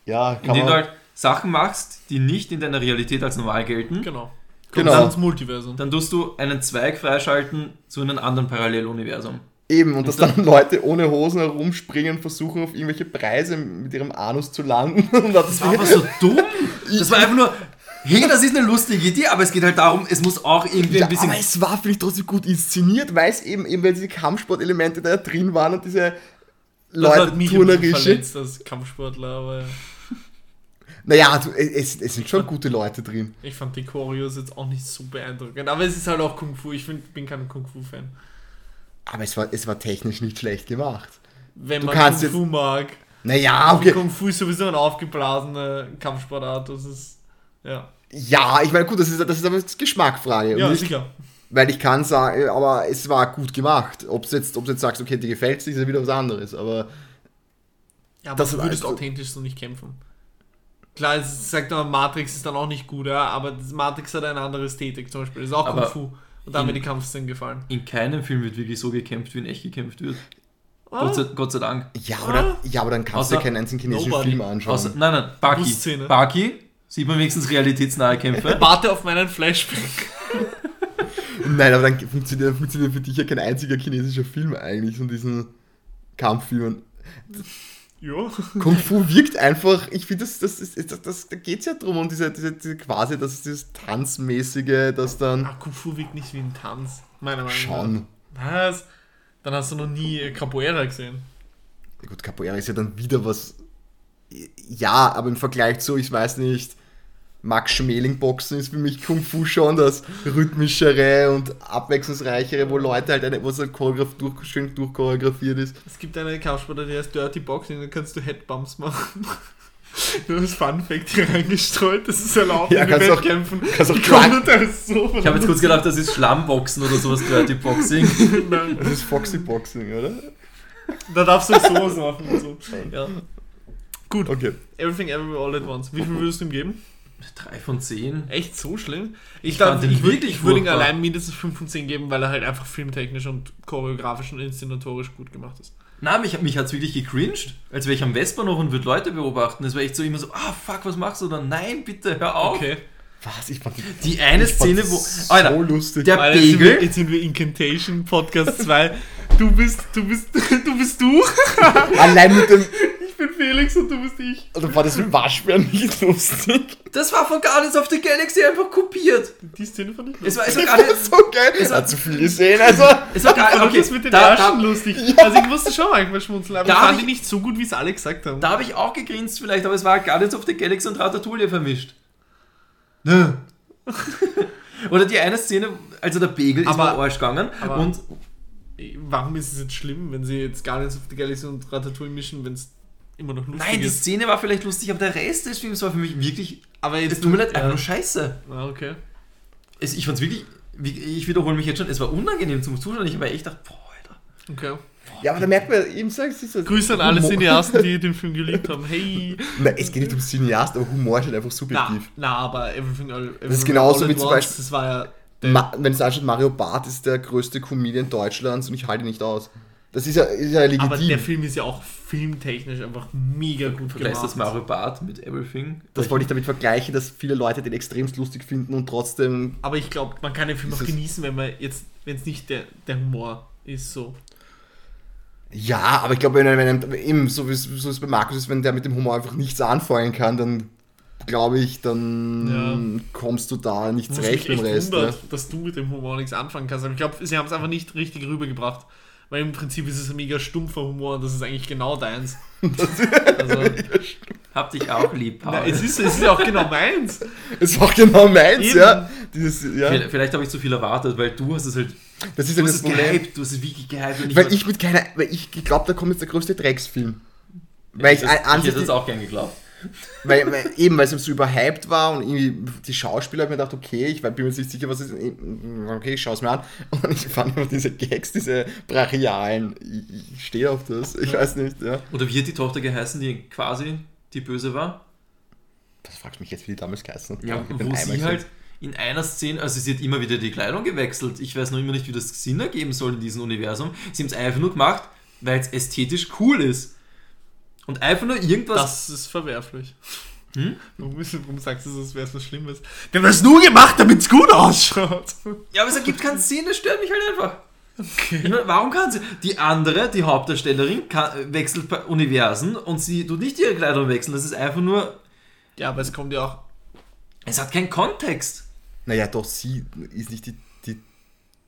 ja, kann Indem du man, halt Sachen machst, die nicht in deiner Realität als normal gelten. Genau. Genau. Kommt ins Multiversum. Dann tust du einen Zweig freischalten zu einem anderen Paralleluniversum. eben, und dass dann Leute ohne Hosen herumspringen, versuchen, auf irgendwelche Preise mit ihrem Anus zu landen. Und Das war aber so dumm. Das war einfach nur, hey, das ist eine lustige Idee, aber es geht halt darum, es muss auch irgendwie Ja, ein bisschen. aber es war, finde ich, trotzdem gut inszeniert, weil es eben, eben weil diese Kampfsportelemente da drin waren und diese Das Leute hat mich ein bisschen turnerische. verletzt als Kampfsportler, aber Naja, du, es, es sind schon gute Leute drin. ich fand die Choreos jetzt auch nicht so beeindruckend. Aber es ist halt auch Kung Fu. Ich find, bin kein Kung Fu-Fan. Aber es war, es war technisch nicht schlecht gemacht. Wenn Du man kannst Kung Fu mag. Naja, Okay. Kung Fu ist sowieso ein aufgeblasener Kampfsportart. Das ist. Ja. Ja, ich meine, gut, das ist, das ist aber jetzt Geschmackfrage. Ja, ich, sicher. weil ich kann sagen, aber es war gut gemacht. Ob du jetzt, jetzt sagst, okay, dir gefällt es, ist ja wieder was anderes. Aber Ja, aber Das du würdest also- authentisch so nicht kämpfen. Klar, es sagt man, Matrix ist dann auch nicht gut, ja, aber das Matrix hat eine andere Ästhetik zum Beispiel. Das ist auch Aber Kung Fu. Und da haben mir die Kampfszenen gefallen. In keinem Film wird wirklich so gekämpft, wie in echt gekämpft wird. Ah, Gott, sei, Gott sei Dank. ja, oder, ja, aber dann kannst du ja keinen einzigen chinesischen Nobody. Film anschauen. Außer, nein, nein, Baki. Baki, sieht man wenigstens realitätsnahe Kämpfe. warte auf meinen Flashback. Nein, aber dann funktioniert, funktioniert für dich ja kein einziger chinesischer Film eigentlich von diesen Kampffilmen. ja. Kung Fu wirkt einfach, ich finde, das, das, ist- das, das, da geht es ja drum, um diese, diese, diese quasi, das ist dieses Tanzmäßige, das dann Ah, Kung Fu wirkt nicht wie ein Tanz, meiner Meinung schon. nach. Was? Dann hast du noch nie Capoeira gesehen. Ja Gut, Capoeira ist ja dann wieder was. Ja, aber im Vergleich zu, ich weiß nicht, Max Schmeling Boxen ist für mich Kung Fu schon das rhythmischere und abwechslungsreichere, wo Leute halt eine, wo es halt choreograf durch, schön durchchoreografiert ist. Es gibt eine Kampfsportart, die heißt Dirty Boxing, da kannst du Headbumps machen. Nur das Fun Fact hier reingestreut, das ist erlaubt Ja, in kannst auch- Wettkämpfen. kannst auch Ich so Ich habe jetzt kurz gedacht, das ist Schlammboxen oder sowas, Dirty Boxing. Nein, Das ist Foxy Boxing, oder? da darfst du sowas machen und so. Ja. Gut, Okay. Everything Everywhere All at Once. Wie viel würdest du ihm geben? Drei von zehn. Echt so schlimm? Ich, Ich glaub, fand ihn ich würde würd ihm allein mindestens 5 von 10 geben, weil er halt einfach filmtechnisch und choreografisch und inszenatorisch gut gemacht ist. Na, mich, mich hat es wirklich gecringed, als wäre ich am Westbahnhof und würde Leute beobachten. Es war echt so immer so, ah fuck, was machst du da? Nein, bitte, hör auf. Okay. Was? Ich fand Die eine ich fand Szene, das wo. so Alter, lustig. der Alter, jetzt, sind wir, Pegel. jetzt sind wir Incantation Podcast 2. Du bist, du bist, du bist du. Allein mit dem. Ich bin Felix und du bist ich. Also war das mit dem Waschbären nicht lustig. Das war von Guardians of the Galaxy einfach kopiert. Die Szene fand ich Es war, es war Das gar war nicht. so geil. Es hat zu viel gesehen, also. Es war gar, Okay, okay, das mit den da, Ärschen da, lustig. Also ich musste schon manchmal schmunzeln, aber Da fand ich- die nicht so gut, wie es alle gesagt haben. da habe ich auch gegrinst vielleicht, aber es war Guardians of the Galaxy und Ratatouille vermischt. Ne. Oder die eine Szene, also der Pegel ist Aber- mal Arsch gegangen aber- und Warum ist es jetzt schlimm, wenn sie jetzt Guardians of the Galaxy und Ratatouille mischen, wenn es immer noch lustig Nein, die ist? Szene war vielleicht lustig, aber der Rest des Films war für mich wirklich. Aber Es jetzt tut mir leid, ja. einfach nur scheiße. Ah, okay. Es, ich fand's wirklich. Ich wiederhole mich jetzt schon, es war unangenehm zum Zuschauen. Ich habe mir echt gedacht, boah, Alter. Okay. Ja, aber da merkt man, eben sagst du so. Grüße an alle Humor- Cineasten, die den Film geliebt haben. Hey. Nein, es geht nicht um Cineast, aber Humor ist halt einfach Na, subjektiv. na, aber Everything All, Everything ist genauso wie zum Beispiel- Das war ja. Wenn es anschaut, Mario Barth ist der größte Comedian Deutschlands und ich halte ihn nicht aus. Das ist ja, ist ja legitim. aber der Film ist ja auch filmtechnisch einfach mega gut Vergleichst gemacht. das Mario Bart mit Everything? das wollte ich damit vergleichen, dass viele Leute den extremst lustig finden und trotzdem. Aber ich glaube, man kann den Film auch genießen, wenn man jetzt, wenn es nicht der, der Humor ist so. Ja, aber ich glaube, wenn, wenn eben so wie es so es bei Markus ist, wenn der mit dem Humor einfach nichts anfangen kann, dann glaube ich, dann kommst du da nicht zurecht echt Rest. wundert, Ne? dass du mit dem Humor nichts anfangen kannst. Aber ich glaube, sie haben es einfach nicht richtig rübergebracht. Weil im Prinzip ist es ein mega stumpfer Humor und das ist eigentlich genau deins. also, Hab dich auch lieb, Paul. na, es, ist, es ist ja auch genau meins. Es war genau meins, Eben. ja. Dieses, ja. Vielleicht, vielleicht habe ich zu viel erwartet, weil du hast es halt. Das ist Du ja hast das es gehypt, du hast es wirklich gehypt. und Weil ich mit keiner, weil ich glaube, da kommt jetzt der größte Drecksfilm. Weil ich, das, an ich hätte das auch gern geglaubt. Weil, weil, eben, weil es so überhyped war und irgendwie die Schauspieler haben mir gedacht, okay, ich bin mir nicht sicher, was ist. Okay, ich schaue es mir an. Und ich fand immer diese Gags, diese brachialen. Ich, ich stehe auf das. Ich weiß nicht, ja. Oder wie hat die Tochter geheißen, die quasi die Böse war? Das fragst du mich jetzt, wie die damals geheißen hat. Ja, wo sie halt in einer Szene, also sie hat immer wieder die Kleidung gewechselt. Ich weiß noch immer nicht, wie das Sinn ergeben soll in diesem Universum. Sie haben es einfach nur gemacht, weil es ästhetisch cool ist. Und einfach nur irgendwas. Das ist verwerflich. Hm? Warum, ist- warum sagst du, das wäre was Schlimmes? Wir haben das nur gemacht, damit es gut ausschaut. ja, aber es ergibt keinen Sinn, das stört mich halt einfach. Okay. Ich meine, warum kann sie. Die andere, die Hauptdarstellerin, kann, wechselt bei Universen und sie tut nicht ihre Kleidung wechseln. Das ist einfach nur. Ja, aber es kommt ja auch. Es hat keinen Kontext. Naja, doch, sie ist nicht die, die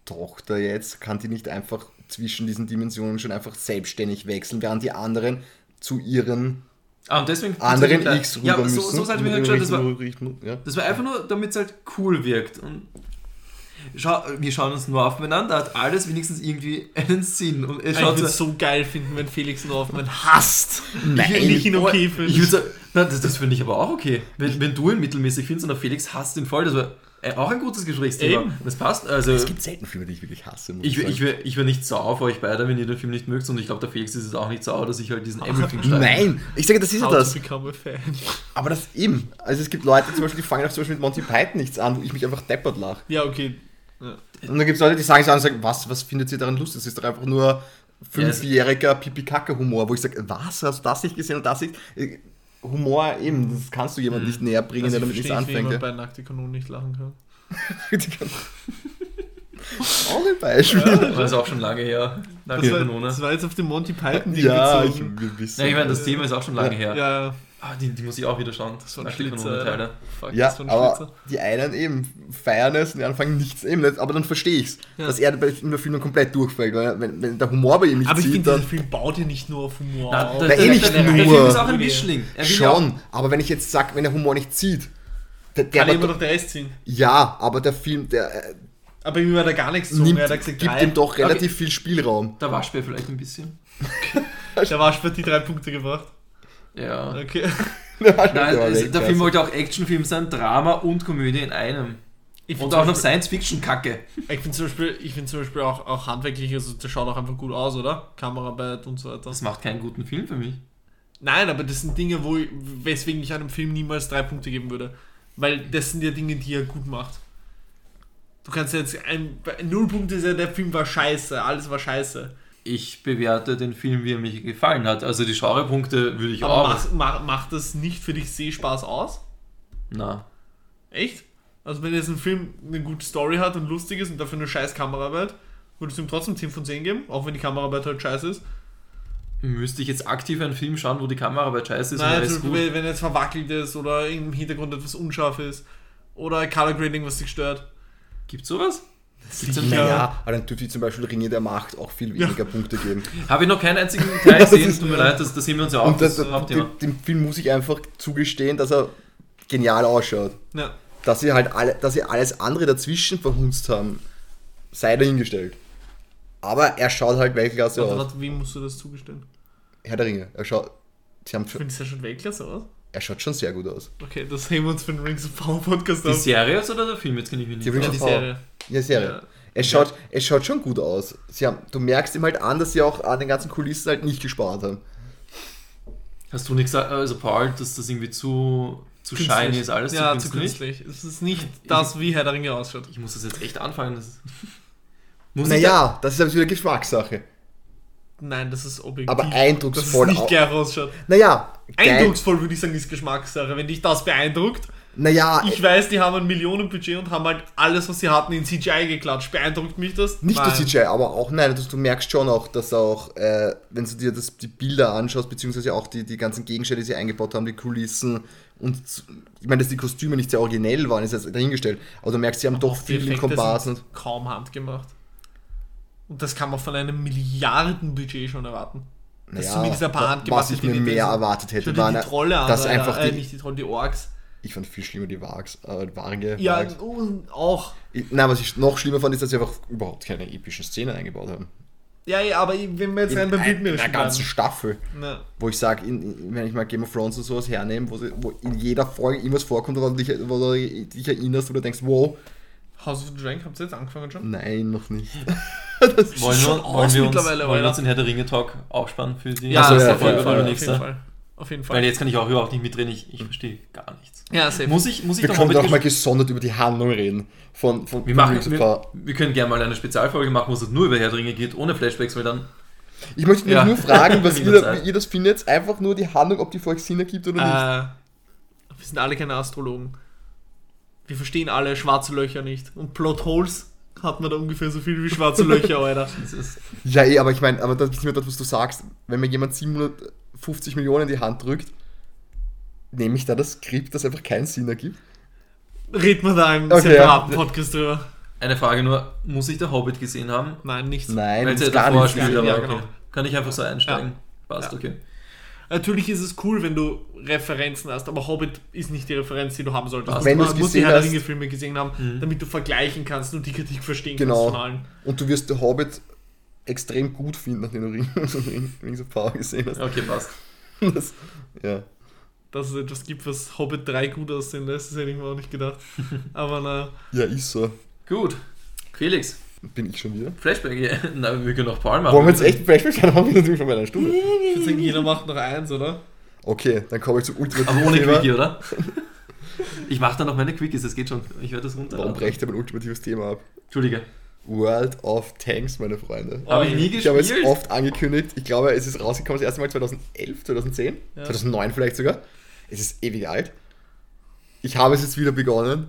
Tochter jetzt, kann die nicht einfach zwischen diesen Dimensionen schon einfach selbstständig wechseln, während die anderen zu ihren Ah, und deswegen. anderen Ja, X rüber aber müssen. so, so mir halt geschaut, das war, ja. Das war einfach nur, damit es halt cool wirkt. Und Schau, wir schauen uns nur aufeinander, hat alles wenigstens irgendwie einen Sinn. Und es Ich schaut würde so, es so geil finden, wenn Felix Northman hasst. Nein. Ich, ich ihn okay finde. das, das finde ich aber auch okay. Wenn, wenn du ihn mittelmäßig findest und der Felix hasst ihn voll, das war äh, auch ein gutes Gesprächsthema. Eben. Das passt. Also, Es gibt selten Filme, die ich wirklich hasse. ich, ich, wär- ich wäre nicht sauer auf euch beide, wenn ihr den Film nicht mögt. Und ich glaube, der Felix ist es auch nicht sauer, dass ich halt diesen Everything schreibe. Nein, ich sage, das ist ja das. become a fan. Aber das eben. Also es gibt Leute zum Beispiel, die fangen auch zum Beispiel mit Monty Python nichts an, wo ich mich einfach deppert lache. Ja, okay. Ja. Und dann gibt es Leute, die sagen es an und sagen, was, was findet ihr daran lustig? Das ist doch einfach nur fünfjähriger Pipi-Kacke-Humor, wo ich sage, was, hast du das nicht gesehen und das nicht? Humor eben, das kannst du jemandem nicht näher bringen, Also der ich damit nichts wie anfängt. jemand bei Nackte Kanonen nicht lachen kann. ja. auch ein Beispiel. Das ist auch schon lange her. Danke, Das war, Kanone. das war jetzt auf den Monty Python Ding Ja, ich, bezogen. wissen. Ja, ich meine, das Thema ist auch schon lange her. Ja, ja. Ah, die, die muss ich auch wieder schauen. Das war ein Schlitzer. Alter. Fuck, Ja, das war ein aber Schlitzer. die einen eben feiern es und die anderen fangen nichts eben. Aber dann verstehe ich es, Ja. dass er bei in der Film komplett durchfällt, weil wenn, wenn der Humor bei ihm nicht Aber ich zieht, finde, dann dieser Film baut ja nicht nur auf Humor Na, auf. der, Na, der, eh nicht der, der, nur. der Film ist auch ein Mischling. Er will ja auch- schon. Aber wenn ich jetzt sage, wenn der Humor nicht zieht, der, der Kann war immer doch- noch der Rest ziehen. ja, aber der Film, der äh, Aber ihm hat er gar nichts zu. nimmt, Er hat gesagt, gibt drei. ihm doch relativ viel Spielraum. Der Waschbär vielleicht ein bisschen. Der Waschbär hat die drei Punkte gebracht. Ja. Okay. Nein, es, der. Film wollte auch Actionfilm sein, Drama und Komödie in einem. Ich Und finde auch noch Science-Fiction-Kacke. ich find zum Beispiel, ich find zum Beispiel auch, auch handwerklich, also der schaut auch einfach gut aus, oder? Kameraarbeit und so weiter. Das macht keinen guten Film für mich. Nein, aber das sind Dinge, wo ich, weswegen ich einem Film niemals drei Punkte geben würde. Weil das sind ja Dinge, die er gut macht. Du kannst jetzt ein, null Punkte ist ja, der Film war scheiße, alles war scheiße. Ich bewerte den Film, wie er mir gefallen hat. Also die Genrepunkte würde ich Aber auch. macht, macht, macht das nicht für dich Sehspaß aus? Na. Echt? Also wenn jetzt ein Film eine gute Story hat und lustig ist und dafür eine scheiß Kameraarbeit, würdest du ihm trotzdem 10 von 10 geben, auch wenn die Kameraarbeit halt scheiße ist? Müsste ich jetzt aktiv einen Film schauen, wo die Kameraarbeit scheiße ist Nein? Beispiel, wenn jetzt verwackelt ist oder im Hintergrund etwas unscharf ist oder Color Grading, was dich stört. Gibt's sowas? Sicher. Naja, aber dann dürfte ich zum Beispiel Ringe der Macht auch viel weniger Punkte geben. Habe ich noch keinen einzigen Teil gesehen, tut mir leid, das, das sehen wir uns ja auch. Und das, das Hauptthema. dem, dem Film muss ich einfach zugestehen, dass er genial ausschaut. Ja. Dass sie halt alle, dass sie alles andere dazwischen verhunzt haben, sei dahingestellt. Aber er schaut halt Weltklasse Warte, aus. warte, wem musst du das zugestehen? Herr der Ringe, er schaut, sie haben, Findest du ja schon Weltklasse aus? Er schaut schon sehr gut aus. Okay, das heben wir uns für den Rings of Power Podcast Die auf. Serie jetzt oder der Film? Jetzt kenne ich mich nicht. Die Rings Ja, of die Power. Serie. Ja, Serie. Ja. Es, schaut, es schaut schon gut aus. Sie haben, du merkst ihm halt an, dass sie auch an den ganzen Kulissen halt nicht gespart haben. Hast du nicht gesagt, also Paul, dass das irgendwie zu, zu Künstlich. shiny ist, alles ja, zu zu künstlich? künstlich. Es ist nicht das, wie Herr der Ringe ausschaut. Ich muss das jetzt echt anfangen. Das muss ich Naja, das ist aber wieder Geschmackssache. Nein, das ist objektiv. Aber dass es eindrucksvoll. nicht geil ausschaut. Naja. Eindrucksvoll würde ich sagen, ist Geschmackssache. Wenn dich das beeindruckt, Naja, ich weiß, die haben ein Millionenbudget und haben halt alles, was sie hatten, in CGI geklatscht. Beeindruckt mich das? Nicht nur. CGI, aber auch, nein, du, du merkst schon auch, dass auch, äh, wenn du dir das, die Bilder anschaust, beziehungsweise auch die, die ganzen Gegenstände, die sie eingebaut haben, die Kulissen und ich meine, dass die Kostüme nicht sehr originell waren, ist jetzt dahingestellt, aber du merkst, sie haben doch Auch die viel sind und kaum handgemacht. Und das kann man von einem Milliardenbudget schon erwarten. Dass zumindest ein paar handgemachte was ich mir Dinge mehr erwartet hätte, waren, die Trolle dass Alter. einfach äh, die, nicht die Trolle, die Orks. ich fand viel schlimmer die Wags, äh, Warge, Ja, Wargs. auch. Ich- Nein, was ich noch schlimmer fand, ist, dass sie einfach überhaupt keine epischen Szenen eingebaut haben. Ja, ja, aber wenn wir jetzt rein beim in einer ganzen. Staffel. Na, wo ich sage, wenn ich mal Game of Thrones und sowas hernehme, wo, sie, wo in jeder Folge irgendwas vorkommt, woran du dich, wo du dich erinnerst, wo du denkst, wow, House of the Dragon, habt ihr jetzt angefangen schon? nein, noch nicht. Wollen schon wir, aus wollen wir uns, mittlerweile, wollen wir uns den Herr der Ringe Talk aufspannen für die Ja, Ach so, nächste ja, auf, Folge jeden Fall, auf jeden nächste? Fall. Auf jeden Fall. Weil jetzt kann ich auch überhaupt nicht mitreden, ich, ich verstehe gar nichts. ja, safe. Muss ich, muss ich Wir können auch mal gesondert über die Handlung reden. Von, von, wir, machen, wir, wir können gerne mal eine Spezialfolge machen, wo es nur über Herr der Ringe geht, ohne Flashbacks, weil dann Ich möchte mich Ja. nur fragen, was ihr, wie ihr das findet. Einfach nur die Handlung, ob die für euch Sinn ergibt oder nicht. Äh, wir sind alle keine Astrologen. Wir verstehen alle schwarze Löcher nicht. Und Plotholes hat man da ungefähr so viel wie schwarze Löcher, Alter. das ist, Ja, eh, aber ich meine, aber das ist mir das, was du sagst. Wenn mir jemand 750 Millionen in die Hand drückt, nehme ich da das Skript, das einfach keinen Sinn ergibt. Reden wir da im Okay, separaten ja. Podcast drüber. eine Frage nur, muss ich der Hobbit gesehen haben? Nein, nichts. Nein, Weil das es ist ja gar davor nicht. spielt, Ja, aber ja, okay. genau. Kann ich einfach so einsteigen? Passt, Ja. okay. Natürlich ist es cool, wenn du Referenzen hast, aber Hobbit ist nicht die Referenz, die du haben solltest. Also wenn du musst die Herr der Ringe-Filme gesehen haben, damit du vergleichen kannst und die Kritik verstehen Genau. kannst von allen. Und du wirst The Hobbit extrem gut finden, nachdem du Ring- Rings of Power gesehen hast. Okay, passt. Das, ja. Dass es etwas gibt, was Hobbit 3 gut aussehen lässt, das hätte ich mir auch nicht gedacht. Aber na, ja, ist so. Gut. Felix, Bin ich schon wieder. Flashback. ja. Na, wir können noch Paul machen. Wollen wir jetzt echt Flashback schauen? Haben wir natürlich schon bei einer Stunde. ich würde sagen, jeder macht noch eins, oder? Okay, dann komme ich zum ultimativen Aber ohne Thema. Quickie, oder? Ich mache dann noch meine Quickies, das geht schon. Ich werde das runter. Warum brecht ihr mein ultimatives Thema ab? Entschuldige. World of Tanks, meine Freunde. Habe ich nie Ich habe es gespielt. oft angekündigt. Ich glaube, es ist rausgekommen das erste Mal 2011, 2010, Ja. 2009 vielleicht sogar. Es ist ewig alt. Ich habe es jetzt wieder begonnen.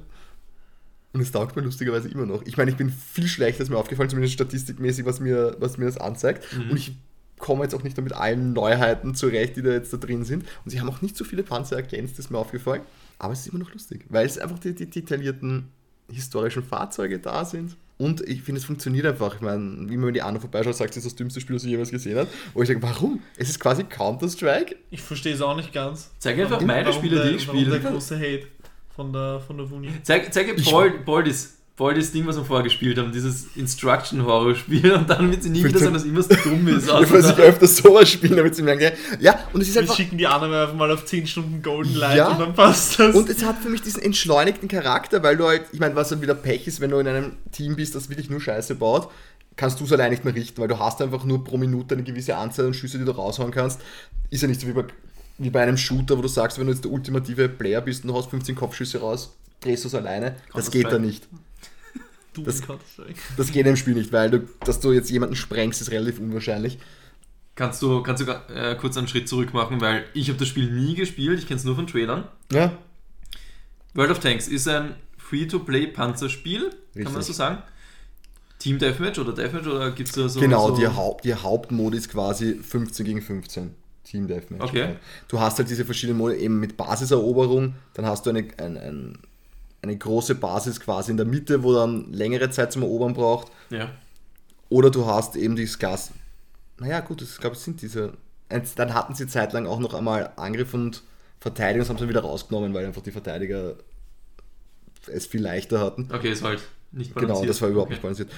Und es taugt mir lustigerweise immer noch. Ich meine, ich bin viel schlechter, ist mir aufgefallen, zumindest statistikmäßig, was mir, was mir das anzeigt. Mhm. Und ich komme jetzt auch nicht mit allen Neuheiten zurecht, die da jetzt da drin sind. Und sie haben auch nicht so viele Panzer ergänzt, ist mir aufgefallen. Aber es ist immer noch lustig, weil es einfach die, die detaillierten historischen Fahrzeuge da sind. Und ich finde, es funktioniert einfach. Ich meine, wie man mit die anderen vorbeischaut, sagt, es ist das dümmste Spiel, das ich jemals gesehen habe. Wo ich sage, warum? Es ist quasi Counter-Strike. Ich verstehe es auch nicht ganz. Zeig einfach Warum- meine Spiele, die ich warum der spiele. große Hate von der, von der Wuni. Zeig, zeig Ich- Paul, Paul, das, Paul das Ding, was wir vorher gespielt haben, dieses Instruction-Horror-Spiel und dann wird sie nie wieder sagen, dass immer so dumm ist. Ich muss öfter sowas spielen, damit sie merken, ja, und es ist Wir einfach. schicken die anderen einfach mal auf 10 Stunden Golden Light Ja. und dann passt das. Und es hat für mich diesen entschleunigten Charakter, weil du halt, ich meine, was dann wieder Pech ist, wenn du in einem Team bist, das wirklich nur Scheiße baut, kannst du es allein nicht mehr richten, weil du hast einfach nur pro Minute eine gewisse Anzahl an Schüsse, die du raushauen kannst. Ist ja nicht so wie bei, wie bei einem Shooter, wo du sagst, wenn du jetzt der ultimative Player bist und du haust 15 Kopfschüsse raus, drehst du es alleine. Das geht da nicht. du das-. Das geht im Spiel nicht, weil du, dass du jetzt jemanden sprengst, ist relativ unwahrscheinlich. Kannst du, kannst du äh, kurz einen Schritt zurück machen, weil ich habe das Spiel nie gespielt, ich kenne es nur von Trailern. Ja, World of Tanks ist ein Free-to-Play-Panzerspiel, kann man so sagen? Team Deathmatch oder Deathmatch oder gibt es da so. genau, so die, Haupt, die Hauptmodi ist quasi 15 gegen 15. Team Deathmatch. Okay. Du hast halt diese verschiedenen Modi eben mit Basiseroberung, dann hast du eine, ein, ein, eine große Basis quasi in der Mitte, wo dann längere Zeit zum Erobern braucht. Ja. Oder du hast eben dieses Gas. Naja, gut, ich glaube, es sind diese. Dann hatten sie zeitlang auch noch einmal Angriff und Verteidigung, das haben sie wieder rausgenommen, weil einfach die Verteidiger es viel leichter hatten. Okay, ist halt nicht Genau, balanciert. das war überhaupt okay. nicht balanciert.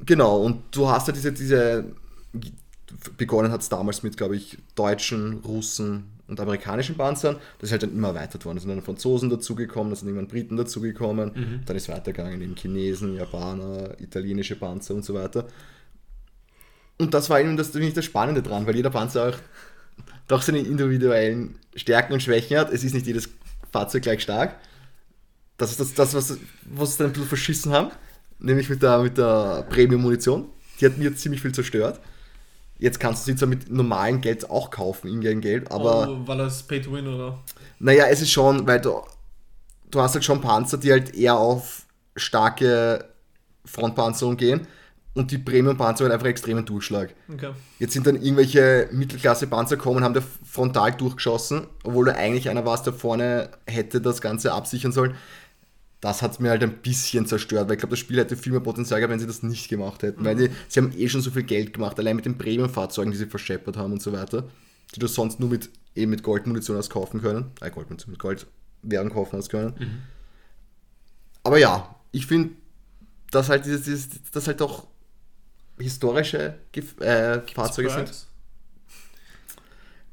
Genau, und du hast ja diese, diese begonnen hat es damals mit, glaube ich, deutschen, Russen und amerikanischen Panzern. Das ist halt dann immer erweitert worden. Es sind dann Franzosen dazugekommen, es sind irgendwann Briten dazugekommen, Mhm. dann ist weitergegangen in Chinesen, Japaner, italienische Panzer und so weiter. Und das war eben das, ich, das Spannende dran, weil jeder Panzer auch doch seine individuellen Stärken und Schwächen hat. Es ist nicht jedes Fahrzeug gleich stark. Das ist das, das was, was sie dann ein bisschen verschissen haben. Nämlich mit der, mit der Premium-Munition. Die hat mir ziemlich viel zerstört. Jetzt kannst du sie zwar mit normalem Geld auch kaufen, Ingame-Geld, aber oh, weil das Pay to Win oder? naja, es ist schon, weil du, du hast halt schon Panzer, die halt eher auf starke Frontpanzerung gehen und die Premium-Panzer halt einfach extremen Durchschlag. Okay. Jetzt sind dann irgendwelche Mittelklasse-Panzer gekommen, haben da frontal durchgeschossen, obwohl du eigentlich einer warst, der vorne hätte das Ganze absichern sollen. Das hat mir halt ein bisschen zerstört, weil ich glaube, das Spiel hätte viel mehr Potenzial gehabt, wenn sie das nicht gemacht hätten. Weil die, sie haben eh schon so viel Geld gemacht, allein mit den Premium-Fahrzeugen, die sie verscheppert haben und so weiter, die du sonst nur mit, eben mit Goldmunition hast kaufen können. Äh, Goldmunition, mit Goldwährung kaufen hast können. Aber ja, ich finde, dass halt dieses, dieses, dass halt auch historische Gef- äh, Fahrzeuge sind.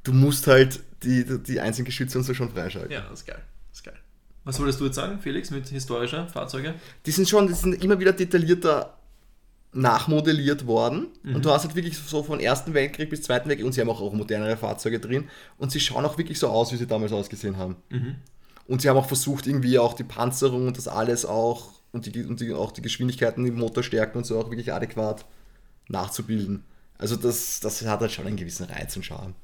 Du musst halt die, die, die einzelnen Geschütze und so schon freischalten. Ja, das ist geil. Was wolltest du jetzt sagen, Felix, mit historischer Fahrzeuge? Die sind schon, die sind immer wieder detaillierter nachmodelliert worden. Und du hast halt wirklich so von Ersten Weltkrieg bis Zweiten Weltkrieg und sie haben auch, auch modernere Fahrzeuge drin. Und sie schauen auch wirklich so aus, wie sie damals ausgesehen haben. Und sie haben auch versucht, irgendwie auch die Panzerung und das alles auch und, die, und die, auch die Geschwindigkeiten, die Motorstärken und so auch wirklich adäquat nachzubilden. Also das, das hat halt schon einen gewissen Reiz und Charme.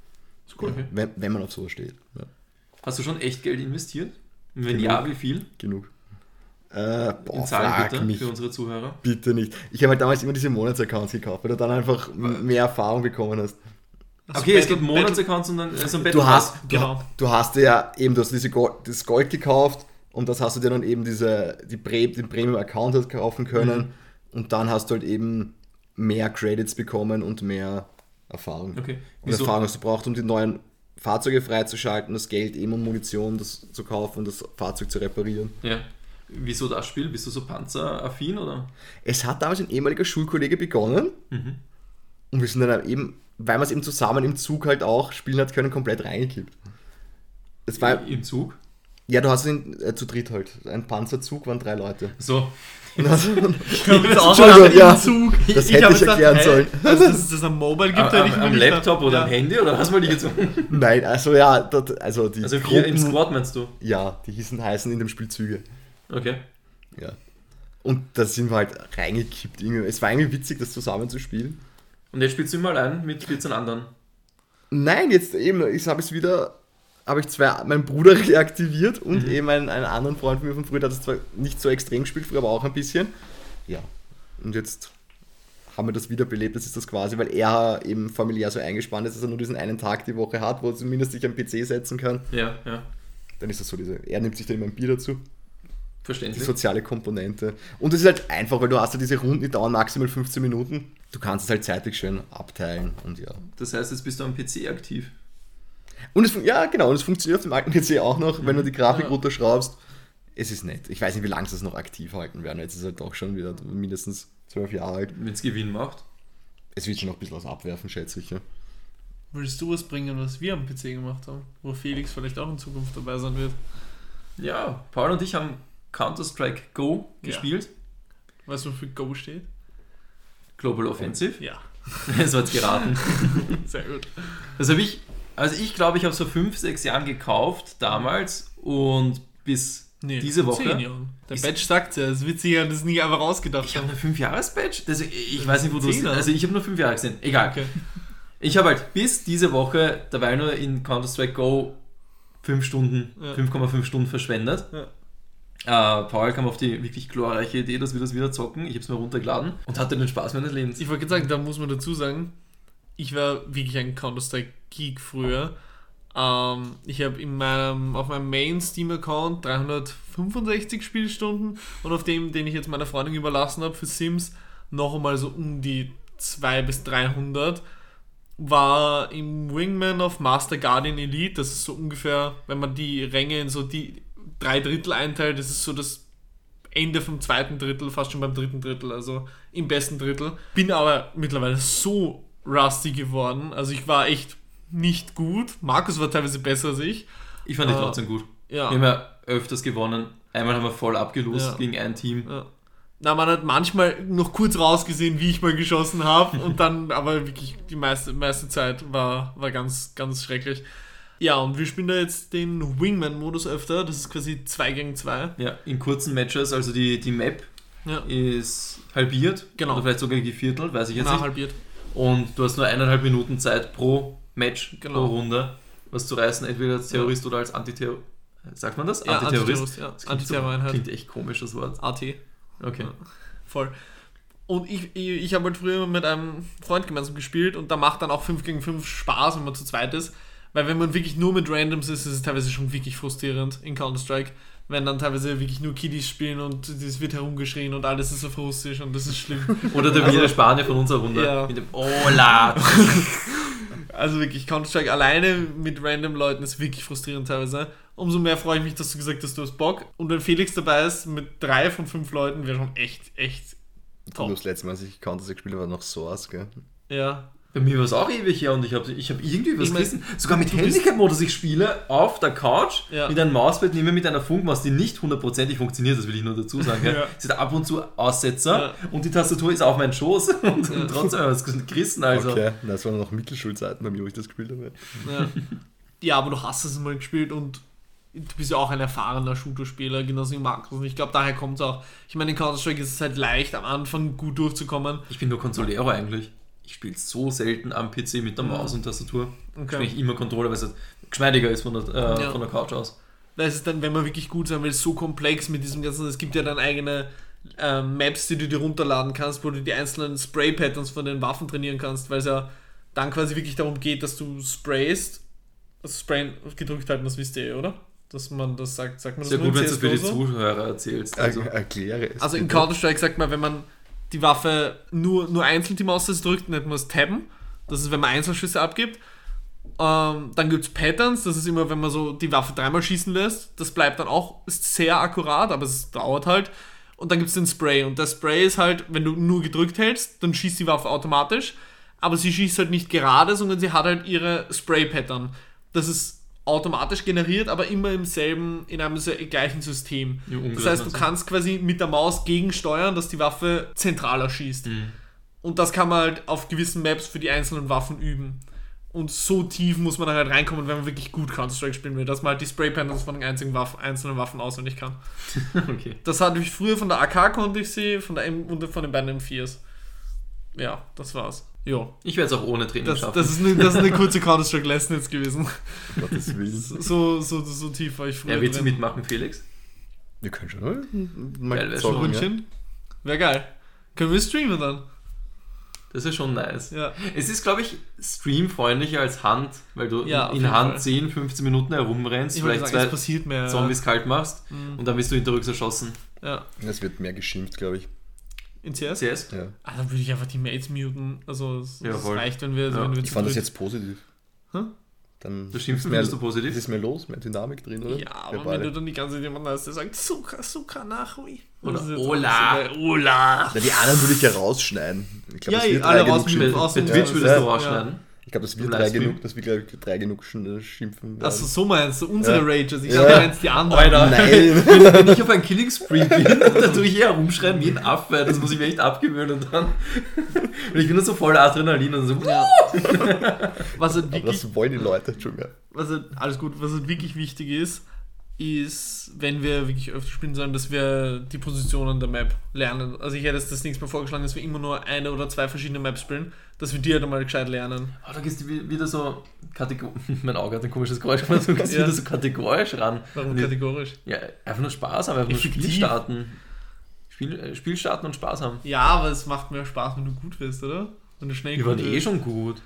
Ist cool. Okay. Wenn, wenn man auf sowas steht. Ja, Hast du schon echt Geld investiert? Und wenn Genug. ja, wie viel? genug. Äh, In boah, Zahlen frag bitte, mich für unsere Zuhörer. bitte nicht. Ich habe halt damals immer diese Monatsaccounts gekauft, weil du dann einfach mehr Erfahrung bekommen hast. Also Okay, es gibt Monatsaccounts und dann äh, so ein Du hast, du, Genau. du hast dir ja eben, du hast diese Gold, das Gold gekauft und das hast du dir dann eben diese, die Pre, den Premium-Account halt kaufen können Mhm. und dann hast du halt eben mehr Credits bekommen und mehr Erfahrung. Okay. Und Wieso, Erfahrung hast du braucht, um die neuen Fahrzeuge freizuschalten, das Geld eben um Munition das zu kaufen und das Fahrzeug zu reparieren. Ja. Wieso das Spiel? Bist du so panzeraffin oder? Es hat damals ein ehemaliger Schulkollege begonnen und wir sind dann eben, weil man es eben zusammen im Zug halt auch spielen hat können, komplett reingekippt. Es war, Im Zug? ja, du hast ihn äh, zu dritt halt. Ein Panzerzug waren drei Leute. So. Und das, Entschuldigung, ja. Zug. Das hätte ich gedacht, erklären hä? sollen. Also, dass es das am Mobile gibt, ich am, am Laptop oder ja. am Handy oder was wollte ich jetzt? Nein, also ja, dort, also die Also vier im Gruppen- Squad meinst du? Ja, die hießen heißen in dem Spiel Züge. Okay. Ja. Und da sind wir halt reingekippt. Es war irgendwie witzig, das zusammen zu spielen. Und jetzt spielst du immer allein mit 14 anderen. Nein, jetzt eben, ich habe es wieder, habe ich zwei, meinen Bruder reaktiviert und Mhm. eben einen, einen anderen Freund von mir von früher, der hat es zwar nicht so extrem gespielt, früher aber auch ein bisschen. Ja. Und jetzt haben wir das wiederbelebt, das ist das quasi, weil er eben familiär so eingespannt ist, dass er nur diesen einen Tag die Woche hat, wo er zumindest sich am PC setzen kann. Ja, ja. Dann ist das so diese, er nimmt sich dann immer ein Bier dazu. Die Verständlich. soziale Komponente. Und es ist halt einfach, weil du hast ja diese Runden, die dauern maximal 15 Minuten. Du kannst es halt zeitlich schön abteilen und ja. Das heißt, jetzt bist du am PC aktiv. Und es, ja, genau, und es funktioniert auf dem alten PC auch noch, wenn du die Grafik Ja. runterschraubst. Es ist nett. Ich weiß nicht, wie lange sie es noch aktiv halten werden. Jetzt ist es halt doch schon wieder mindestens zwölf Jahre alt. Wenn es Gewinn macht. Es wird schon noch ein bisschen was abwerfen, schätze ich. Ja. Willst du was bringen, was wir am PC gemacht haben? Wo Felix vielleicht auch in Zukunft dabei sein wird? Ja, Paul und ich haben Counter-Strike Go Ja. gespielt. Weißt du, wofür Go steht? Global Offensive. Ja, Das war jetzt geraten. sehr gut. Das habe ich, also ich glaube, ich habe so fünf, sechs Jahren gekauft damals und bis Nee, diese Woche. Zehn Jahren. Der Badge sagt ja, es ist witzig, das nie einfach ausgedacht Ich habe eine 5-Jahres-Badge? Das- Ich weiß nicht, wo du es. Also ich habe nur 5 Jahre gesehen. Egal. Okay. Ich habe halt bis diese Woche dabei nur in Counter-Strike Go 5 Stunden, Ja. 5,5 Stunden verschwendet. Äh, Paul kam auf die wirklich glorreiche Idee, dass wir das wieder zocken. Ich habe es mir runtergeladen und hatte den Spaß meines Lebens. Ich wollte sagen, da muss man dazu sagen, ich war wirklich ein Counter-Strike-Geek früher. Ähm, ich habe in meinem, auf meinem Main-Steam-Account 365 Spielstunden und auf dem, den ich jetzt meiner Freundin überlassen habe für Sims, noch einmal so um die 200 bis 300. War im Wingman of Master Guardian Elite, das ist so ungefähr, wenn man die Ränge in so die drei Drittel einteilt, das ist so das Ende vom zweiten Drittel, fast schon beim dritten Drittel, also im besten Drittel. Bin aber mittlerweile so rusty geworden. Also ich war echt nicht gut. Markus war teilweise besser als ich. Ich fand die Äh, trotzdem gut. Ja. Wir haben ja öfters gewonnen. Einmal haben wir voll abgelost Ja. gegen ein Team. ja. Na, man hat manchmal noch kurz rausgesehen, wie ich mal geschossen habe und dann, aber wirklich die meiste, meiste Zeit war, war ganz, ganz schrecklich. Ja, und wir spielen da jetzt den Wingman-Modus öfter. Das ist quasi 2 gegen 2. Ja, in kurzen Matches, also die, die Map Ja, ist halbiert. Genau. Oder vielleicht sogar geviertelt, weiß ich jetzt nicht. nachhalbiert. Und du hast nur eineinhalb Minuten Zeit pro Match, Genau. pro Runde, was zu reißen, entweder als Terrorist oder als Antiterrorist. Sagt man das? Ja, Antiterrorist. Antiterrorist, ja. Das klingt, so, klingt echt komisch, das Wort. AT. Okay. Ja. Voll. Und ich, ich, ich habe halt früher mit einem Freund gemeinsam gespielt und da macht dann auch 5 gegen 5 Spaß, wenn man zu zweit ist. Weil wenn man wirklich nur mit Randoms ist, ist es teilweise schon wirklich frustrierend in Counter-Strike. Wenn dann teilweise wirklich nur Kiddies spielen und es wird herumgeschrien und alles ist auf Russisch und das ist schlimm. Oder der Also- Spanier von unserer Runde. Ja. Mit dem Ola. Also wirklich, Counter-Strike alleine mit random Leuten ist wirklich frustrierend teilweise. Umso mehr freue ich mich, dass du gesagt hast, du hast Bock. Und wenn Felix dabei ist, mit drei von fünf Leuten, wäre schon echt, echt Und top. das letzte Mal, als ich Counter-Strike gespielt habe, war noch Source, gell? Ja. Bei mir war es auch ewig her und ich habe ich hab irgendwie was Ich mein, gerissen. Sogar mit Handicap-Modus. Ich spiele auf der Couch Ja. mit einem Mauspad, nehme mit einer Funkmaus, die nicht hundertprozentig funktioniert, das will ich nur dazu sagen. Ja. Es ist ab und zu Aussetzer Ja. und die Tastatur ist auf meinen Schoß und, und trotzdem habe ich was gerissen. Also. Okay, das waren noch Mittelschulzeiten bei mir, wo ich das gespielt habe. Ja. ja, aber du hast es mal gespielt und du bist ja auch ein erfahrener Shooter-Spieler, genauso wie Markus. Und ich glaube, daher kommt es auch. Ich meine, in Counter-Strike ist es halt leicht, am Anfang gut durchzukommen. Ich bin nur Consolero eigentlich. Ich spiele so selten am PC mit der Maus und Tastatur. Ich Okay. spiele eigentlich immer Controller, weil es halt geschmeidiger ist von der, äh, Ja. von der Couch aus. Weil es ist dann, wenn man wirklich gut sein will, so komplex mit diesem ganzen. Es gibt ja dann eigene ähm, Maps, die du dir runterladen kannst, wo du die einzelnen Spray-Patterns von den Waffen trainieren kannst, weil es ja dann quasi wirklich darum geht, dass du sprayst. Also Sprayen gedrückt halten, das wisst ihr, eh, oder? Dass man das sagt, sagt man das Sehr gut, wenn du es für die? Zuhörer erzählst. Also, Also, erkläre es. Also in. Counter-Strike sagt man, wenn man die Waffe nur, nur einzeln die Maustaste drückt, nennt man es Tabben. Das ist, wenn man Einzelschüsse abgibt. Ähm, dann gibt es Patterns, das ist immer, wenn man so die Waffe dreimal schießen lässt. Das bleibt dann auch ist sehr akkurat, aber es dauert halt. Und dann gibt es den Spray. Und der Spray ist halt, wenn du nur gedrückt hältst, dann schießt die Waffe automatisch. Aber sie schießt halt nicht gerade, sondern sie hat halt ihre Spray-Pattern. Das ist automatisch generiert, aber immer im selben, in einem gleichen System. Ja, das heißt, du kannst quasi mit der Maus gegensteuern, dass die Waffe zentraler schießt. Mhm. Und das kann man halt auf gewissen Maps für die einzelnen Waffen üben. Und so tief muss man dann halt reinkommen, wenn man wirklich gut Counter-Strike spielen will, dass man halt die Spray-Patterns von den einzigen Waffen, einzelnen Waffen auswendig kann. Okay. Das hatte ich früher von der AK konnte ich sie, von der M und von den beiden M4s. Ja, das war's. Jo. Ich werde es auch ohne Training Das, schaffen. das, ist eine, das ist eine kurze Counter-Strike-Lesson jetzt gewesen. Gottes Willen. So, so, so tief war ich früher ja, willst du drin. mitmachen, Felix? Wir können schon mal, mal Geil, wär schon. ja. Rundchen? Wäre geil. Können wir streamen dann? Das ist schon nice. Ja. Es ist, glaube ich, streamfreundlicher als Hand, weil du Ja, in Hand Fall. 10, 15 Minuten herumrennst, Ich vielleicht sagen, zwei passiert mehr. Zombies kalt machst Mhm. und dann bist du hinterrücks erschossen. Ja. Es wird mehr geschimpft, glaube ich. In CS? CS? Ja. Ah, dann würde ich einfach die Mates muten. Also es, Ja, es reicht, wenn wir, Ja. wenn wir Ich fand das jetzt positiv. Hä? Dann Das Schimpfen ist mehr, du positiv? Es ist mehr los, mehr Dynamik drin, oder? Ja, aber wenn du dann die ganze Zeit jemanden hast, der sagt Suka, Suka, Nachui. Oder Ola. Ola. Na, die anderen würde ich ja rausschneiden. Ich glaube, Ja, alle rausschneiden. Außen- Twitch Ja, würdest ja. du rausschneiden. Ich glaube, das Im wird drei genug, das wird, glaub ich, drei genug sch- schimpfen. Achso, so meinst du, unsere Ja. Rages. Ich Ja. dachte, du meinst die anderen. Alter, Nein. wenn, wenn ich auf einen Killing Spree bin, dann tue ich eher rumschreien wie ein Affe. Das muss ich mir echt abgewöhnen und dann. Und ich bin dann so voll Adrenalin und so. Ja. Was halt Aber wirklich, das wollen die Leute schon mehr. was halt, alles gut, was halt wirklich wichtig ist, ist, wenn wir wirklich öfter spielen sollen, dass wir die Positionen der Map lernen. Also ich hätte jetzt das nächste Mal vorgeschlagen, dass wir immer nur eine oder zwei verschiedene Maps spielen, dass wir die halt einmal gescheit lernen. Oh, da gehst du wie- wieder so kategorisch. Mein Auge hat ein komisches Geräusch gemacht. Du gehst Ja. wieder so kategorisch ran. Warum ich- kategorisch? Ja, einfach nur Spaß haben, einfach nur. Spiel starten. Spiel, äh, Spiel starten und Spaß haben. Ja, aber es macht mehr Spaß, wenn du gut wirst, oder? Wenn du schnell Wir gut waren eh schon gut.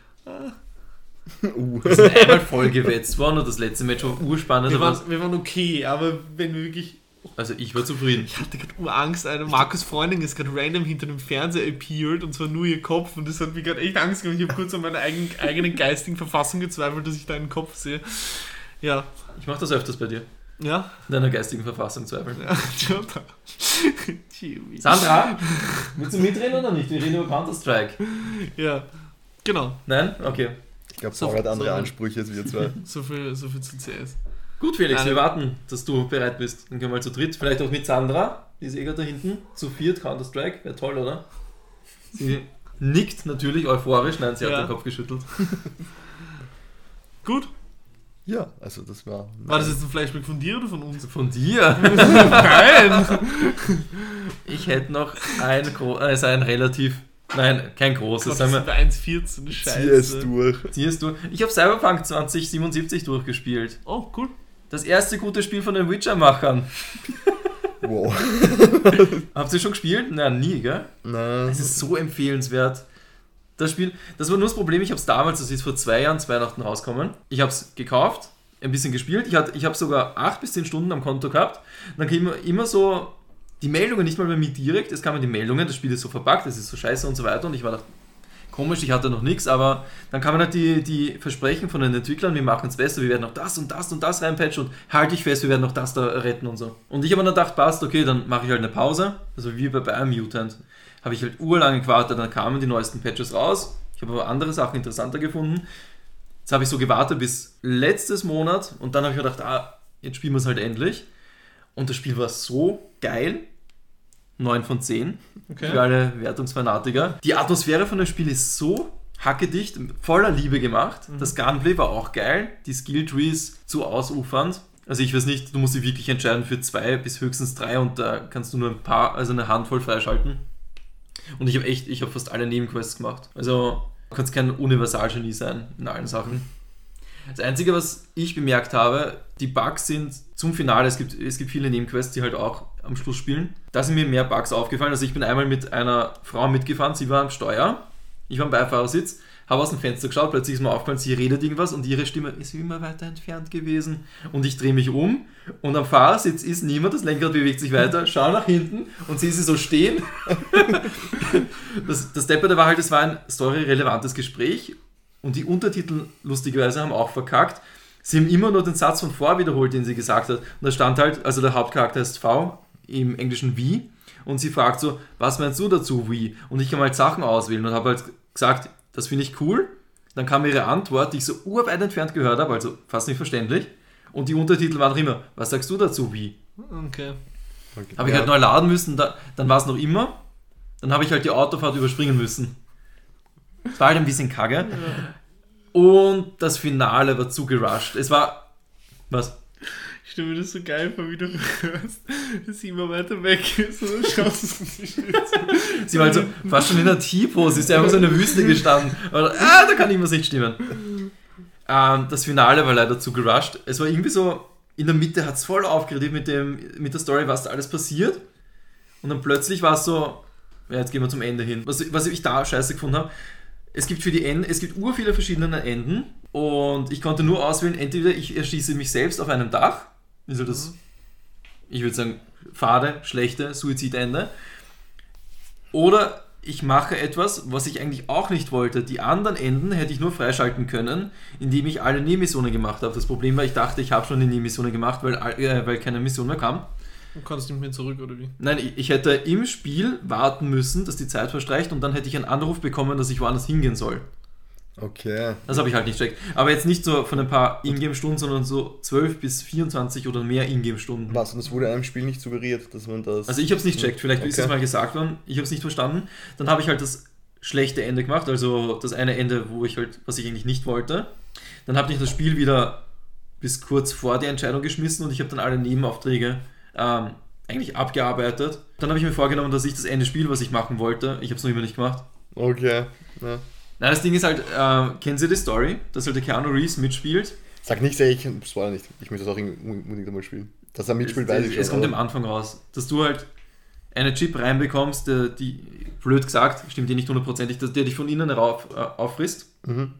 Uh. Wir sind einmal voll gewetzt worden und das letzte Match war urspannend. Wir waren, wir waren okay, aber wenn wir wirklich. also ich war zufrieden. Ich hatte gerade Urangst, eine Markus Freundin ist gerade random hinter dem Fernseher appeared und zwar nur ihr Kopf und das hat mir gerade echt Angst gemacht. Ich habe kurz an meiner eigenen, eigenen geistigen Verfassung gezweifelt, dass ich da einen Kopf sehe. Ja. Ich mache das öfters bei dir. Ja. In deiner geistigen Verfassung zweifeln. Ja. Sandra, willst du mitreden oder nicht? Wir reden über Counter-Strike. Ja. Genau. Nein? Okay. Ich glaube, So- Paul hat andere so- Ansprüche als wir zwei. So viel, so viel zu CS. Gut, Felix, Eine- wir warten, dass du bereit bist. Dann können wir mal zu dritt, vielleicht auch mit Sandra, die ist eh gerade da hinten, zu viert Counter-Strike. Wäre toll, oder? Sie nickt natürlich euphorisch. Nein, sie hat Ja. den Kopf geschüttelt. Gut. Ja, also das war. War das jetzt ein Flashback von dir oder von uns? Von dir? Nein! Ich hätte noch ein, also ein relativ, nein, kein großes, Gott, das wir, sind wir 1,14, Zieh es Scheiße. durch. ziehst du. Ich habe Cyberpunk 2077 durchgespielt. Oh, cool. Das erste gute Spiel von den Witcher-Machern. Wow. Habt ihr schon gespielt? Nein, nie, gell? Na, Es ist so empfehlenswert. Das Spiel, das war nur das Problem, ich habe es damals, das ist vor zwei Jahren, zu Weihnachten rausgekommen. Ich habe es gekauft, ein bisschen gespielt. Ich, hatte- ich habe sogar acht bis zehn Stunden am Konto gehabt. Dann immer, immer so die Meldungen, nicht mal bei mir direkt, es kamen die Meldungen, das Spiel ist so verpackt, es ist so scheiße und so weiter. Und ich war da komisch, ich hatte noch nichts, aber dann kamen halt die, die Versprechen von den Entwicklern, wir machen es besser, wir werden noch das und das und das reinpatchen und halte ich fest, wir werden noch das da retten und so. Und ich habe dann gedacht, passt, okay, dann mache ich halt eine Pause, also wie bei Biomutant. Habe ich halt urlange gewartet, dann kamen die neuesten Patches raus. Ich habe aber andere Sachen interessanter gefunden. Jetzt habe ich so gewartet bis letztes Monat und dann habe ich mir gedacht, ah, jetzt spielen wir es halt endlich. Und das Spiel war so geil. 9 von 10 Okay. für alle Wertungsfanatiker. Die Atmosphäre von dem Spiel ist so hackedicht, voller Liebe gemacht. Das Gunplay war auch geil. Die Skilltrees zu ausufernd. Also ich weiß nicht, du musst dich wirklich entscheiden für zwei bis höchstens drei und da kannst du nur ein paar, also eine Handvoll freischalten. Und ich habe echt, ich habe fast alle Nebenquests gemacht. Also du kannst kein Universalgenie sein in allen Sachen. Das Einzige, was ich bemerkt habe, die Bugs sind zum Finale, es gibt, es gibt viele Nebenquests, die halt auch am Schluss spielen. Da sind mir mehr Bugs aufgefallen. Also ich bin einmal mit einer Frau mitgefahren, sie war am Steuer, ich war am Beifahrersitz, habe aus dem Fenster geschaut, plötzlich ist mir aufgefallen, sie redet irgendwas und ihre Stimme ist immer weiter entfernt gewesen. Und ich drehe mich um und am Fahrersitz ist niemand, das Lenkrad bewegt sich weiter, schau nach hinten und sehe sie so stehen. das, das Depperte war halt, es war ein storyrelevantes Gespräch Und die Untertitel, lustigerweise, haben auch verkackt. Sie haben immer nur den Satz von vor wiederholt, den sie gesagt hat. Und da stand halt, also der Hauptcharakter ist V, im Englischen wie. Und sie fragt so, was meinst du dazu, wie? Und ich kann halt Sachen auswählen und habe halt gesagt, das finde ich cool. Dann kam ihre Antwort, die ich so urweit entfernt gehört habe, also fast nicht verständlich. Und die Untertitel waren noch immer, was sagst du dazu, wie? Okay. Okay. Habe ich Ja. halt neu laden müssen, da, dann war es noch immer. Dann habe ich halt die Autofahrt überspringen müssen. Das war halt ein bisschen kacke. Und das Finale war zu gerusht. Es war. Was? Ich stelle mir das so geil vor, wie du hörst, dass sie immer weiter weg ist und dann schaust du so. Sie war halt so fast schon in der T-Pose. Sie ist einfach so in der Wüste gestanden. Und, ah, da kann irgendwas nicht stimmen. Ähm, das Finale war leider zu gerusht. Es war irgendwie so, in der Mitte hat es voll aufgeregt mit, dem, mit der Story, was da alles passiert. Und dann plötzlich war es so, ja, jetzt gehen wir zum Ende hin. Was, was ich da scheiße gefunden habe, es gibt für die Enden, es gibt ur viele verschiedene Enden. Und ich konnte nur auswählen, entweder ich erschieße mich selbst auf einem Dach, also das, ich würde sagen, fade, schlechte Suizidende. Oder ich mache etwas, was ich eigentlich auch nicht wollte. Die anderen Enden hätte ich nur freischalten können, indem ich alle Nebenmissionen gemacht habe. Das Problem war, ich dachte, ich habe schon die Nebenmissionen gemacht, weil, äh, weil keine Mission mehr kam. Du kannst nicht mehr zurück, oder wie? Nein, ich, ich hätte im Spiel warten müssen, dass die Zeit verstreicht und dann hätte ich einen Anruf bekommen, dass ich woanders hingehen soll. Okay. Das habe ich halt nicht checkt. Aber jetzt nicht so von ein paar Ingame-Stunden, sondern so 12 bis 24 oder mehr Ingame-Stunden. Was? Und das wurde einem Spiel nicht suggeriert, dass man das. Also ich habe es nicht checkt, vielleicht ist Okay. es mal gesagt worden, ich habe es nicht verstanden. Dann habe ich halt das schlechte Ende gemacht, also das eine Ende, wo ich halt, was ich eigentlich nicht wollte. Dann habe ich das Spiel wieder bis kurz vor die Entscheidung geschmissen und ich habe dann alle Nebenaufträge ähm, eigentlich abgearbeitet. Dann habe ich mir vorgenommen, dass ich das Ende spiele, was ich machen wollte. Ich habe es noch immer nicht gemacht. Okay. Ja. Nein, das Ding ist halt, äh, kennen Sie die Story, dass halt der Keanu Reeves mitspielt? Sag nicht, ey, ich spoiler nicht. Ich möchte das auch unbedingt einmal spielen. Dass er mitspielt, weiß es, ich schon. es kommt am Anfang raus, dass du halt eine Chip reinbekommst, der, die, blöd gesagt, stimmt dir nicht hundertprozentig, dass der dich von innen rauf, äh, auffrisst. Mhm.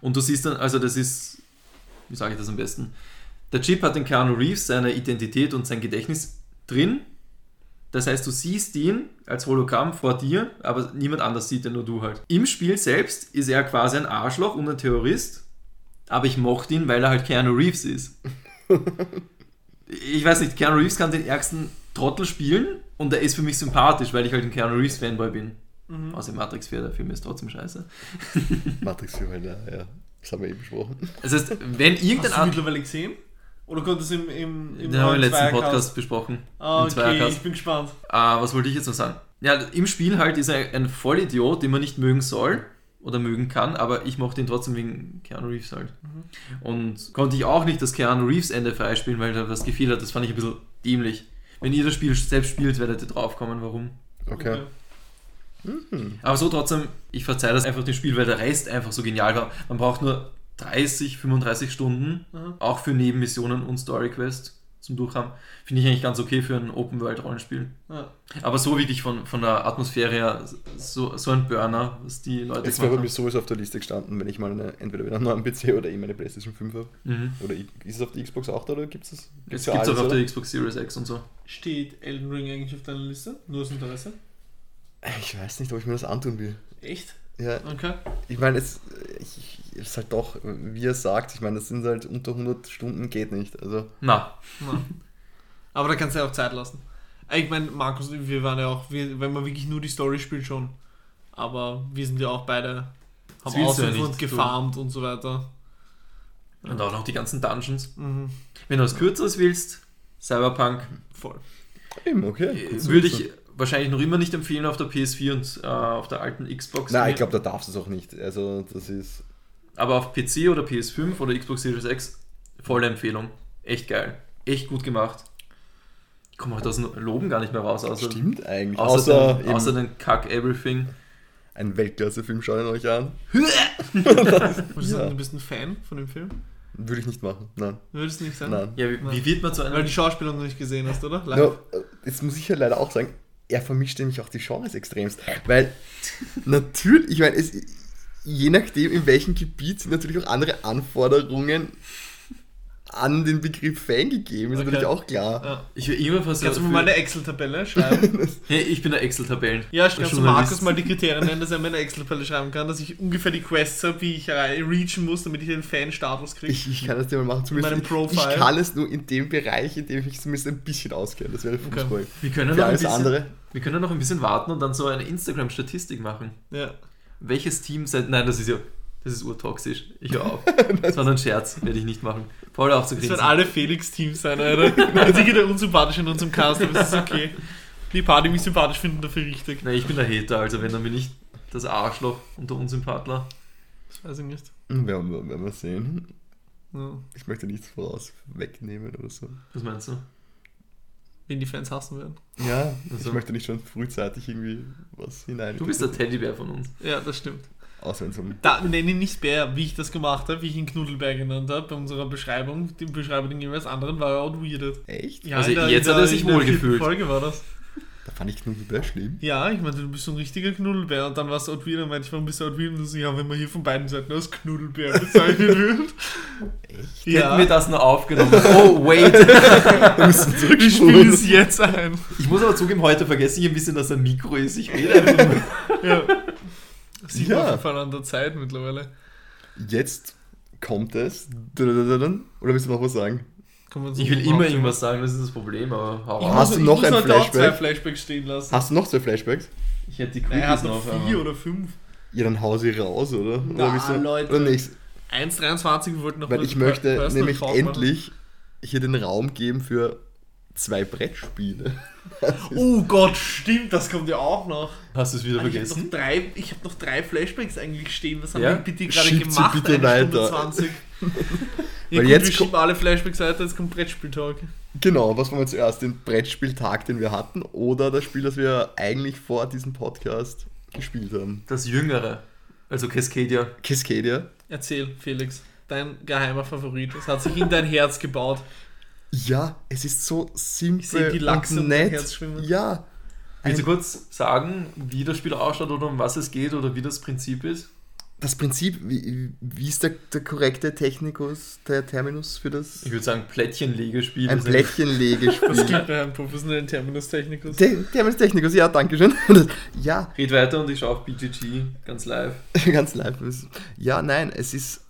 Und du siehst dann, also das ist, wie sage ich das am besten? Der Chip hat den Keanu Reeves, seine Identität und sein Gedächtnis drin. Das heißt, du siehst ihn als Hologramm vor dir, aber niemand anders sieht ihn, nur du halt. Im Spiel selbst ist er quasi ein Arschloch und ein Terrorist, aber ich mochte ihn, weil er halt Keanu Reeves ist. ich weiß nicht, Keanu Reeves kann den ärgsten Trottel spielen und er ist für mich sympathisch, weil ich halt ein Keanu Reeves Fanboy bin. Mhm. Außer Matrix 4, der Film ist trotzdem scheiße. Matrix 4 halt, ja, ja. Das haben wir eben besprochen. Das heißt, wenn irgendein Hast du mittlerweile gesehen? Oder konntest du im, im, im Den haben wir im letzten Zweiercast- Podcast besprochen. Ah, okay, ich bin gespannt. Ah, was wollte ich jetzt noch sagen? Ja, im Spiel halt ist er ein Vollidiot, den man nicht mögen soll oder mögen kann, aber ich mochte ihn trotzdem wegen Keanu Reeves halt. Und konnte ich auch nicht das Keanu Reeves Ende freispielen, weil da was gefehlt hat. Das fand ich ein bisschen dämlich. Wenn ihr das Spiel selbst spielt, werdet ihr draufkommen, warum. Okay. Aber so trotzdem, ich verzeihe das einfach dem Spiel, weil der Rest einfach so genial war. Man braucht nur 30, 35 Stunden, Mhm. auch für Nebenmissionen und Story Quest zum Durchhaben. Finde ich eigentlich ganz okay für ein Open-World-Rollenspiel. Ja. Aber so wirklich von, von der Atmosphäre her, so, so ein Burner, was die Leute Jetzt wäre bei mir sowieso auf der Liste gestanden, wenn ich mal eine, entweder wieder einen neuen PC oder eben eine PlayStation 5 habe. Mhm. Oder ist es auf der Xbox auch da oder gibt es das? Für gibt es auch auf oder? der Xbox Series X und so. Steht Elden Ring eigentlich auf deiner Liste? Nur aus Interesse? Ich weiß nicht, ob ich mir das antun will. Echt? Ja, Okay. ich meine, es ich, es ist halt doch, wie er sagt, ich meine, das sind halt unter 100 Stunden, geht nicht. Also, Na, Na. Aber da kannst du ja auch Zeit lassen. Ich meine, Markus, wir waren ja auch, wir, wenn man wirklich nur die Story spielt, schon. Aber wir sind ja auch beide, haben du ja ausgefunden, nicht, du. gefarmt und so weiter. und auch noch die ganzen Dungeons. Mhm. Wenn du was Kürzeres willst, Cyberpunk, Voll. eben, okay. zu würde ich wahrscheinlich noch immer nicht empfehlen auf der PS4 und äh, auf der alten Xbox. Nein, ich glaube, da darfst du es auch nicht. Also, das ist. Aber auf PC oder PS5 oder Xbox Series X, volle Empfehlung. Echt geil. Echt gut gemacht. Ich komme heute aus dem Loben gar nicht mehr raus, außer, Stimmt eigentlich. außer, Außer, den, außer den Kack-Everything. ein Weltklasse-Film, schaut ihn euch an. Würdest du Ja. sagen, du bist ein Fan von dem Film? Würde ich nicht machen. Nein. Würdest du nicht sagen? Nein. Ja, wie, wie wird man zu Weil du einem... die Schauspieler noch nicht gesehen hast, oder? Live? No, äh, jetzt muss ich ja leider auch sagen, er vermischt nämlich auch die Genres extremst. Weil natürlich, ich meine, es, je nachdem, in welchem Gebiet sind natürlich auch andere Anforderungen an den Begriff Fan gegeben, ist Okay. natürlich auch klar. Ja. Ich will immer fast Kannst du mal eine Excel-Tabelle schreiben? Hey, ich bin der Excel-Tabellen. Ja, kannst du. Markus mal die Kriterien nennen, dass er mir eine Excel-Tabelle schreiben kann, dass ich ungefähr die Quests habe, wie ich reachen muss, damit ich den Fan-Status kriege. Ich, ich kann das dir mal machen. Zumindest meinem Profile. Ich kann es nur in dem Bereich, in dem ich mich zumindest ein bisschen auskenne. Das wäre Fußball. Wir können, Für noch ein alles bisschen, andere. wir können noch ein bisschen warten und dann so eine Instagram-Statistik machen. Ja. Welches Team seit. Nein, das ist ja. Das ist urtoxisch. Ich höre auf. Das war nur ein Scherz, werde ich nicht machen. Paul auch zu Das grinsen. werden alle Felix-Teams sein, Alter. Sicher der unsympathische in unserem Cast, aber es ist okay. Die paar, die mich sympathisch finden, dafür richtig. Nein, ich bin der Hater, also wenn dann bin ich das Arschloch und der Unsympathler. Das weiß ich nicht. Hm, Werden wir, werden wir sehen. Ja. Ich möchte nichts voraus wegnehmen oder so. Was meinst du? Wen die Fans hassen werden. Ja, Also- ich möchte nicht schon frühzeitig irgendwie was hinein. Du bist der Teddybär von uns. Ja, das stimmt. Außer wenn es um. Da nenne ihn nicht Bär, wie ich das gemacht habe, wie ich ihn Knuddelbär genannt habe, bei unserer Beschreibung, die Beschreibung den jeweils anderen war er outweirdet. Echt? Ja, Also in der- jetzt in hat er sich in der wohl vierten gefühlt. Folge war das. Da fand ich Knuddelbär schlimm. Ja, ich meinte, du bist so ein richtiger Knuddelbär und dann warst du outweird und meinte ich, warum bist du outweird? Und ja, wenn man hier von beiden Seiten als Knuddelbär bezeichnet wird. Echt? Hätten wir das nur aufgenommen. Oh, wait. Wir müssen Ich spiele zurückspulen. es jetzt ein. Ich muss aber zugeben, heute vergesse ich ein bisschen, dass ein Mikro ist. Ich rede einfach nur. Ja. Das sieht Ja. man auf jeden Fall an der Zeit mittlerweile. Jetzt kommt es. Oder willst du noch was sagen? So Ich will immer irgendwas sagen, das ist das Problem, aber hau Ich. Hast muss- du noch ein heute auch zwei Flashback? Flashbacks stehen lassen. Hast du noch zwei Flashbacks? Ich hätte die Cookies hat noch vier aber- oder fünf. Ja, dann hau sie raus, oder? Na, oder du, Leute. Oder nicht? 1,23, wir wollten noch Weil ich möchte Personal nämlich Talk machen. endlich hier den Raum geben für zwei Brettspiele. Oh Gott, stimmt, das kommt ja auch noch. Hast du es wieder Ich habe noch, vergessen? drei- ich hab noch drei Flashbacks eigentlich stehen. Was haben Ja? wir bitte gerade Schiebt sie gemacht? bitte Eine weiter. Stunde 20. ja, Weil gut, jetzt wir schieben alle Flashbacks weiter, jetzt kommt Brettspieltalk. Genau, was wollen wir zuerst? Den Brettspieltag, den wir hatten, oder das Spiel, das wir eigentlich vor diesem Podcast gespielt haben? Das Jüngere. Also Cascadia. Cascadia. Erzähl, Felix, dein geheimer Favorit. Es hat sich in dein Herz gebaut. Ja, es ist so simpel Ich sehe die Lachse und nett. Herz schwimmen. Ja, Willst du kurz sagen, wie das Spiel ausschaut oder um was es geht oder wie das Prinzip ist? Das Prinzip, wie, wie ist der, der korrekte Technikus, der Terminus für das? Ich würde sagen, Plättchenlegespiel. Ein Das Plättchenlegespiel. klingt bei einem professionellen Terminus-Technikus. Te- Terminus Technikus, ja, danke schön. ja, Red weiter und ich schaue auf BGG ganz live. ganz live. Ja, nein, es ist,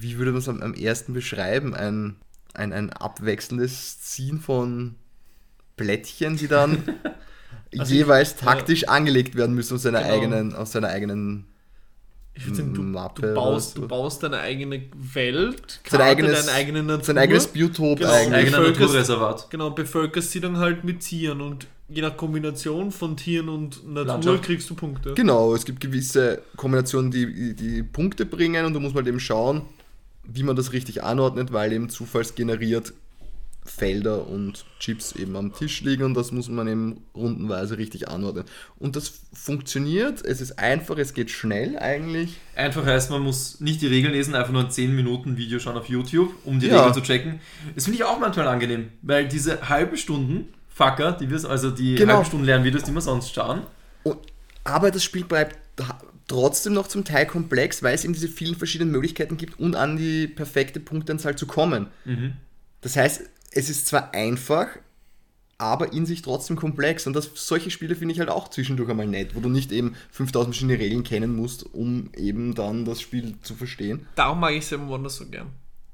wie würde man es am, am ersten beschreiben, ein, ein, ein abwechselndes Ziehen von Plättchen, die dann Also jeweils ich- taktisch angelegt werden müssen aus seiner Genau. eigenen, aus seiner eigenen Ich würde sagen, du, Mappe du, baust, so. du baust deine eigene Welt, Sein Karte, eigenes- deine eigene Natur. sein eigenes Biotop Genau. eigentlich. Naturreservat. Genau, bevölkerst sie dann halt mit Tieren und je nach Kombination von Tieren und Natur Landschaft. kriegst du Punkte. Genau, es gibt gewisse Kombinationen, die, die, die Punkte bringen und du musst halt eben schauen, wie man das richtig anordnet, weil eben zufallsgeneriert Felder und Chips eben am Tisch liegen und das muss man eben rundenweise richtig anordnen. Und das funktioniert, es ist einfach, es geht schnell eigentlich. Einfach heißt, man muss nicht die Regeln lesen, einfach nur ein 10 Minuten Video schauen auf YouTube, um die Ja. Regeln zu checken. Das finde ich auch manchmal angenehm, weil diese halben Stunden Fucker, die wir, also die Genau. halben Stunden Lernvideos, die wir sonst schauen, Und, aber das Spiel bleibt trotzdem noch zum Teil komplex, weil es eben diese vielen verschiedenen Möglichkeiten gibt, um an die perfekte Punktanzahl zu kommen. Das heißt, es ist zwar einfach, aber in sich trotzdem komplex. Und das, solche Spiele finde ich halt auch zwischendurch einmal nett, wo du nicht eben 5000 verschiedene Regeln kennen musst, um eben dann das Spiel zu verstehen. Darum mag ich Seven Wonders so gern.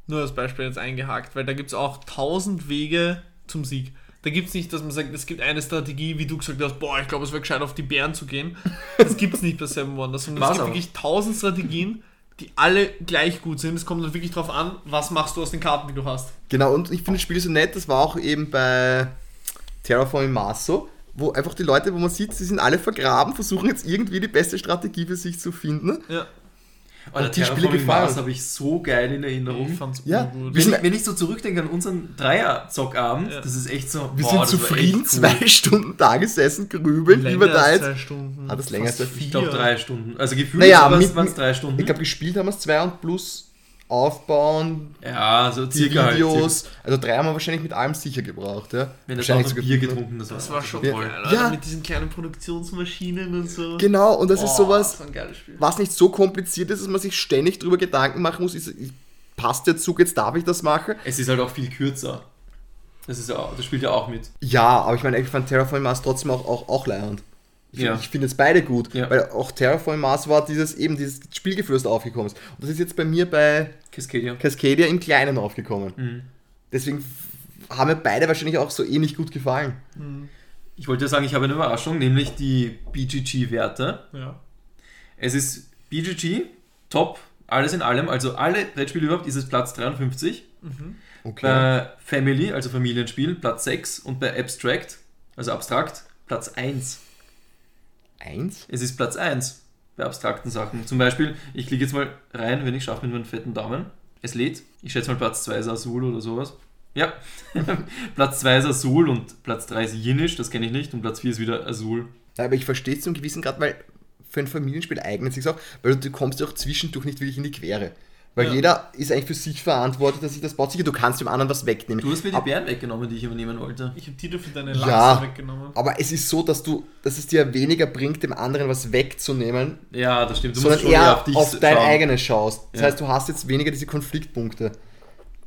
Nur als Beispiel jetzt eingehakt, weil da gibt es auch tausend Wege zum Sieg. Da gibt es nicht, dass man sagt, es gibt eine Strategie, wie du gesagt hast, boah, ich glaube, es wäre gescheit, auf die Bären zu gehen. Das gibt es nicht bei Seven Wonders, sondern es gibt aber. wirklich tausend Strategien, die alle gleich gut sind. Es kommt dann wirklich darauf an, was machst du aus den Karten, die du hast. Genau, und ich finde das Spiel so nett, das war auch eben bei Terraforming Mars so, wo einfach die Leute, wo man sieht, sie sind alle vergraben, versuchen jetzt irgendwie die beste Strategie für sich zu finden. Ja, Die Spiele Terraforming gefallen. Mars habe ich so geil in Erinnerung. ich fand's Ja, Wenn sind- ich, wenn ich so zurückdenke an unseren Dreier-Zockabend, Ja. das ist echt so. Wir boah, sind zufrieden cool. zwei Stunden da gesessen, grübeln, wie wir Länger da jetzt. zwei Stunden. Ah, das länger Fast als zwei- Ich glaube vier. drei Stunden. Also gefühlt Naja, waren es drei Stunden. Ich glaube, gespielt haben wir es zwei und plus aufbauen, ja, so circa halt. Videos. Also drei haben wir wahrscheinlich mit allem sicher gebraucht, ja. Wenn wahrscheinlich auch sogar Bier getrunken, das war, Das war schon Ja. geil, Ja. Alter, mit diesen kleinen Produktionsmaschinen und so. Genau, und das ist Boah, sowas, Das war ein geiles Spiel. was nicht so kompliziert ist, dass man sich ständig drüber Gedanken machen muss. Ist, passt der Zug, jetzt darf ich das machen. Es ist halt auch viel kürzer. Das, ist ja auch, das spielt ja auch mit. Ja, aber ich meine, ich fand Terraforming Mars trotzdem auch, auch, auch leiernd. Ich, Ja. ich finde jetzt beide gut, Ja. weil auch Terraforming Mars war dieses eben dieses Spielgefühl, das da aufgekommen ist. Und das ist jetzt bei mir bei Cascadia. Cascadia im Kleinen aufgekommen. Mhm. Deswegen haben mir beide wahrscheinlich auch so ähnlich gut gefallen. Ich wollte ja sagen, ich habe eine Überraschung, nämlich die BGG-Werte. Ja. Es ist BGG, top, alles in allem, also alle Brettspiele überhaupt ist es Platz 53. Okay. Bei Family, also Familienspiel, Platz 6 und bei Abstract, also abstrakt, Platz 1. Eins? Es ist Platz 1 bei abstrakten Sachen. Zum Beispiel, ich klicke jetzt mal rein, wenn ich schaffe mit meinem fetten Daumen. Es lädt. Ich schätze mal Platz 2 ist Azul oder sowas. Ja. Platz 2 ist Azul und Platz 3 ist Yinish, das kenne ich nicht. Und Platz 4 ist wieder Azul. Ja, aber ich verstehe es zum gewissen Grad, weil für ein Familienspiel eignet sich auch, weil du kommst ja auch zwischendurch nicht wirklich in die Quere. Weil Ja. jeder ist eigentlich für sich verantwortlich, dass sich das baut. Sicher, du kannst dem anderen was wegnehmen. Du hast mir die Bären weggenommen, die ich übernehmen wollte. Ich habe dir dafür deine Ja. Lachse weggenommen. Aber es ist so, dass du, dass es dir weniger bringt, dem anderen was wegzunehmen, Ja, das stimmt. Du sondern schon eher eher auf, dein schauen. eigenes schaust. Das Ja. heißt, du hast jetzt weniger diese Konfliktpunkte.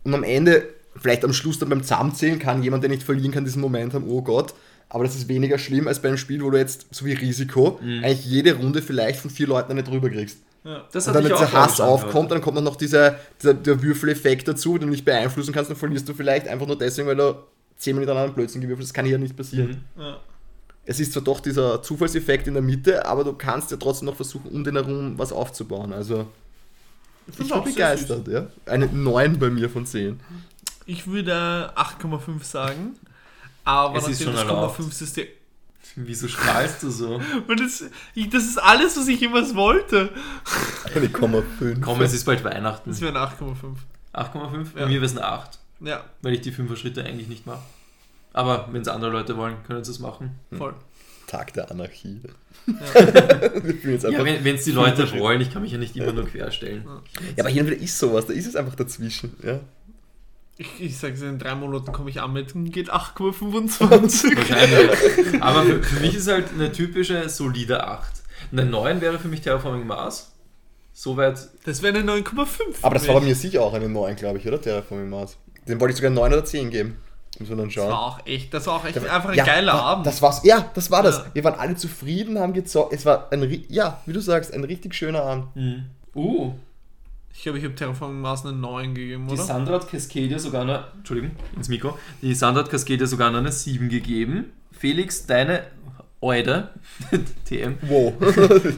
Und am Ende, vielleicht am Schluss dann beim Zusammenzählen, kann jemand, der nicht verlieren kann, diesen Moment haben, oh Gott. Aber das ist weniger schlimm als bei einem Spiel, wo du jetzt, so wie Risiko, Mhm. eigentlich jede Runde vielleicht von vier Leuten nicht drüber kriegst. Ja. Das Und dann, ich dieser Hass aufkommt, dann kommt dann noch dieser, dieser der Würfeleffekt dazu, den du nicht beeinflussen kannst, dann verlierst du vielleicht einfach nur deswegen, weil du zehnmal miteinander Blödsinn gewürfelt hast. Das kann hier nicht passieren. Mhm. Ja. Es ist zwar doch dieser Zufallseffekt in der Mitte, aber du kannst ja trotzdem noch versuchen, um den herum was aufzubauen. Also, ich find's bin begeistert, ja. Eine 9 bei mir von 10. Ich würde 8,5 sagen. Aber Es ist nachdem schon das erlaubt. 0,5 ist der. Wieso strahlst du so? Und das, ich, das ist alles, was ich jemals wollte. Eine Komma 5. Komm, es ist bald Weihnachten. Das wäre ein 8,5. 8,5? Bei Ja. mir wäre es eine 8, Ja, weil ich die 5er Schritte eigentlich nicht mache. Aber wenn es andere Leute wollen, können sie es machen. voll. Tag der Anarchie. Ja. ich bin jetzt Ja, einfach, ja, wenn es die Leute wollen, ich kann mich ja nicht immer nur querstellen. aber hier wieder ist sowas, da ist es einfach dazwischen. Ja. Ich, ich sage in drei Monaten komme ich an mit geht 8,25. Wahrscheinlich. Aber für, für mich ist halt eine typische solide 8. Eine 9 wäre für mich Terraforming Mars. Soweit. Das wäre eine 9,5. Aber das war bei mir sicher auch eine 9, glaube ich, oder? Terraforming Mars. Den wollte ich sogar 9 oder 10 geben. Muss man dann Das schauen. war auch echt, das war auch echt einfach ein Ja, geiler da- Abend. Das war's. Ja, das war das. Ja. Wir waren alle zufrieden, haben gezockt. Es war ein, ja, wie du sagst, ein richtig schöner Abend. Uh, ich glaube, ich habe Terraforming Mars eine 9 gegeben, die oder? Sandra hat Cascadia sogar eine. Entschuldigung, ins Mikro. Die Sandra hat Cascadia sogar noch eine 7 gegeben. Felix, deine Eude, TM, Wow.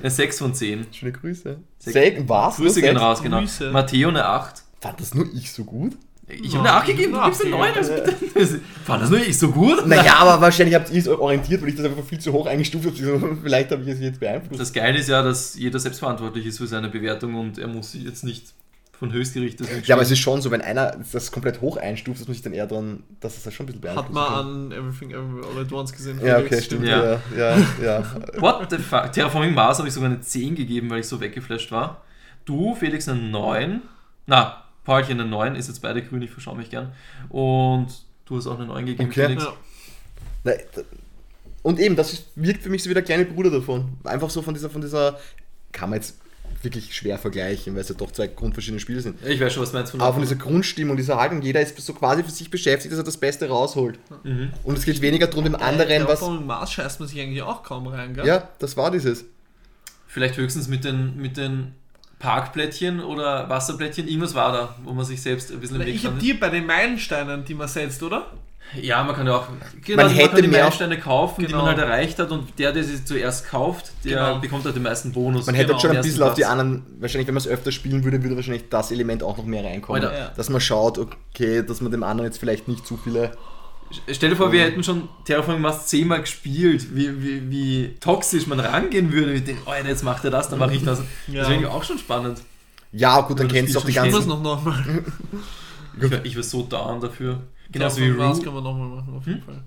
eine 6 von 10. Schöne Grüße. Sech- was? Grüße gehen raus, genau. Grüße. Matteo eine 8. Fand das nur ich so gut? Ich habe eine 8 gegeben, du gibst eine acht 9. Also bitte. Fand das nur ich so gut? Naja, aber wahrscheinlich habt ihr es euch orientiert, weil ich das einfach viel zu hoch eingestuft habe. Vielleicht habe ich es jetzt beeinflusst. Das Geile ist ja, dass jeder selbstverantwortlich ist für seine Bewertung und er muss jetzt nicht von Höchstgericht das Ja, aber es ist schon so, wenn einer das komplett hoch einstuft, dass man sich dann eher dran, dass es das schon ein bisschen Hat beeinflusst. man an Everything Everywhere All at Once gesehen. Ja, Felix, okay, stimmt. Ja. Ja, ja, ja. What the fuck? Terraforming Mars habe ich sogar eine 10 gegeben, weil ich so weggeflasht war. Du, Felix, eine 9. Na, Paulchen eine 9, ist jetzt beide grün, ich verschaue mich gern. Und du hast auch eine 9 gegeben, Okay. Felix. Ja. Da- Und eben, das ist- wirkt für mich so wie der kleine Bruder davon. Einfach so von dieser, von dieser, kann man jetzt wirklich schwer vergleichen, weil es ja doch zwei grundverschiedene Spiele sind. Ich weiß schon, was du meinst von Aber von dieser Grundstimmung, dieser Haltung, jeder ist so quasi für sich beschäftigt, dass er das Beste rausholt. Mhm. Und es geht weniger darum, dem anderen was. Terraforming Mars scheißt man sich eigentlich auch kaum rein, gell? Ja, das war dieses. Vielleicht höchstens mit den, mit den Parkplättchen oder Wasserplättchen. Irgendwas war da, wo man sich selbst ein bisschen Na, im Weg Ich habe dir bei den Meilensteinen, die man setzt, oder? Ja, man kann ja auch genau, Man hätte kann die mehr- Meilensteine kaufen, die Genau. man halt erreicht hat und der, der sie zuerst kauft, der Genau. bekommt halt den meisten Bonus. Man hätte Genau, schon ein bisschen ersten auf die Platz. anderen, wahrscheinlich, wenn man es öfter spielen würde, würde wahrscheinlich das Element auch noch mehr reinkommen. Alter. Ja. Dass man schaut, okay, dass man dem anderen jetzt vielleicht nicht zu viele. Stell dir vor, wir hätten schon Terraforming Mars zehnmal gespielt, wie, wie, wie toxisch man rangehen würde. Ich denke, oh, jetzt macht er das, dann mache ich das. Ja. Das wäre eigentlich auch schon spannend. Ja, gut, dann kennst du auch die ganzen. noch nochmal. Ich wär so down dafür. Genauso wie Terraforming Mars können wir nochmal machen, auf jeden Hm? Fall.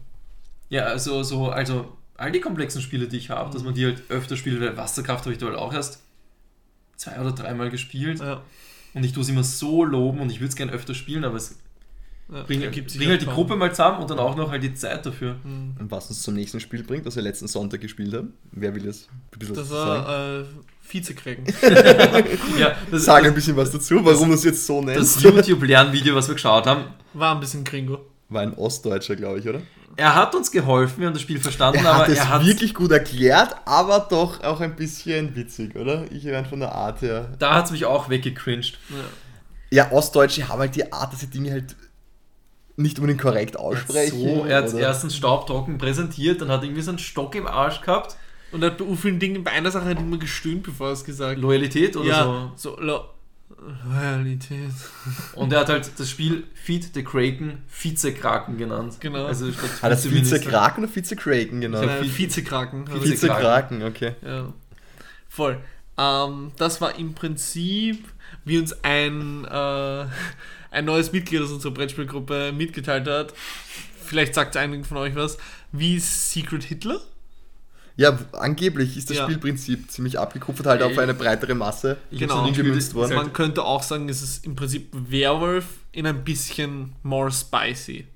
Ja, also, so, also all die komplexen Spiele, die ich habe, dass man die halt öfter spielt, weil Wasserkraft habe ich da halt auch erst zwei oder dreimal gespielt. Ja. Und ich tue es immer so loben und ich würde es gerne öfter spielen, aber es Ja, Bring, bring halt die kaum. Gruppe mal zusammen und dann auch noch halt die Zeit dafür. Mhm. Und was uns zum nächsten Spiel bringt, das wir letzten Sonntag gespielt haben. Wer will das ein bisschen Das war äh, Vizekriegen. Ja, das, Sag ein bisschen was dazu, warum du es jetzt so das nennst. YouTube-Lernvideo, was wir geschaut haben, War ein bisschen Gringo. War ein Ostdeutscher, glaube ich, oder? er hat uns geholfen, wir haben das Spiel verstanden, Er aber hat es er hat wirklich gut erklärt, aber doch auch ein bisschen witzig, oder? Ich meine von der Art her. da hat es mich auch weggecringed. Ja. Ja, Ostdeutsche haben halt die Art, dass sie Dinge halt nicht unbedingt korrekt aussprechen. So, er hat oder? erstens staubtrocken präsentiert, dann hat er irgendwie so einen Stock im Arsch gehabt. Und er hat bei vielen Dingen, bei einer Sache hat er immer gestöhnt, bevor er es gesagt hat. Loyalität oder Ja, so. so, Lo Loyalität. Und er hat halt das Spiel Feed the Kraken Vizekraken genannt. Genau. Also statt Hat er. Vize-Kraken oder Vize-Kraken genannt? Vize- Vizekraken. Vize- Vize-Kraken, okay. Ja. Voll. Ähm, das war im Prinzip, wie uns ein, äh, ein neues Mitglied aus unserer Brettspielgruppe mitgeteilt hat. Vielleicht sagt es einigen von euch was. Wie Secret Hitler? Ja, angeblich ist das Ja. Spielprinzip ziemlich abgekupfert, halt auf eine breitere Masse. Genau. Umgemünzt worden. Man könnte auch sagen, es ist im Prinzip Werwolf in ein bisschen more spicy.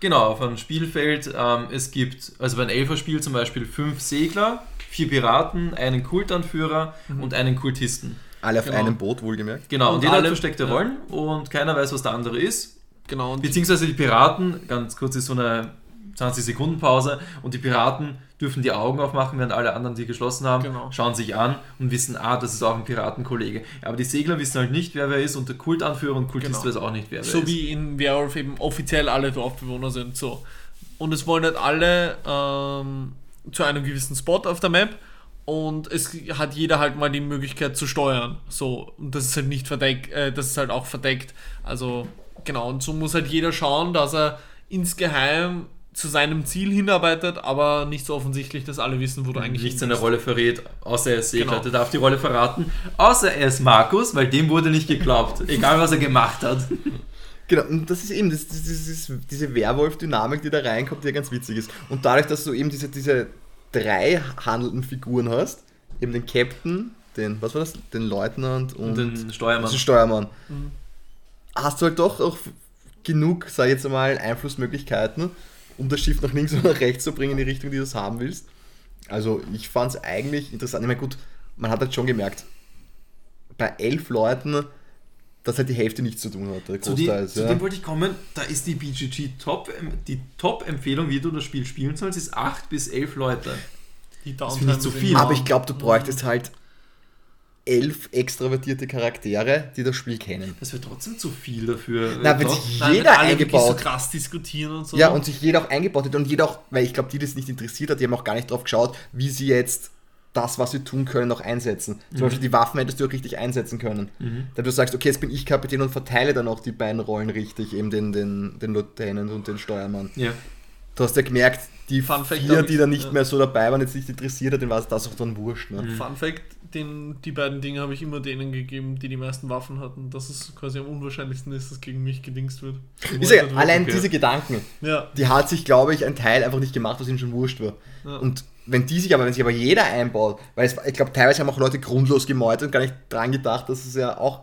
Genau, auf einem Spielfeld. Ähm, es gibt, also bei einem Elferspiel zum Beispiel fünf Segler, vier Piraten, einen Kultanführer und einen Kultisten. Alle auf Genau. einem Boot, wohlgemerkt. Genau, und, Und jeder alle- hat versteckte ja. Rollen und keiner weiß, was der andere ist. Genau. Und Beziehungsweise die Piraten, ganz kurz ist so eine 20 Sekunden Pause und die Piraten dürfen die Augen aufmachen, während alle anderen die geschlossen haben, Genau. schauen sich an und wissen, ah, das ist auch ein Piratenkollege. Aber die Segler wissen halt nicht, wer wer ist und der Kultanführer und Kultist Genau. weiß auch nicht, wer wer so ist. wie in Werwolf eben offiziell alle Dorfbewohner sind. So. Und es wollen halt alle ähm, zu einem gewissen Spot auf der Map und es hat jeder halt mal die Möglichkeit zu steuern. So. Und das ist halt nicht verdeckt, äh, das ist halt auch verdeckt. Also, genau. Und so muss halt jeder schauen, dass er insgeheim zu seinem Ziel hinarbeitet, aber nicht so offensichtlich, dass alle wissen, wo du eigentlich nicht seine. Rolle verrät, außer er ist. Genau. Der darf die Rolle verraten, außer er ist Markus, weil dem wurde nicht geglaubt, egal was er gemacht hat. Genau, und das ist eben das, das, das ist diese Werwolf-Dynamik, die da reinkommt, die ja ganz witzig ist. Und dadurch, dass du eben diese, diese drei handelnden Figuren hast, eben den Captain, den, was war das? Den Leutnant und, Und den Steuermann. den Steuermann, hast du halt doch auch genug, sag ich jetzt einmal, Einflussmöglichkeiten, um das Schiff nach links oder nach rechts zu bringen in die Richtung, die du es haben willst. Also ich fand es eigentlich interessant. Ich meine, gut, man hat halt schon gemerkt, bei elf Leuten, dass halt die Hälfte nichts zu tun hat. Der Zu, dem, Großteil, zu ja. dem wollte ich kommen, da ist die BGG Top, die Top-Empfehlung, wie du das Spiel spielen sollst, ist 8 bis 11 Leute. Die Das finde ich zu Downtime viel. Aber ich glaube, du bräuchtest halt elf extravertierte Charaktere, die das Spiel kennen. Das wäre trotzdem zu viel dafür. Na, wenn Doch. sich Nein, wenn jeder alle wirklich eingebaut so krass diskutieren und so. Ja, und sich jeder auch eingebaut hat und jeder auch, weil ich glaube, die das nicht interessiert hat, die haben auch gar nicht drauf geschaut, wie sie jetzt das, was sie tun können, noch einsetzen. Zum Beispiel die Waffen hättest du auch richtig einsetzen können. Da du sagst, okay, jetzt bin ich Kapitän und verteile dann auch die beiden Rollen richtig, eben den, den, den Lieutenant und den Steuermann. Ja. Du hast ja gemerkt, die Fun Fact, vier, ich, die da nicht ja. mehr so dabei waren, jetzt nicht interessiert hat, den war es das auch dann wurscht. Ne? Fun Fact, den, die beiden Dinge habe ich immer denen gegeben, die die meisten Waffen hatten. Das ist quasi am unwahrscheinlichsten ist, dass gegen mich gedingst wird. Ich sag, Gemeutert wird. allein okay. diese Gedanken, Ja, die hat sich, glaube ich, ein Teil einfach nicht gemacht, was ihm schon wurscht war. Ja. Und wenn die sich aber, wenn sich aber jeder einbaut, weil es, ich glaube, teilweise haben auch Leute grundlos gemeutert und gar nicht dran gedacht, dass es ja auch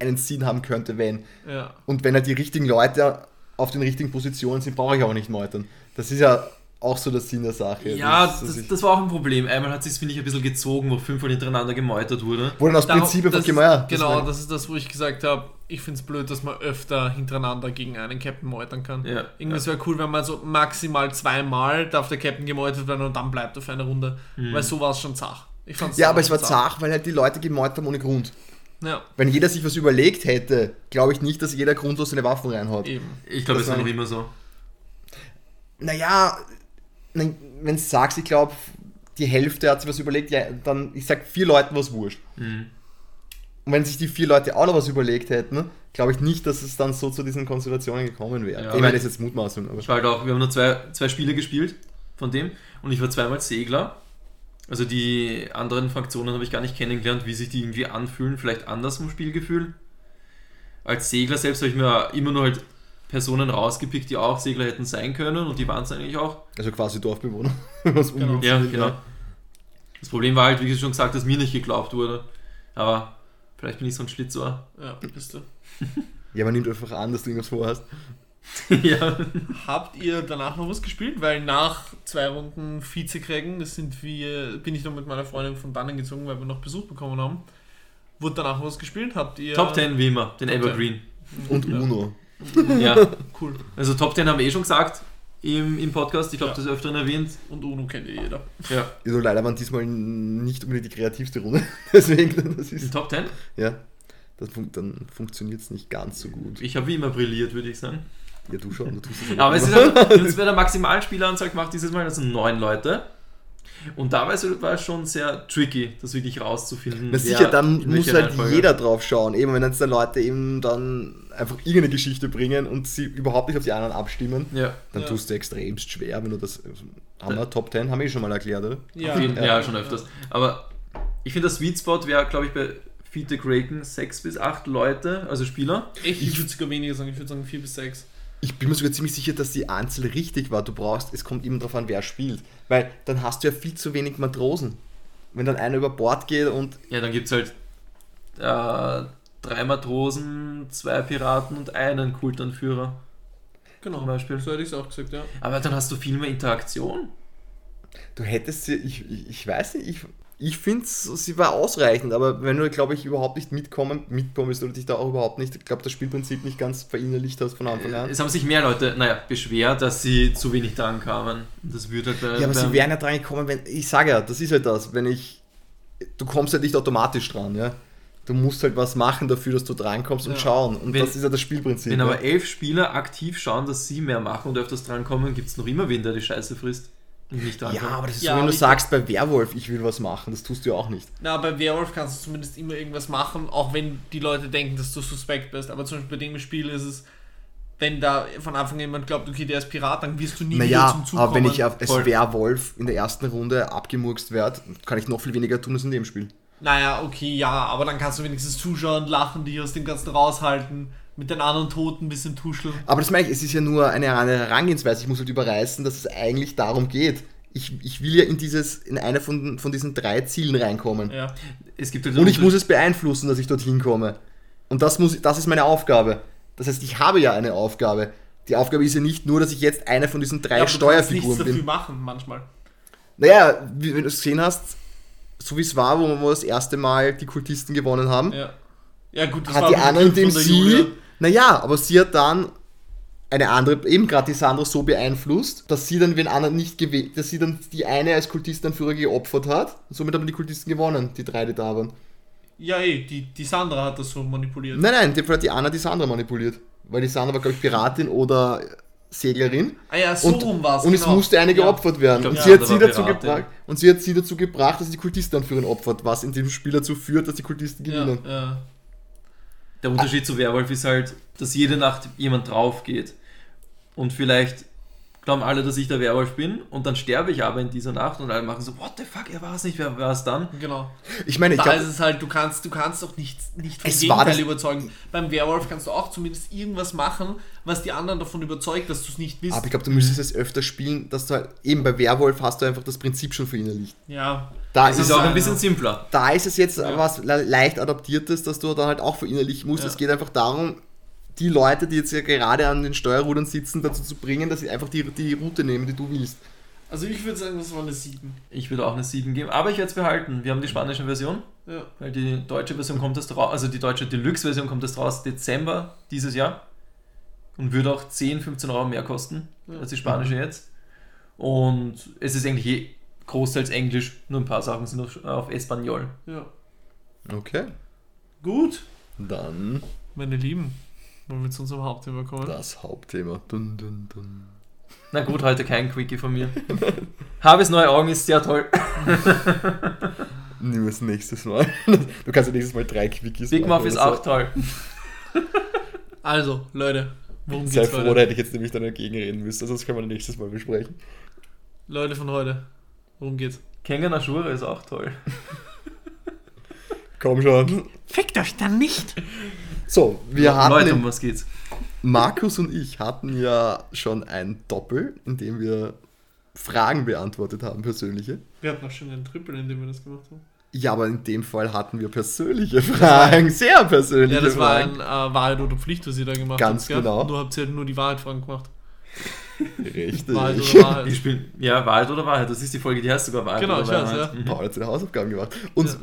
einen Sinn haben könnte, wenn. ja. Und wenn ja die richtigen Leute auf den richtigen Positionen sind, brauche ich auch nicht meutern. Das ist ja auch so der Sinn der Sache. Ja, das, ich- das war auch ein Problem. Einmal hat sich finde ich, ein bisschen gezogen, wo fünfmal hintereinander gemeutert wurde. dann aus Prinzip einfach das ist, Genau, das ist das, wo ich gesagt habe, ich finde es blöd, dass man öfter hintereinander gegen einen Captain meutern kann. Ja. Irgendwas wäre cool, wenn man so maximal zweimal darf der Captain gemeutert werden und dann bleibt auf eine Runde. Weil so war es schon zach. Ich fand's Ja, aber es war zach. zart, weil halt die Leute gemeutert haben ohne Grund. Ja, Wenn jeder sich was überlegt hätte, glaube ich nicht, dass jeder grundlos seine Waffen reinhaut. eben. Ich glaube, Das es war- noch immer so. Naja, wenn du sagst, ich glaube, die Hälfte hat sich was überlegt, ja, dann, ich sag vier Leuten was wurscht. Mhm. Und wenn sich die vier Leute auch noch was überlegt hätten, glaube ich nicht, dass es dann so zu diesen Konstellationen gekommen wäre. Ja, ich meine, das ist jetzt Mutmaßung, aber Ich war halt auch, wir haben nur zwei, zwei Spiele gespielt von dem und ich war zweimal Segler. Also die anderen Fraktionen habe ich gar nicht kennengelernt, wie sich die irgendwie anfühlen, vielleicht anders vom Spielgefühl. Als Segler selbst habe ich mir immer nur halt Personen rausgepickt, die auch Segler hätten sein können und die waren es eigentlich auch. also quasi Dorfbewohner. was Genau. Ja, genau. Das Problem war halt, wie schon gesagt, dass mir nicht geglaubt wurde. Aber vielleicht bin ich so ein Schlitzohr. Ja, bist du. Ja, man nimmt einfach an, dass du irgendwas vorhast. ja. Habt ihr danach noch was gespielt? Weil nach zwei Runden Vizekriegen, das sind wir, bin ich noch mit meiner Freundin von dannen gezogen, weil wir noch Besuch bekommen haben. Wurde danach was gespielt? Habt ihr. Top 10 wie immer, den Top Evergreen. Und. Uno. Ja. Cool. Also Top 10 haben wir eh schon gesagt im, im Podcast. Ich glaube, Ja. das ist öfteren erwähnt. Und Uno kennt eh jeder. Ja. Also leider waren diesmal nicht unbedingt die kreativste Runde. Deswegen, das ist. Top 10? Ja. Das fun dann funktioniert es nicht ganz so gut. Ich habe wie immer brilliert, würde ich sagen. Ja, du schon, du tust es Aber es ist halt, wir haben es bei der Maximalspieleranzahl gemacht dieses Mal, das sind neun Leute. Und da war es, schon sehr tricky, das wirklich rauszufinden. Na sicher, dann muss halt Reihenfolge. jeder drauf schauen. Eben, wenn jetzt da Leute eben dann einfach irgendeine Geschichte bringen und sie überhaupt nicht auf die anderen abstimmen, Ja, dann Ja. tust du extremst schwer, wenn du das. also, Haben wir Top 10, haben wir eh schon mal erklärt, oder? Ja, jeden- ja, schon öfters. Aber ich finde, der Sweet Spot wäre, glaube ich, bei Fite Kraken sechs bis acht Leute, also Spieler. Ich, ich würde sogar weniger sagen, ich würde sagen 4 bis 6. Ich bin mir sogar ziemlich sicher, dass die Anzahl richtig war. Du brauchst, es kommt eben darauf an, wer spielt. Weil dann hast du ja viel zu wenig Matrosen. Wenn dann einer über Bord geht und. Ja, dann gibt es halt äh, drei Matrosen, zwei Piraten und einen Kultanführer. Genau. Zum Beispiel. So hätte ich es auch gesagt, ja. Aber dann hast du viel mehr Interaktion. Du hättest sie, ich, ich, ich weiß nicht, ich, ich finde, sie war ausreichend, aber wenn du, glaube ich, überhaupt nicht mitkommen, mitkommst oder dich da auch überhaupt nicht, ich glaube, das Spielprinzip nicht ganz verinnerlicht hast von Anfang an. Es haben sich mehr Leute, naja, beschwert, dass sie zu wenig dran kamen. Das würde halt bei, Ja, aber sie wären ja dran gekommen, wenn, ich sage ja, das ist halt das, wenn ich, du kommst halt nicht automatisch dran, ja. Du musst halt was machen dafür, dass du drankommst und Ja. schauen. Und Wenn- das ist ja das Spielprinzip. Wenn ja. aber elf Spieler aktiv schauen, dass sie mehr machen und öfters drankommen, gibt es noch immer wen, der die Scheiße frisst und nicht ja, aber das ist Ja, so, wenn du sagst bei Werwolf, ich will was machen, das tust du ja auch nicht. Na, bei Werwolf kannst du zumindest immer irgendwas machen, auch wenn die Leute denken, dass du suspekt bist. Aber zum Beispiel bei dem Spiel ist es, wenn da von Anfang an jemand glaubt, okay, der ist Pirat, dann wirst du nie wieder Naja, zum Zug aber wenn ich auf- als Voll. Werwolf in der ersten Runde abgemurkst werde, kann ich noch viel weniger tun als in dem Spiel. Naja, okay, ja, aber dann kannst du wenigstens zuschauen, lachen, dich aus dem Ganzen raushalten, mit den anderen Toten ein bisschen tuscheln. Aber das meine ich, es ist ja nur eine, eine Herangehensweise. Ich muss halt überreißen, dass es eigentlich darum geht. Ich, ich will ja in dieses, in eine von, von diesen drei Zielen reinkommen. Ja. Es gibt halt Und ich muss es beeinflussen, dass ich dorthin komme. Und das, muss, das ist meine Aufgabe. Das heißt, ich habe ja eine Aufgabe. Die Aufgabe ist ja nicht nur, dass ich jetzt eine von diesen drei ja, aber du Steuerfiguren dafür bin. machen, manchmal. Naja, wie, wenn du es gesehen hast, so wie es war, wo wir das erste Mal die Kultisten gewonnen haben, Ja. Ja, gut, das hat die mit dem andere, Glück indem sie, Julia. Naja, aber sie hat dann eine andere, eben gerade die Sandra so beeinflusst, dass sie dann wen anderen nicht gewählt, dass sie dann die eine als Kultistenanführer geopfert hat. Und somit haben die Kultisten gewonnen, die drei, die da waren. Ja, eh, die, die Sandra hat das so manipuliert. Nein, nein, in dem Fall hat die Anna die Sandra manipuliert. Weil die Sandra war, glaube ich, Piratin oder Seglerin. Ah ja, so und, rum war es. und es musste eine geopfert werden. Ich glaub, und die sie hat, sie dazu gebracht, und sie hat sie dazu gebracht, dass sie die Kultistenanführerin opfert, was in dem Spiel dazu führt, dass die Kultisten Ja, gewinnen. ja. Der Unterschied zu Werwolf ist halt, dass jede Nacht jemand drauf geht. Und vielleicht glauben alle, dass ich der Werwolf bin und dann sterbe ich aber in dieser Nacht und alle machen so, what the fuck, er war es nicht, wer war es dann? Genau. Ich meine, ich da glaube, ist es halt, du kannst, du kannst doch nicht, nicht vom Gegenteil das- überzeugen. Beim Werwolf kannst du auch zumindest irgendwas machen, was die anderen davon überzeugt, dass du es nicht bist. aber ich glaube, du müsstest es öfter spielen, dass du halt, eben bei Werwolf hast du einfach das Prinzip schon verinnerlicht. ja. Da Es ist, ist es, auch ein bisschen simpler. da ist es jetzt Ja. was le leicht adaptiertes, dass du dann halt auch verinnerlichen musst. Ja. Es geht einfach darum, die Leute, die jetzt ja gerade an den Steuerrudern sitzen, dazu zu bringen, dass sie einfach die, die Route nehmen, die du willst. Also ich würde sagen, das war eine 7. Ich würde auch eine 7 geben, aber ich werde es behalten. Wir haben die spanische Version, Ja. weil die deutsche Version kommt erst raus, also die deutsche Deluxe-Version kommt erst raus Dezember dieses Jahr und würde auch 10, 15 Euro mehr kosten Ja. als die spanische jetzt. Und es ist eigentlich eh großteils Englisch, nur ein paar Sachen sind auf, auf Espanol. ja. Okay. Gut, Dann meine Lieben. Wollen wir zu unserem Hauptthema kommen? das Hauptthema. Dun, dun, dun. Na gut, heute kein Quickie von mir. Habes neue Augen ist sehr toll. Nimm es nächstes Mal. Du kannst ja nächstes Mal drei Quickies Big Muff machen ist oder auch toll. Also, Leute, worum Sei geht's froh, da heute? hätte ich jetzt nämlich dann dagegen reden müssen. Also das können wir nächstes Mal besprechen. Leute von heute, worum geht's? Kengan Ashura ist auch toll. Komm schon. Fickt euch dann nicht! So, wir hatten Leute, um was geht's? Markus und ich hatten ja schon ein Doppel, in dem wir Fragen beantwortet haben, persönliche. Wir hatten auch schon einen Triple, in dem wir das gemacht haben. Ja, aber in dem Fall hatten wir persönliche Fragen, sehr persönliche Ja, das war Fragen. ein äh, Wahrheit oder Pflicht, was ihr da gemacht Ganz habt. gell? genau. Nur habt ihr halt nur die Wahrheit-Fragen gemacht. Richtig. Wahrheit oder Ich Wahrheit. spiele, ja, Wahrheit oder Wahrheit. Das ist die Folge, die heißt sogar Wahrheit Genau, oder ich weiß, Wahrheit. ja. Paul hat seine Hausaufgaben gemacht. Und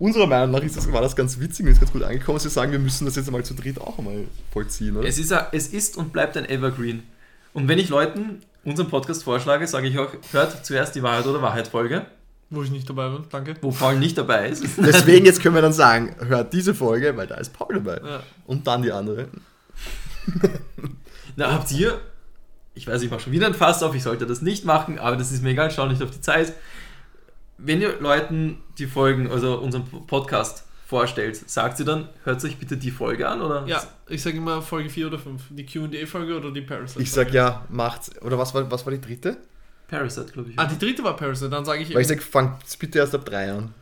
unserer Meinung nach ist das, war das ganz witzig und ist ganz gut angekommen. Sie sagen, wir müssen das jetzt einmal zu dritt auch einmal vollziehen, oder? Es ist, ein- es ist und bleibt ein Evergreen. Und wenn ich Leuten unseren Podcast vorschlage, sage ich auch, hört zuerst die Wahrheit oder Wahrheit Folge, Wo ich nicht dabei bin, danke. wo Paul nicht dabei ist. Deswegen jetzt können wir dann sagen, hört diese Folge, weil da ist Paul dabei. Ja. Und dann die andere. Na, habt ihr, ich weiß, ich mache schon wieder ein Fass auf, ich sollte das nicht machen, aber das ist mir egal, schau nicht auf die Zeit. Wenn ihr Leuten die Folgen, also unseren Podcast vorstellt, sagt sie dann, hört euch bitte die Folge an, oder? Ja, ich sage immer Folge 4 oder 5. Die QA-Folge oder die Parasite. Ich sag ja, macht's. Oder was war, was war die dritte? Parasite, glaube ich. Ah, die dritte war Parasite, dann sage ich. Weil ich sag, fangt bitte erst ab drei an.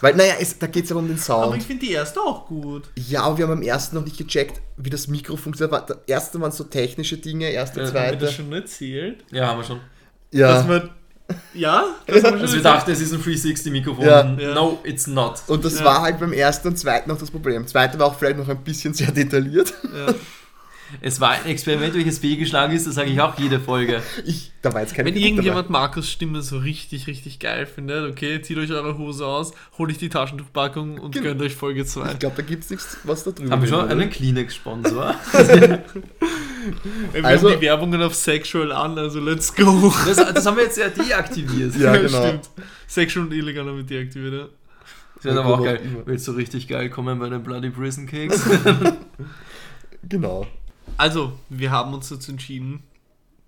Weil, naja, es, da geht's ja um den aber Sound. ich finde die erste auch gut. Ja, aber wir haben am ersten noch nicht gecheckt, wie das Mikro funktioniert. Der erste waren so technische Dinge, erste, Ja, Haben wir zweite. das schon erzählt? ja, haben wir schon. Dass Ja. man. Ja? Das schon Also wir dachten, es ist ein 360-Mikrofon. Ja. Ja. No, it's not. Und das Ja. war halt beim ersten und zweiten noch das Problem. Zweite war auch vielleicht noch ein bisschen sehr detailliert. Ja. Es war ein Experiment, welches fehlgeschlagen ist, das sage ich auch jede Folge. Ich, da war jetzt keine Wenn Kritik irgendjemand Markus Stimme so richtig, richtig geil findet, okay, zieht euch eure Hose aus, holt euch die Taschentuchpackung und Genau. gönnt euch Folge dabei. 2. Ich glaube, da gibt's nichts, was da drüber Haben wir schon oder? einen Kleenex-Sponsor? Wir Also- haben die Werbungen auf Sexual an, also let's go. Das, das haben wir jetzt ja deaktiviert. Ja, genau. Stimmt. Sexual und illegal haben wir deaktiviert, ja. Das wäre aber auch geil. immer. Willst du richtig geil kommen bei den Bloody Prison Cakes? Genau. Also, wir haben uns dazu entschieden,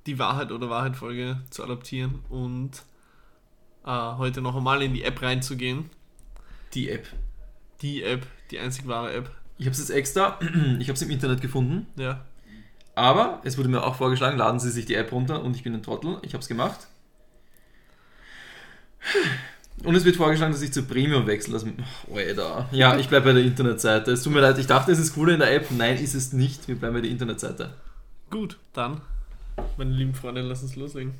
die Wahrheit oder Wahrheit-Folge zu adaptieren und äh, heute noch einmal in die App reinzugehen. Die App. Die App, die einzig wahre App. Ich habe es jetzt extra, ich habe es im Internet gefunden, Ja. aber es wurde mir auch vorgeschlagen, laden Sie sich die App runter und ich bin ein Trottel. Ich habe es gemacht. Und es wird vorgeschlagen, dass ich zu Premium wechsle. Also, oh, Alter. Ja, ich bleibe bei der Internetseite. Es tut mir leid, ich dachte, es ist cooler in der App. Nein, ist es nicht. Wir bleiben bei der Internetseite. Gut, dann, meine lieben Freunde, lass uns loslegen.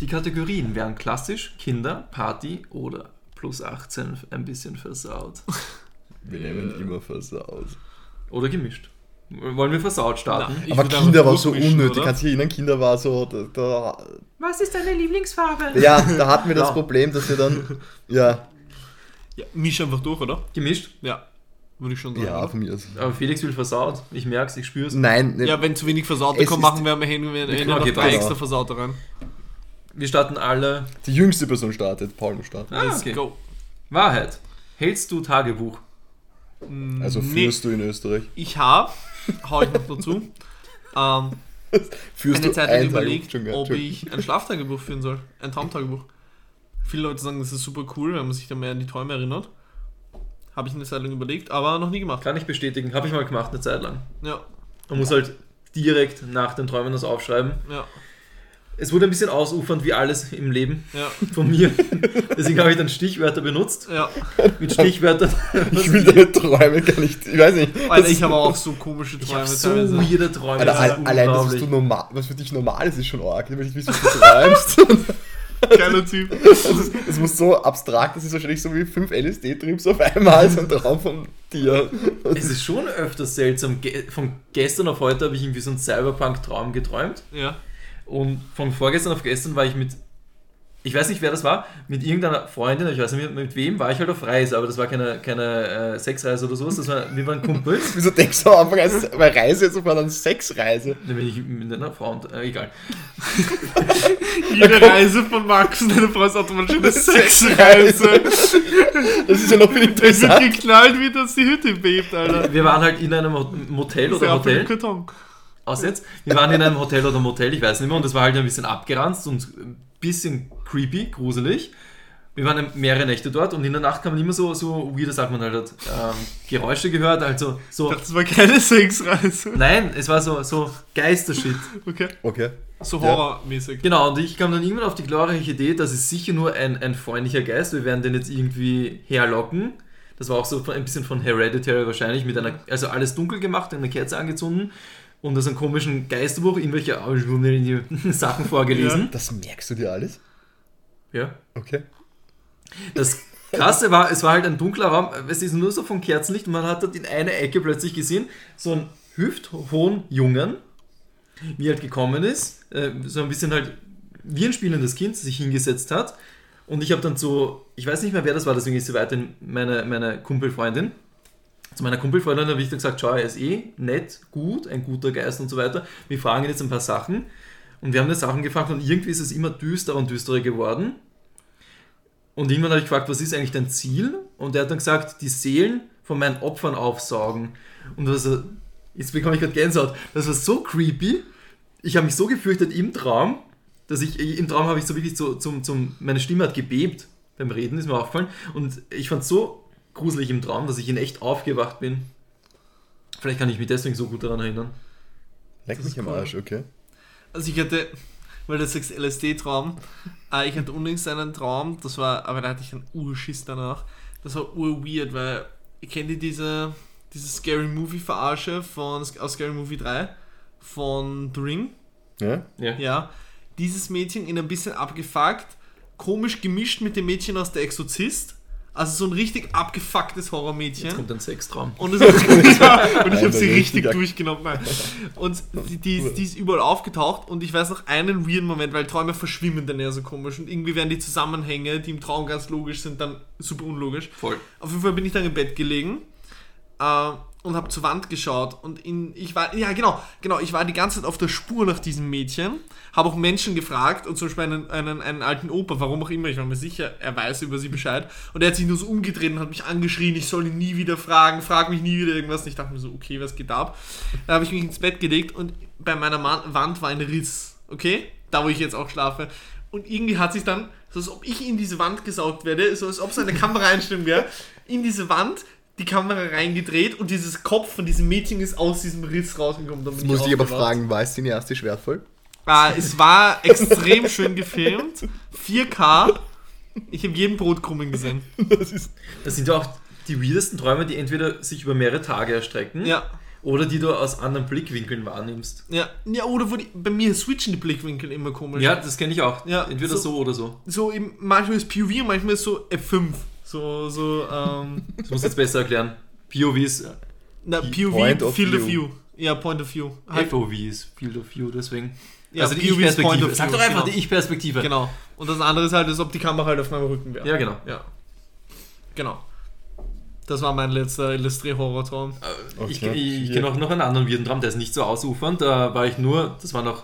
Die Kategorien wären klassisch, Kinder, Party oder plus 18 ein bisschen versaut. Wir nehmen immer versaut. Oder gemischt. Wollen wir versaut starten? Na, Aber Kinder war so unnötig. oder? Kannst du dich erinnern, Kinder war so. Da, da, Was ist deine Lieblingsfarbe? ja, da hatten wir das Ja. Problem, dass wir dann. Ja, Ja, misch einfach durch, oder? Gemischt. Ja, würde ich schon sagen. ja, von mir aus. Aber Felix will versaut. Ich merk's, ich spür's. Nein, ne, Ja, wenn zu wenig Versaute Es kommen, ist- machen wir am Ende, wir Mit Ende noch drei extra Versaute rein. Wir starten alle. die jüngste Person startet. Paul muss starten. Ah, Let's okay. go. Wahrheit. Hältst du Tagebuch? Also Nee. führst du in Österreich. Ich habe, hau ich noch dazu, ähm, Führst eine Zeit lang überlegt, Tagebuch? Ob ich ein Schlaftagebuch führen soll. Ein Traumtagebuch. Viele Leute sagen, das ist super cool, wenn man sich da mehr an die Träume erinnert. Habe ich eine Zeit lang überlegt, aber noch nie gemacht. Kann ich bestätigen. Habe ich mal gemacht, eine Zeit lang. Ja, Man muss halt direkt nach den Träumen das aufschreiben. ja, Es wurde ein bisschen ausufernd wie alles im Leben ja, von mir. Deswegen habe ich dann Stichwörter benutzt. ja. Mit Stichwörtern. Ich will deine Träume gar nicht. Ich weiß nicht. Alter, ich habe auch so komische Ich Träume habe so weirde Träume. Alter, das allein das, was, unglaublich. du normal, was für dich normal ist, ist schon arg. Ich will nicht wissen, was du träumst. Geiler Typ. Das muss so abstrakt, das ist wahrscheinlich so wie 5 LSD-Trips auf einmal, so ein Traum von dir. Es ist schon öfters seltsam. Ge von gestern auf heute habe ich irgendwie so einen Cyberpunk-Traum geträumt. Ja. Und von vorgestern auf gestern war ich mit, ich weiß nicht wer das war, mit irgendeiner Freundin, ich weiß nicht mit, mit wem, war ich halt auf Reise, aber das war keine, keine äh, Sexreise oder sowas, das war, wir waren Kumpels. Wieso denkst du am Anfang, als bei Reise jetzt sofort an Sexreise? Da bin ich mit einer Frau und, äh, egal. Jede Reise von Max und deine Frau ist automatisch eine Sexreise. Das ist ja noch viel Es wird interessant. geknallt, wie das die Hütte bebt, Alter. Wir waren halt in einem Mo- Motel oder Hotel, Karton. Aus jetzt, wir waren in einem Hotel oder Motel, ich weiß nicht mehr, und das war halt ein bisschen abgeranzt und ein bisschen creepy, gruselig. Wir waren mehrere Nächte dort und in der Nacht kamen immer so, so weirde Sachen, man halt hat ähm, Geräusche gehört, also so, Das war keine Sexreise. nein, es war so, so Geistershit. Okay. Okay. So Ja. horrormäßig. Genau, und ich kam dann irgendwann auf die glorreiche Idee, das ist sicher nur ein, ein freundlicher Geist, wir werden den jetzt irgendwie herlocken. Das war auch so ein bisschen von Hereditary wahrscheinlich, mit einer, also alles dunkel gemacht, eine Kerze angezündet und das einen komischen Geisterbuch, irgendwelche Sachen vorgelesen. Das merkst du dir alles? Ja. Okay. Das, Krasse war, es war halt ein dunkler Raum, es ist nur so von Kerzenlicht und man hat dort in eine Ecke plötzlich gesehen, so einen hüfthohen Jungen, wie er halt gekommen ist, äh, so ein bisschen halt wie ein spielendes Kind sich hingesetzt hat. Und ich habe dann so, ich weiß nicht mehr, wer das war, deswegen ist sie weiterhin meine, meine Kumpelfreundin. Zu meiner Kumpelfreundin habe ich dann gesagt, schau, er ist eh nett, gut, ein guter Geist und so weiter. Wir fragen ihn jetzt ein paar Sachen. Und wir haben eine Sachen gefragt und irgendwie ist es immer düsterer und düsterer geworden. Und irgendwann habe ich gefragt, was ist eigentlich dein Ziel? Und er hat dann gesagt, die Seelen von meinen Opfern aufsaugen. Und das, jetzt bekomme ich gerade Gänsehaut. Das war so creepy. Ich habe mich so gefürchtet im Traum, dass ich, im Traum habe ich so wirklich so, zum, zum, meine Stimme hat gebebt beim Reden, ist mir aufgefallen. Und ich fand es so gruselig im Traum, dass ich in echt aufgewacht bin. Vielleicht kann ich mich deswegen so gut daran erinnern. Leck Das mich am cool. Arsch, okay. Also ich hatte, weil du sagst LSD-Traum, äh, ich hatte unlängst einen Traum, das war, aber da hatte ich einen Urschiss danach. Das war urweird, weil, kennt ihr diese, diese Scary Movie-Verarsche von, aus Scary Movie 3 von The Ring? Ja? Ja. Ja. Dieses Mädchen in ein bisschen abgefuckt, komisch gemischt mit dem Mädchen aus Der Exorzist. Also so ein richtig abgefucktes Horrormädchen. Jetzt kommt ein Sextraum. Und, es ja, und ich habe sie richtig durchgenommen. Nein. Und die, die, ist- die ist überall aufgetaucht und ich weiß noch einen weirden Moment, weil Träume verschwimmen dann ja so komisch und irgendwie werden die Zusammenhänge, die im Traum ganz logisch sind, dann super unlogisch. Voll. Auf jeden Fall bin ich dann im Bett gelegen äh, und habe zur Wand geschaut und in, ich war, ja genau, genau, ich war die ganze Zeit auf der Spur nach diesem Mädchen, habe auch Menschen gefragt und zum Beispiel einen, einen, einen alten Opa, warum auch immer, ich war mir sicher, er weiß über sie Bescheid und er hat sich nur so umgedreht und hat mich angeschrien, ich soll ihn nie wieder fragen, frag mich nie wieder irgendwas und ich dachte mir so, okay, was geht ab? Da habe ich mich ins Bett gelegt und bei meiner Wand war ein Riss, okay, da wo ich jetzt auch schlafe und irgendwie hat sich dann, so als ob ich in diese Wand gesaugt werde, so als ob es eine Kameraeinstellung wäre, in diese Wand die Kamera reingedreht und dieses Kopf von diesem Mädchen ist aus diesem Riss rausgekommen. Jetzt muss ich aber fragen, war es cineastisch wertvoll? Ah, es war extrem schön gefilmt. 4K. Ich habe jeden Brotkrummen gesehen. Das ist Das sind ja auch die weirdesten Träume, die entweder sich über mehrere Tage erstrecken Ja. oder die du aus anderen Blickwinkeln wahrnimmst. Ja, ja oder wo die, bei mir switchen die Blickwinkel immer komisch. Ja, das kenne ich auch. Ja, entweder so- so, oder so. So eben, manchmal ist POV und manchmal ist so F5. So, so, ähm, Das muss ich jetzt besser erklären. POV ist na, POV, Point of Field of View. View. Ja, Point of View. Halt, FOV ist Field of View, deswegen. Ja, also die POV ist Point Ich-Perspektive. Sag doch einfach genau. die Ich-Perspektive. Genau. Und das andere ist halt, als ob die Kamera halt auf meinem Rücken wäre. Ja, genau. Ja. Genau. Das war mein letzter Illustré-Horror-Traum. Ich, Okay. ich, ich Ja. kenne auch noch einen anderen weirden Traum, der ist nicht so ausufernd. Da war ich nur, das war noch,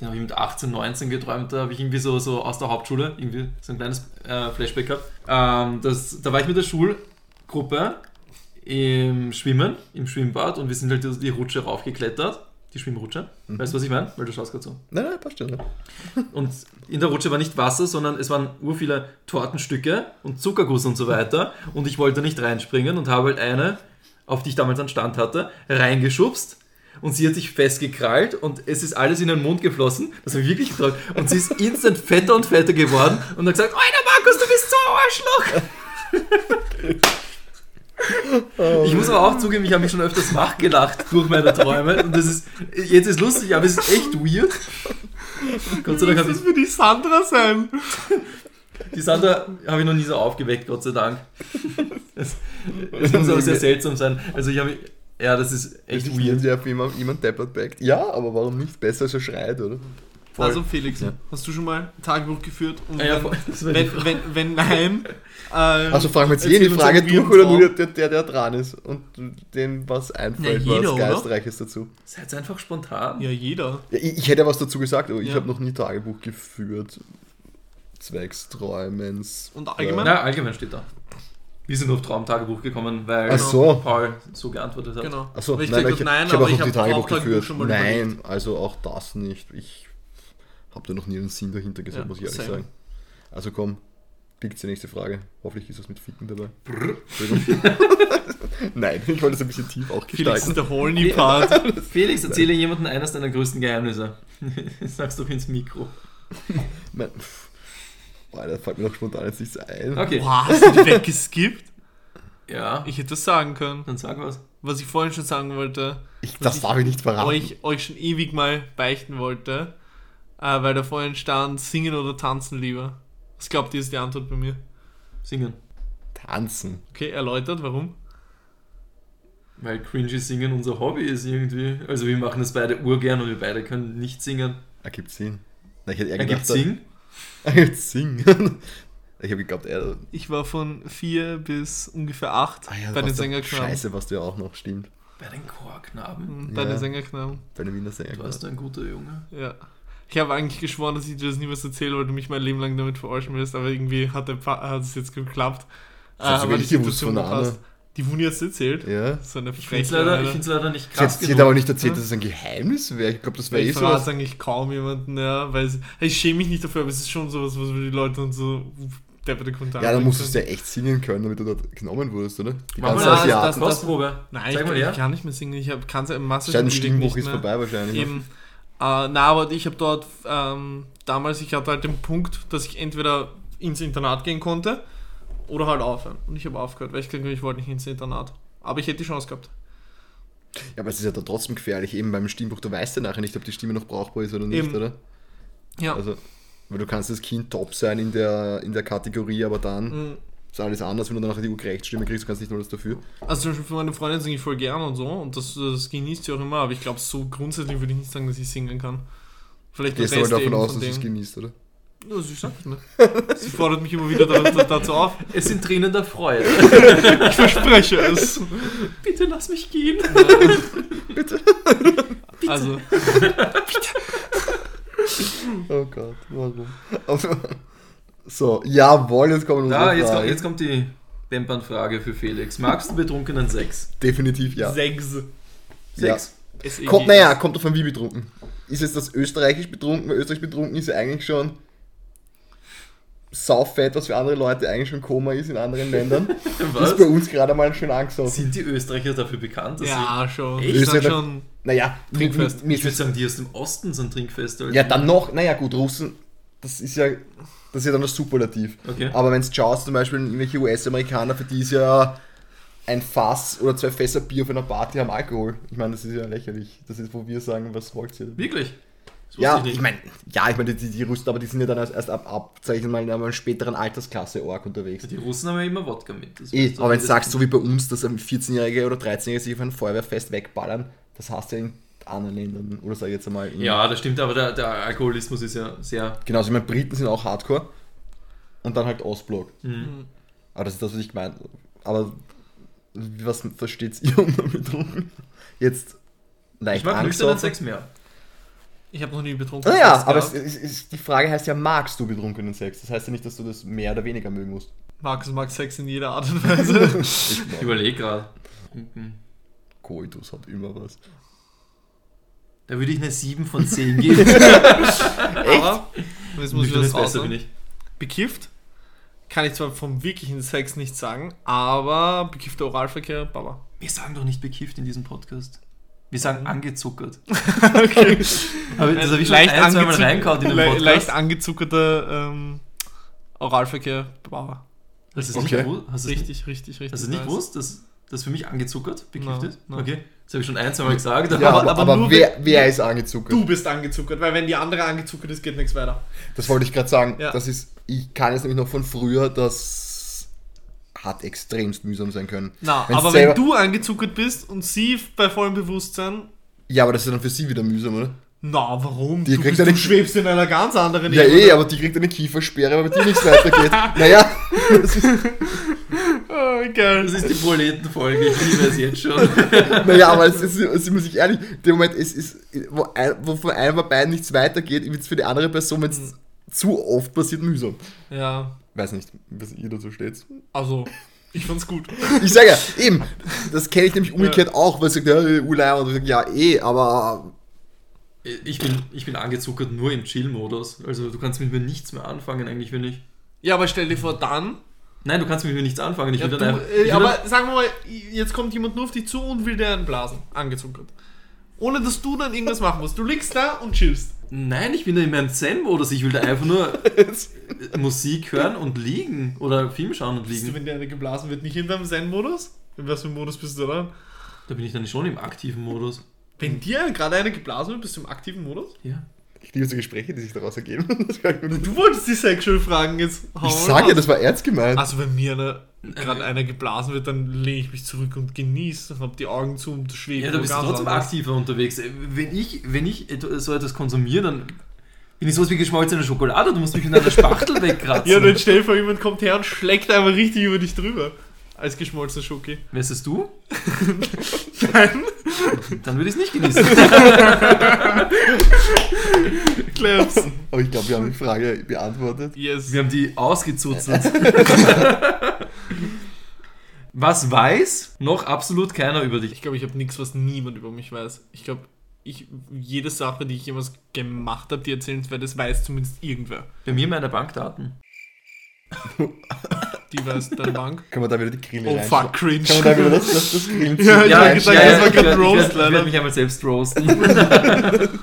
den habe ich mit 18, 19 geträumt, da habe ich irgendwie so, so aus der Hauptschule, irgendwie so ein kleines äh, Flashback gehabt. Ähm, das, da war ich mit der Schulgruppe im Schwimmen, im Schwimmbad und wir sind halt die Rutsche raufgeklettert. Die Schwimmrutsche. Weißt du, was ich meine? Weil du schaust gerade so. Nein, nein, passt schon. Und in der Rutsche war nicht Wasser, sondern es waren ur viele Tortenstücke und Zuckerguss und so weiter. Und ich wollte nicht reinspringen und habe halt eine, auf die ich damals einen Stand hatte, reingeschubst. Und sie hat sich festgekrallt und es ist alles in den Mund geflossen. Das habe ich wirklich getragen. Und sie ist instant fetter und fetter geworden und hat gesagt, Alter Markus, du bist so ein Arschloch. Ich muss aber auch zugeben, ich habe mich schon öfters wach gelacht durch meine Träume. Und das ist, jetzt ist lustig, aber es ist echt weird. Gott sei Dank habe ich das für die Sandra sein? Die Sandra habe ich noch nie so aufgeweckt, Gott sei Dank. Es, es muss aber sehr seltsam sein. Also ich habe, ja, das ist echt Ich weird. ja, wie jemand, jemand deppert backt. Ja, aber warum nicht? Besser als er schreit, oder? Voll. Also Felix, Ja. hast du schon mal ein Tagebuch geführt? Und ja, wenn, die wenn, wenn, wenn nein, ähm, Also fragen wir jetzt die uns Frage durch oder nur der, der, der dran ist und dem was einfällt, Ja, jeder, was oder? Geistreiches dazu. Seid einfach spontan. Ja, jeder. Ja, ich, ich hätte ja was dazu gesagt, aber ich Ja. habe noch nie Tagebuch geführt. Zwecks Träumens. Und allgemein? Na, allgemein steht da. Wir sind auf Traumtagebuch gekommen, weil Ach so. Paul so geantwortet hat. Genau. Achso, ich nein, gesagt ich, hab, nein, ich habe auch ich noch die Tagebuch geführt. schon mal Nein, überlegt. also auch das nicht. Ich habe da noch nie einen Sinn dahinter gesehen, Ja, muss ich ehrlich same. sagen. Also komm, pickt die nächste Frage. Hoffentlich ist was mit Ficken dabei. Nein, ich wollte es ein bisschen tief auch Felix ist gestalten. der horny Part. Felix, erzähle jemandem eines deiner größten Geheimnisse. Sag's doch ins Mikro. Mein, pff, boah, da fällt mir noch spontan jetzt nichts ein. Okay. Boah, hast du die weggeskippt? Ja, Ich hätte das sagen können. dann sag was. Was ich vorhin schon sagen wollte, Ich, das ich darf ich nicht verraten. euch, euch schon ewig mal beichten wollte, äh, weil da vorhin stand, singen oder tanzen lieber. Was glaubt ihr ist die Antwort bei mir? Singen. Tanzen. Okay, erläutert, warum? Weil cringy singen unser Hobby ist irgendwie. Also wir machen das beide urgern und wir beide können nicht singen. Ergibt Sinn. Na, ich hätte eher Er gibt gedacht, Sing. Er gibt Singen. Ich habe geglaubt, er. Ich war von vier bis ungefähr acht Ah ja, bei den Sängerknaben. Scheiße, was du ja auch noch stimmt. Bei den Chorknaben. Mhm, Bei Ja. den Sängerknaben. Bei den Wiener Du warst ein guter Junge. Ja. Ich habe eigentlich geschworen, dass ich dir das niemals erzähle, weil du mich mein Leben lang damit verarschen willst, aber irgendwie hat, der Pa- hat es jetzt geklappt. Das Äh, sogar weil ich die gewusst Situation von der Anna. Die Wuni hat es erzählt. Ja. So eine Ich finde es leider, ich leider nicht krass sie hat aber nicht erzählt, Ja. dass es ein Geheimnis wäre. Ich glaube, das wäre eh Ich so. verrate eigentlich kaum jemanden, ja, weil ich schäme mich nicht dafür, aber es ist schon sowas, was die Leute und so depperte Kommentare Ja, dann musstest du ja echt singen können, damit du dort genommen wurdest, oder? Die ganze mal das- Asiaten. das- Kostprobe. Nein, Sag ich, mal ich kann nicht mehr singen. Ich kann es im Dein ewig Stimmbruch ist vorbei wahrscheinlich. ne? Eben. Äh, na, aber ich habe dort ähm, damals, ich hatte halt den Punkt, dass ich entweder ins Internat gehen konnte oder halt aufhören. Und ich habe aufgehört, weil ich habe, ich wollte nicht ins Internat. Aber ich hätte die Chance gehabt. Ja, aber es ist ja dann trotzdem gefährlich. Eben beim Stimmbruch, du weißt ja nachher nicht, ob die Stimme noch brauchbar ist oder nicht, Eben. oder? Ja. Also, weil du kannst das Kind top sein in der, in der Kategorie, aber dann Mhm. ist alles anders, wenn du dann nachher die Urgerechtsstimme kriegst, du kannst nicht nur das dafür. Also zum Beispiel für meine Freundin singe ich voll gern und so und das, das genießt sie auch immer, aber ich glaube, so grundsätzlich würde ich nicht sagen, dass ich singen kann. Vielleicht Gehst der aber davon aus, dass du es genießt, oder? Ja, sie sagt ne? Sie fordert mich immer wieder da, da, dazu auf. Es sind Tränen der Freude. Ich verspreche es. Bitte lass mich gehen. Also, Oh Gott, warum? Aber- so, jawohl, jetzt kommen unsere Da, jetzt, kommt, jetzt kommt die Dempernfrage für Felix. Magst du betrunkenen Sex? Definitiv ja. sechs. Sex? SEG. Kommt, naja, kommt davon wie betrunken. Ist jetzt das österreichisch betrunken, weil österreichisch betrunken ist ja eigentlich schon saufett, was für andere Leute eigentlich schon Koma ist in anderen Ländern. Was? Ist bei uns gerade mal schön angesagt. Sind die Österreicher dafür bekannt, dass Ja, schon. Echt? Ich sag Österreich- schon. Naja, Trinkfest. Mir Ich würde ist sagen, die aus dem Osten sind trinkfester. als ja, dann noch, naja gut, Russen, das ist ja, das ist ja dann das Superlativ. Okay. Aber wenn es schaust, zum Beispiel irgendwelche US-Amerikaner, für die ist ja ein Fass oder zwei Fässer Bier auf einer Party haben Alkohol. Ich meine, das ist ja lächerlich. Das ist, wo wir sagen, was wollt ihr? Wirklich? Ja, ich ich meine, ja, ich meine, die, die Rüsten, aber die sind ja dann erst, erst ab, ab sag ich mal, in einer späteren Altersklasse arg unterwegs. Die Russen haben ja immer Wodka mit. Das du, aber wenn du sagst, so wie bei uns, dass ein 14-Jährige oder 13-Jährige sich auf ein Feuerwehrfest wegballern, das hast du ja in anderen Ländern. Oder sag ich jetzt einmal. In, Ja, das stimmt, aber der, der Alkoholismus ist ja sehr... Genauso, ich meine, Briten sind auch Hardcore. Und dann halt Ostblock. Mhm. Aber das ist das, was ich gemeint habe. Aber was versteht ihr unter betrunken? Jetzt leicht Ich mag nüchternen angesoffen. Sex mehr. Ich habe noch nie betrunken. Naja, Sex aber es, es, es, die Frage heißt ja, magst du betrunkenen Sex? Das heißt ja nicht, dass du das mehr oder weniger mögen musst. Markus mag Sex in jeder Art und Weise. Ich Ich mag. überlege gerade. Mhm. Koitus hat immer was. Da würde ich eine 7 von 10 geben. aber, jetzt muss ich das besser, bin ich. Bekifft kann ich zwar vom wirklichen Sex nicht sagen, aber bekiffter Oralverkehr, Baba. Wir sagen doch nicht bekifft in diesem Podcast. Wir sagen angezuckert. Okay. Aber das habe ich schon ein, zwei Mal reingehauen in den le Podcast. leicht angezuckerter ähm, Oralverkehr. Hast du es Okay. nicht? Hast es nicht, Richtig, richtig, richtig. hast du nicht gewusst, dass das für mich angezuckert, bekifft ist? nein. Okay, das habe ich schon ein, zwei Mal gesagt. Ja, aber aber, aber nur wer, wer ist angezuckert? Du bist angezuckert, weil wenn die andere angezuckert ist, geht nichts weiter. Das wollte ich gerade sagen. Ja. Das ist, ich kann es nämlich noch von früher, das hat extremst mühsam sein können. Na, Wenn's aber selber- wenn du angezuckert bist und sie bei vollem Bewusstsein, Ja, aber das ist dann für sie wieder mühsam, oder? na, warum? Die du, kriegt bist, eine- du schwebst in einer ganz anderen Ja, Ebene. eh, aber die kriegt eine Kiefersperre, weil mit dir nichts weitergeht. naja, das ist, Oh, geil. das ist die Proletenfolge, ich liebe es jetzt schon. naja, aber es ist, sind wir sich ehrlich, der Moment, es ist, wo, ein, wo von einem von beiden nichts weitergeht, wird es für die andere Person, wenn es zu oft passiert, mühsam. Ja, Weiß nicht, was ihr dazu steht. also, ich fand's gut. Ich sage ja, eben, das kenne ich nämlich umgekehrt auch, weil ich sage, ja, Ulei, und sage, ja, eh, aber Ich bin, ich bin angezuckert nur im Chill-Modus. Also du kannst mit mir nichts mehr anfangen, eigentlich, wenn ich. Ja, aber stell dir vor, dann. Nein, du kannst mit mir nichts anfangen. Ich Ja, will du, dann einfach. äh, aber dann, sagen wir mal, jetzt kommt jemand nur auf dich zu und will dir einen blasen. Angezuckert. Ohne dass du dann irgendwas machen musst. Du liegst da und chillst. Nein, ich bin da in meinem Zen-Modus. Ich will da einfach nur Musik hören und liegen. Oder Film schauen und Bist du, liegen. wenn dir eine geblasen wird, nicht in deinem Zen-Modus? In was für einem Modus bist du dann? Da bin ich dann schon im aktiven Modus. Wenn dir gerade eine geblasen wird, bist du im aktiven Modus? Ja. Ich liebe so Gespräche, die sich daraus ergeben. Du wolltest die Sexual-Fragen jetzt hauen. Ich sag ja, das war ernst gemeint. Also wenn mir einer, gerade einer geblasen wird, dann lehne ich mich zurück und genieße und hab die Augen zu und schwebe Ja, da bist du trotzdem aktiver unterwegs. Wenn ich, wenn ich so etwas konsumiere, dann bin ich sowas wie geschmolzene Schokolade. Du musst mich mit einer Spachtel wegkratzen. Ja, und dann stell dir vor, jemand kommt her und schlägt einfach richtig über dich drüber. Als geschmolzener Schoki. Wärst es du? Nein. Dann würde ich es nicht genießen. Claps. Aber ich glaube, wir haben die Frage beantwortet. Yes. Wir haben die ausgezuzelt. Was weiß noch absolut keiner über dich? Ich glaube, ich habe nichts, was niemand über mich weiß. Ich glaube, ich, jede Sache, die ich jemals gemacht habe, die erzählenswert ist, weiß zumindest irgendwer. Bei mir meine Bankdaten. Die weiß deine Bank. Können wir da wieder die Grille Oh fuck, cringe. Können wir da wieder das, das, das Grillen Ja, ich hab gedacht, das war werd- Roast, werd- Ich leider. werde mich einmal selbst roasten.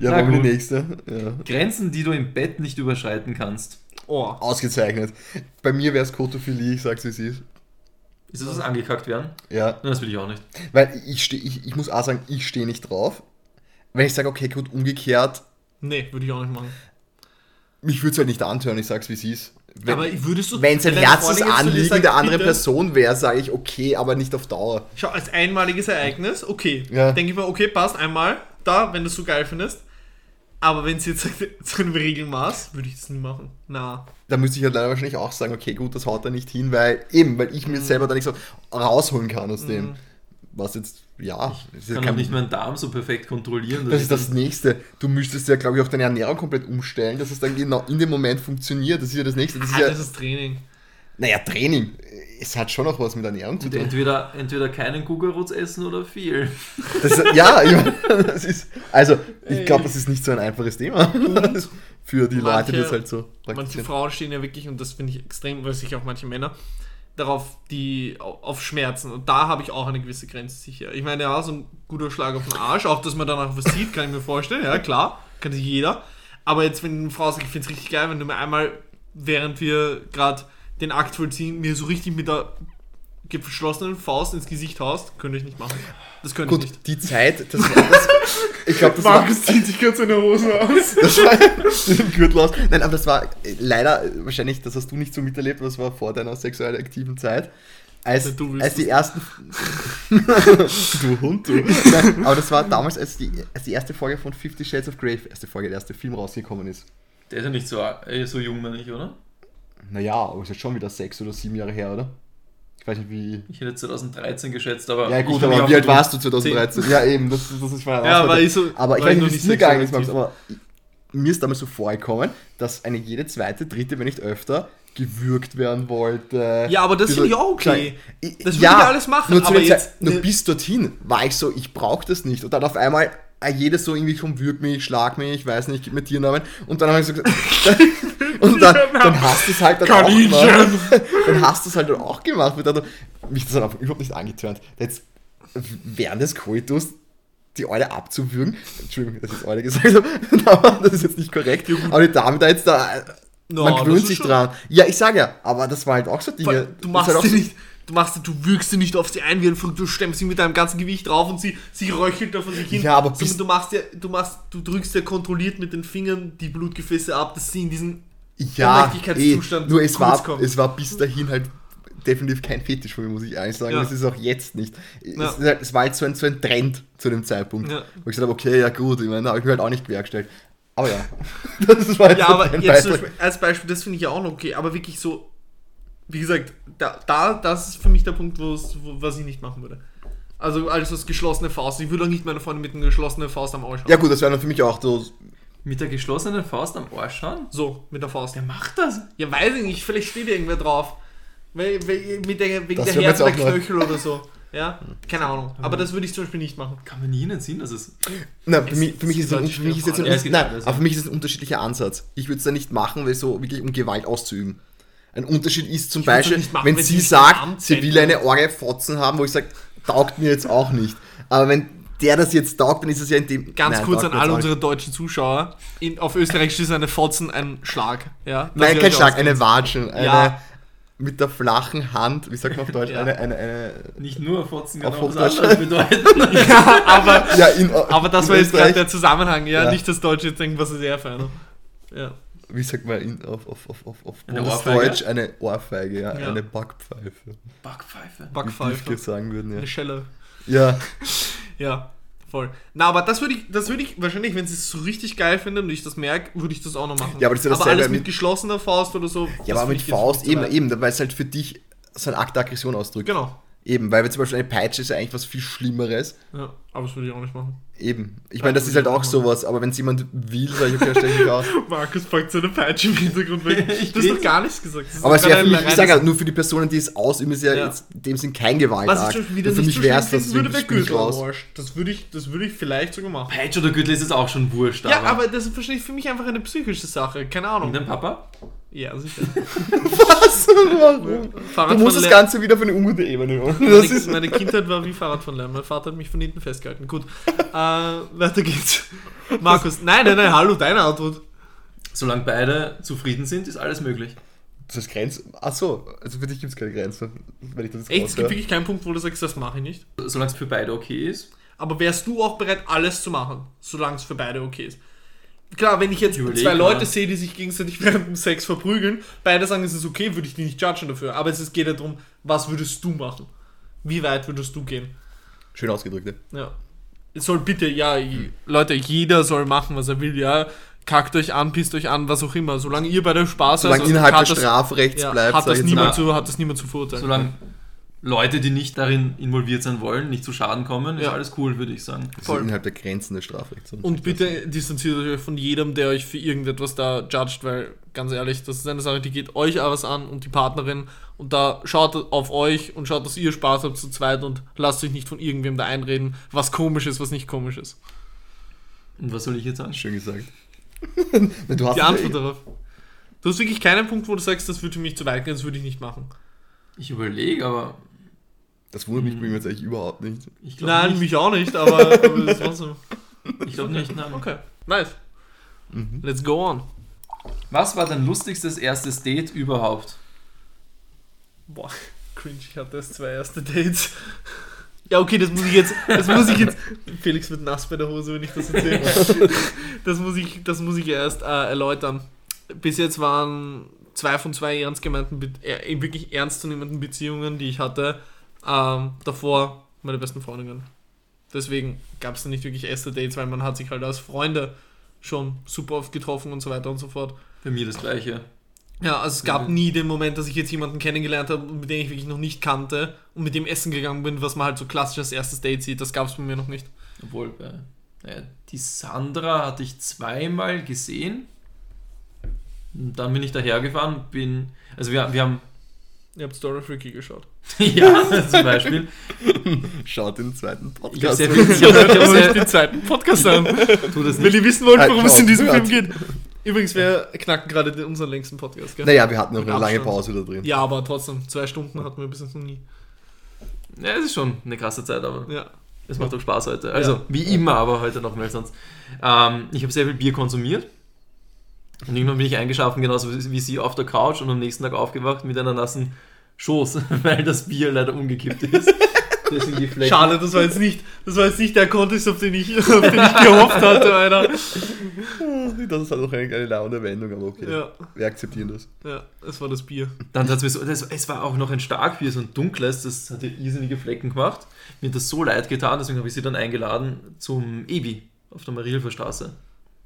Ja, Na gut. die nächste. Ja. Grenzen, die du im Bett nicht überschreiten kannst. Oh. Ausgezeichnet. Bei mir wäre es Kotophilie, ich sag's wie es ist. Ist das das angekackt werden? Ja. Nein, das will ich auch nicht. Weil ich, steh, ich, ich muss auch sagen, ich stehe nicht drauf. Wenn ich sage, okay, gut, umgekehrt, Nee, würde ich auch nicht machen. mich würde es halt nicht antören, ich sag's wie es ist. Wenn Aber würdest du. wenn es ein Herzensanliegen der anderen bitte- Person wäre, sage ich, okay, aber nicht auf Dauer. Schau, als einmaliges Ereignis, okay. Ja. Denke ich mir, okay, passt einmal, da, wenn du es so geil findest. Aber wenn es jetzt zu einem Regelmaß, würde ich das nie machen. Na. Da müsste ich halt leider wahrscheinlich auch sagen, okay, gut, das haut er nicht hin, weil eben, weil ich mir selber da nicht so rausholen kann aus dem. Was jetzt, ja, Ich kann kein, nicht meinen Darm so perfekt kontrollieren. das ist das nächste. Du müsstest ja, glaube ich, auch deine Ernährung komplett umstellen, dass es dann genau in dem Moment funktioniert. Das ist ja das nächste. Das ist Ah, ja, das ist Training. naja, Training. Es hat schon noch was mit Ernährung zu Und tun. entweder, entweder keinen Kugelrutz essen oder viel. Das ja, ich meine, das ist, also, ich glaube, das ist nicht so ein einfaches Thema für die Leute, die Manche- das halt so Manche praktizieren. Frauen stehen ja wirklich, und das finde ich extrem, weil sich auch manche Männer, darauf, die au- auf Schmerzen. Und da habe ich auch eine gewisse Grenze sicher. Ich meine, ja, so ein guter Schlag auf den Arsch, auch dass man danach was sieht, kann ich mir vorstellen. Ja, klar, kann sich jeder. Aber jetzt, wenn eine Frau sagt, ich finde es richtig geil, wenn du mir einmal, während wir gerade den Akt vollziehen, mir so richtig mit der geschlossenen Faust ins Gesicht haust, könnte ich nicht machen. Das könnte ich Gut, nicht. die Zeit, das war, das, ich glaube, das war, Markus zieht sich gerade seine Hosen aus. das war den Gürtel aus. Nein, aber das war äh, leider, äh, wahrscheinlich, das hast du nicht so miterlebt, das war vor deiner sexuell aktiven Zeit. Als, willst als die ersten. du Hund, du. Nein, aber das war damals, als die, als die erste Folge von Fifty Shades of Grey, erste Folge, der erste Film rausgekommen ist. Der ist ja nicht so, äh, so jung, meine ich, oder? Naja, aber ist jetzt schon wieder sechs oder sieben Jahre her, oder? Ich weiß nicht, wie. Ich hätte 2013 geschätzt, aber. Ja, gut, aber wie alt warst du 2013? Ja, eben, das, das ist meine Ja, aber ich so- aber ich weiß nicht, wie es mir gegangen ist, aber mir ist damals so vorgekommen, dass eine jede zweite, dritte, wenn nicht öfter, gewürgt werden wollte. Ja, aber das finde ich auch okay. Ich- Das würde ich alles machen, Nur, aber jetzt Zeit, nur ne- bis dorthin war ich so, ich brauche das nicht. Und dann auf einmal jedes so irgendwie schon würg mich, schlag mich, weiß nicht, gib mir Tiernamen. Und dann habe ich so gesagt, und dann, dann hast du es halt dann auch gemacht. Dann hast du es halt dann auch gemacht. Und dann, mich das hat einfach überhaupt nicht angetönt. Jetzt während des Koitus die Eule abzuwürgen. Entschuldigung, dass ich jetzt Eule gesagt habe, das ist jetzt nicht korrekt. Aber die Dame da jetzt da, äh, No, man das gewöhnt sich dran. Ja, ich sage ja, aber das war halt auch so Dinge. Du das machst halt auch so- nicht, du machst, du wirkst sie nicht auf sie ein, wie ein Flug, du stemmst sie mit deinem ganzen Gewicht drauf und sie, sie röchelt da vor sich hin. Ja, aber bis- du machst ja, du machst, du drückst ja kontrolliert mit den Fingern die Blutgefäße ab, dass sie in diesen Ja, eh, Ohnmächtigkeitszustand nur es war, kommt. es war bis dahin halt definitiv kein Fetisch von mir, muss ich ehrlich sagen. Ja. Das ist auch jetzt nicht. Es, Ja. halt, es war halt so ein, so ein Trend zu dem Zeitpunkt. Ja. Wo ich gesagt habe, okay, ja gut, ich meine, da habe ich mir halt auch nicht quergestellt. Aber ja, das war jetzt Ja, so aber jetzt. Beispiel, als Beispiel, das finde ich ja auch noch okay, aber wirklich so, wie gesagt, da, da das ist für mich der Punkt, wo was ich nicht machen würde. Also alles was geschlossene Faust. Ich würde auch nicht meine Freundin mit einer geschlossenen Faust am Arsch haben. Ja gut, das wäre dann für mich auch so, Mit der geschlossenen Faust am Arsch schauen? So, mit der Faust. Wer macht das? Ja, weiß ich nicht, vielleicht steht irgendwer drauf. Weil, weil, mit der, wegen Das der Herzen der. Knöchel oder so. Ja, keine Ahnung. Aber das würde ich zum Beispiel nicht machen. Kann man nie in den Sinn, dass es. na, für Es- mich, für mich es ist, ein, ist für mich ist jetzt ein, Ja, es geht nein, aber für mich ist es ein unterschiedlicher Ansatz. Ich würde es da nicht machen, weil so wirklich um Gewalt auszuüben. Ein Unterschied ist zum Ich Beispiel, machen, wenn wenn sie sagt, sie will eine Orge Fotzen haben, wo ich sage, taugt mir jetzt auch nicht. Aber wenn der das jetzt taugt, dann ist es ja in dem. Ganz Nein, kurz an alle unsere deutschen Zuschauer. In, auf Österreichisch ist eine Fotzen ein Schlag. Ja, Nein, kein Schlag, eine Watschen. Eine, Ja. mit der flachen Hand, wie sagt man auf Deutsch, Ja. eine, eine, eine Nicht nur Fotzen kann Auf auch was Hochdeutsch. anderes bedeuten. ja, aber, ja, in, aber das in war jetzt gerade Österreich- der Zusammenhang. Ja, Ja. nicht das Deutsche jetzt denken, was ist eher feiner. Ja. Wie sagt man in, auf, auf, auf, auf, auf Eine Bundesdeutsch eine Ohrfeige, ja, Ja. eine Backpfeife. Backpfeife. Wie Backpfeife. Biefke sagen würden, ja. Eine Schelle. Ja, Ja, voll. Na, aber das würde ich, das würde ich wahrscheinlich, wenn sie es so richtig geil finden und ich das merke, würde ich das auch noch machen. Ja, aber das ist ja aber dasselbe alles mit, mit- geschlossener Faust oder so. ja aber mit Faust eben, eben, weil es halt für dich so ein Akt der Aggression ausdrückt. Genau. Eben, weil zum Beispiel eine Peitsche ist ja eigentlich was viel Schlimmeres. Ja, aber das würde ich auch nicht machen. Eben. Ich meine, das ist halt auch sowas, aber wenn es jemand will, sag ich, okay, stell ich mich aus. Markus packt seine Peitsche im Hintergrund weg. Ich Du hast doch weiß. gar nichts gesagt. Das Aber es wäre für mich, ich sage ja, reines- nur für die Personen, die es ausüben, ist ja, Ja. jetzt in dem Sinn kein Was Gewaltakt. ich schon wieder für nicht mich so wäre es das würde, ich Gürtel raus. Arsch. Das würde ich, das würde ich vielleicht sogar machen. Peitsch oder Gürtel ist jetzt auch schon wurscht. Ja, aber das ist wahrscheinlich für mich einfach eine psychische Sache. Keine Und Ahnung. dein Papa? Ja, sicher. Was? Warum? Fahrrad Du musst das Ganze wieder auf eine ungute Ebene holen. Das Meine, ist, meine Kindheit war wie Fahrradfahren lernen. Mein Vater hat mich von hinten festgehalten. Gut. Äh, weiter geht's. Markus, nein, nein, nein, hallo, deine Antwort. Solange beide zufrieden sind, ist alles möglich. das ist Grenze. Achso, also für dich gibt es keine Grenze. Wenn ich das jetzt Echt, es gibt wirklich keinen Punkt, wo du sagst, das mache ich nicht. Solange es für beide okay ist. Aber wärst du auch bereit, alles zu machen, solange es für beide okay ist? Klar, wenn ich jetzt überleg zwei Leute sehe, die sich gegenseitig während dem Sex verprügeln, beide sagen, es ist okay, würde ich die nicht judgen dafür. Aber es geht ja darum, was würdest du machen? Wie weit würdest du gehen? Schön ausgedrückt, ja. Ja. Es soll bitte, ja, je- Leute, jeder soll machen, was er will, ja. Kackt euch an, pisst euch an, was auch immer. Solange ihr bei der Spaß Solange also innerhalb des Strafrechts ja, bleibt, hat, das niemand zu, hat das niemand zu verurteilen. Solange Leute, die nicht darin involviert sein wollen, nicht zu Schaden kommen, ist Ja. alles cool, würde ich sagen. Das ist voll. innerhalb der Grenzen des Strafrechts. Und bitte distanziert euch von jedem, der euch für irgendetwas da judgt, weil ganz ehrlich, das ist eine Sache, die geht euch auch was an und die Partnerin. Und da schaut auf euch und schaut, dass ihr Spaß habt zu zweit und lasst euch nicht von irgendwem da einreden, was komisch ist, was nicht komisch ist. Und was soll ich jetzt sagen? Schön gesagt. du hast Die Antwort ja, darauf. Du hast wirklich keinen Punkt, wo du sagst, das würde für mich zu weit gehen, das würde ich nicht machen. Ich überlege, aber Das wundert mich bei mir jetzt eigentlich überhaupt nicht. Nein, nicht. mich auch nicht, aber, aber das war so. Ich glaube nicht, nein. Okay, nice. Mhm. Let's go on. Was war dein lustigstes erstes Date überhaupt? Boah, cringe, ich hatte erst zwei erste Dates. Ja, okay, das muss ich jetzt, das muss ich jetzt, Felix wird nass bei der Hose, wenn ich das erzähle. Das muss ich, das muss ich erst äh, erläutern. Bis jetzt waren zwei von zwei ernst gemeinten, äh, wirklich ernstzunehmenden Beziehungen, die ich hatte, ähm, davor meine besten Freundinnen. Deswegen gab es da nicht wirklich erste Dates, weil man hat sich halt als Freunde schon super oft getroffen und so weiter und so fort. Bei mir das gleiche. Ja, also es gab Mhm. nie den Moment, dass ich jetzt jemanden kennengelernt habe, mit dem ich wirklich noch nicht kannte und mit dem essen gegangen bin, was man halt so klassisch als erstes Date sieht. Das gab es bei mir noch nicht. Obwohl, bei, naja, die Sandra hatte ich zweimal gesehen. Und dann bin ich dahergefahren, bin. Also wir, wir haben. Ihr habt Story Freaky geschaut. ja, zum Beispiel. Schaut den zweiten Ich habe Podcast. sehr viel. Ich hab, ich hab Hört euch sehr, den zweiten Podcast an. tu das Wenn nicht. ihr wissen wollt, Halt, worum es in diesem. Film geht. Übrigens, wir knacken gerade unseren längsten Podcast, gell? Naja, wir hatten noch eine lange. Pause da drin. Ja, aber trotzdem, zwei Stunden hatten wir bis jetzt noch nie. Ja, es ist schon eine krasse Zeit, aber Ja. es macht auch Spaß heute. Also, Ja. wie immer, aber heute noch mehr als sonst. Ähm, ich habe sehr viel Bier konsumiert. Und irgendwann bin ich eingeschlafen, genauso wie wie sie auf der Couch und am nächsten Tag aufgewacht mit einer nassen Schoß, weil das Bier leider umgekippt ist. Schade, das war jetzt nicht, das war jetzt nicht der Kontext, auf den ich, auf den ich gehofft hatte, Alter. Das ist halt noch eine kleine laune Wendung, aber okay. Ja, Wir akzeptieren das. ja, es war das Bier. Dann hat's mir so, das, es war auch noch ein Starkbier, so ein dunkles, das hatte irrsinnige Flecken gemacht. Mir hat das so leid getan, deswegen habe ich sie dann eingeladen zum Ebi auf der Mariehilfer Straße.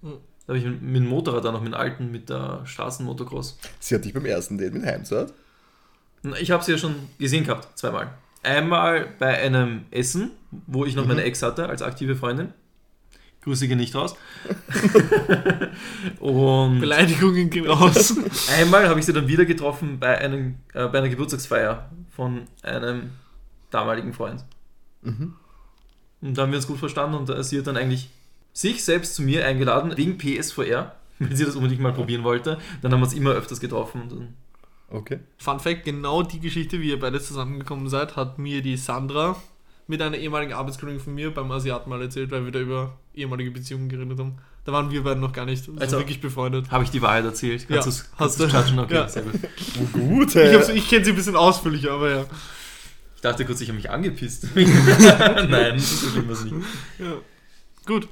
Mhm. Da habe ich mit, mit dem Motorrad dann noch mit dem alten, mit der Straßenmotocross. Sie hat dich beim ersten Date mit Heimsort. Ich habe sie ja schon gesehen gehabt, zweimal. Einmal bei einem Essen, wo ich noch meine Ex hatte als aktive Freundin. Grüße gehen nicht raus. Und Beleidigungen gehen raus. einmal habe ich sie dann wieder getroffen bei, einem, äh, bei einer Geburtstagsfeier von einem damaligen Freund. Mhm. Und da haben wir uns gut verstanden und äh, sie hat dann eigentlich sich selbst zu mir eingeladen, wegen PSVR, weil sie das unbedingt mal probieren wollte. Dann haben wir uns immer öfters getroffen. Und dann, Okay. Fun Fact: Genau die Geschichte, wie ihr beide zusammengekommen seid, hat mir die Sandra mit einer ehemaligen Arbeitskollegin von mir beim Asiaten mal erzählt, weil wir da über ehemalige Beziehungen geredet haben. Da waren wir beiden noch gar nicht so Also- wirklich befreundet. Habe ich die Wahrheit erzählt? Ja, Kannst du's- hast du. judgen? Okay, Ja. sehr gut. Gut, Ich, hey. hab's- ich kenne sie ein bisschen ausführlicher, aber ja. Ich dachte kurz, ich habe mich angepisst. Nein, so schlimm war's nicht. ja. Gut,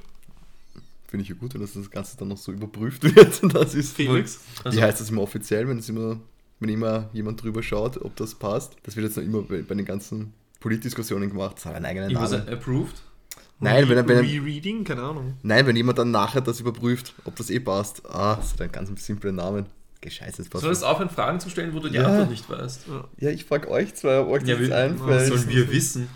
Finde ich ja gut, wenn das, das Ganze dann noch so überprüft wird. Das ist Felix. Also, Wie heißt das immer offiziell, wenn es immer, wenn immer jemand drüber schaut, ob das passt? Das wird jetzt noch immer bei, bei den ganzen Politdiskussionen gemacht. Das hat einen eigenen Namen. approved? Nein, wenn, er- wenn, er- Rereading, keine Ahnung. nein, wenn jemand dann nachher das überprüft, ob das eh passt. Ah, das hat einen ganz simplen Namen. Okay, scheiße, das passt. Soll es aufhören, Fragen zu stellen, wo du die Ja. Antwort nicht weißt? Ja, ich frage euch zwei, ob euch das Ja, wir, einfällt. sollen wir wissen?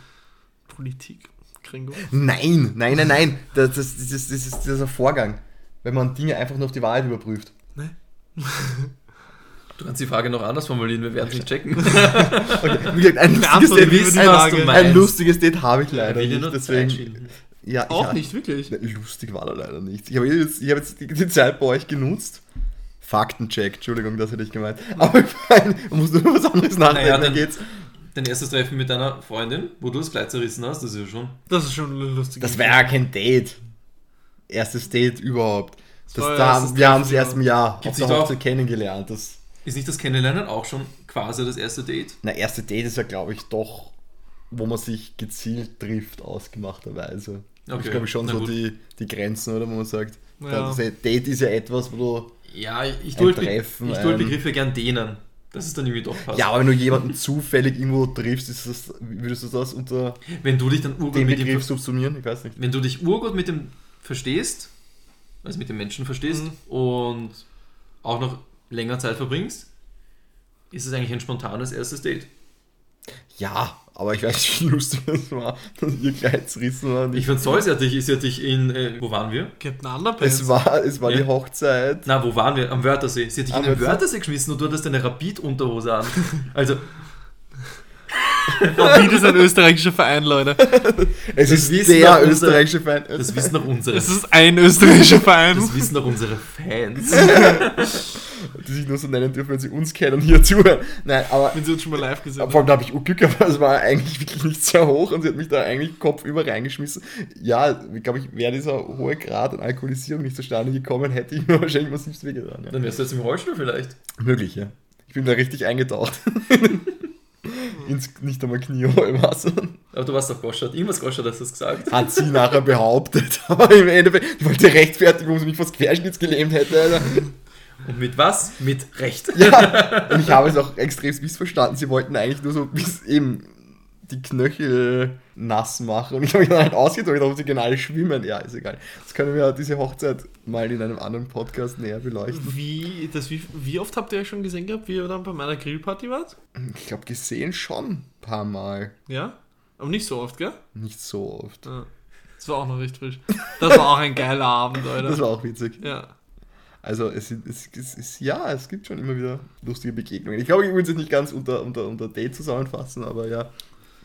Politik. Kringo. Nein, nein, nein, nein. Das, das, das, ist, das ist dieser Vorgang. Wenn man Dinge einfach nur auf die Wahrheit überprüft. Ne? Du kannst die Frage noch anders formulieren, wir werden es nicht checken. Okay, wie gesagt, ein lustiges Date, die ein, ein lustiges Date habe ich leider dir nicht. Deswegen, ja, Auch ja, nicht, wirklich. Lustig war da leider nicht. Ich habe jetzt, ich hab jetzt die, die Zeit bei euch genutzt. Faktencheck, Entschuldigung, das hätte ich gemeint. Aber ich meine, man muss nur was anderes nachdenken, Naja, dann- geht's. Dein erstes Treffen mit deiner Freundin, wo du das Kleid zerrissen hast, das ist ja schon. Das ist schon eine lustige Das war ja kein Date. Erstes Date überhaupt. Das, war da, wir haben es erst im Jahr auf der Hochzeit kennengelernt. Das, Ist nicht das Kennenlernen auch schon quasi das erste Date? na, erste Date ist ja, glaube ich, doch, wo man sich gezielt trifft, ausgemachterweise. Das Okay, ist, glaube ich, schon na so gut. die, die Grenzen, oder? Wo man sagt, Ja. das Date ist ja etwas, wo du Ja, ich tue, Ein Be Treffen, ich tue ein- Begriffe gern dehnen. Das ist dann irgendwie doch passt. Ja, aber wenn du jemanden zufällig irgendwo triffst, ist das, würdest du das unter Wenn du dich dann urgut dem mit ihm Begriff subsumieren? Ich weiß nicht. wenn du dich urgut mit dem verstehst, also mit dem Menschen verstehst Mhm. und auch noch länger Zeit verbringst, ist es eigentlich ein spontanes erstes Date. Ja, aber ich weiß nicht, wie lustig das war, dass ihr Kleid zerrissen war. Ich fand toll, sie hat dich, sie hat dich in, äh, wo waren wir? Captain Underpants. es war, es war Ja. die Hochzeit. Na, wo waren wir? Am Wörthersee. Sie hat dich Am in den Wörthersee? Wörthersee geschmissen und du hattest eine Rapid-Unterhose an. Also, Rapid ist ein österreichischer Verein, Leute. Es Das ist der österreichische Fan. das wissen doch unsere, Es ist ein österreichischer Verein. das wissen doch unsere Fans. die sich nur so nennen dürfen, wenn sie uns kennen und hier zuhören. Nein, aber Wenn sie uns schon mal live gesehen vor allem da habe ich Glück gehabt, weil es war eigentlich wirklich nicht sehr hoch und sie hat mich da eigentlich kopfüber reingeschmissen. Ja, glaube ich, wäre dieser hohe Grad an Alkoholisierung nicht zustande gekommen, hätte ich mir wahrscheinlich massivst wehgetan. Ja. Dann wärst du jetzt im Rollstuhl vielleicht. Möglich, ja. Ich bin da richtig eingetaucht. Ins nicht einmal Kniehohe Wasser. Aber du warst doch Goschert. Irgendwas Goschert hast du das gesagt. Hat sie nachher behauptet. Aber im Endeffekt, die wollte rechtfertigen, warum sie mich fast querschnittsgelähmt hätte. Alter. Und mit was? Mit Recht. Ja, und ich habe es auch extrem missverstanden. Sie wollten eigentlich nur so bis eben die Knöchel nass machen. Und ich habe mich dann halt ausgedrückt, ob sie genau schwimmen. Ja, ist egal. Das können wir diese Hochzeit mal in einem anderen Podcast näher beleuchten. Wie, das, wie, wie oft habt ihr euch schon gesehen gehabt, wie ihr dann bei meiner Grillparty wart? Ich glaube, gesehen schon ein paar Mal. Ja? Aber nicht so oft, gell? Nicht so oft. Ja. Das war auch noch recht frisch. Das war auch ein geiler Abend, Alter. Das war auch witzig. ja. Also es, sind- es, es ist ja, es gibt schon immer wieder lustige Begegnungen. Ich glaube, ich will es jetzt nicht ganz unter, unter, unter Date zusammenfassen, aber ja.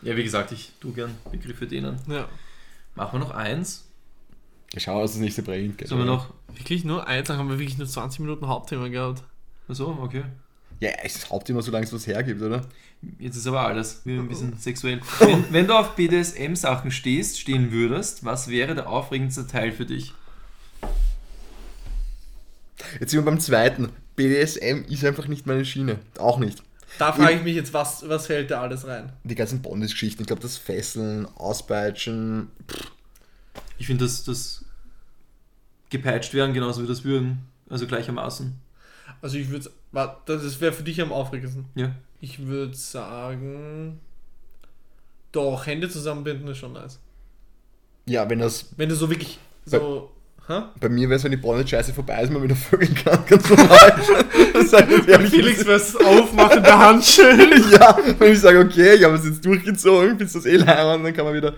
Ja, wie gesagt, ich tu gern Begriffe denen. ja. Machen wir noch eins? Ich schaue, dass das nächste bringt. Sollen wir noch? Wirklich nur eins, dann haben wir wirklich nur 20 Minuten Hauptthema gehabt. Achso, okay. Ja, es ist Hauptthema, solange es was hergibt, oder? Jetzt ist aber alles. Wir ein bisschen sexuell. Wenn, wenn du auf BDSM-Sachen stehst, stehen würdest, was wäre der aufregendste Teil für dich? Jetzt sind wir beim zweiten. BDSM ist einfach nicht meine Schiene. Auch nicht. Da frage ich mich jetzt, was, was fällt da alles rein? Die ganzen Bondage-Geschichten, ich glaube, das Fesseln, Auspeitschen, Ich finde, dass das gepeitscht werden genauso wie das Würgen. Also gleichermaßen. Also ich würde, das wäre für dich am aufregendsten. Ja. Ich würde sagen, doch, Hände zusammenbinden ist schon nice. ja, wenn das, Wenn du so wirklich so, hä? bei mir wäre es, wenn die Bondage-Scheiße vorbei ist, man wieder vögeln kann, ganz normal. ehrlich. Felix versus Aufmachen der Handschellen. ja, wenn ich sage, okay, ich habe es jetzt durchgezogen, bis das eh leimern, dann kann man wieder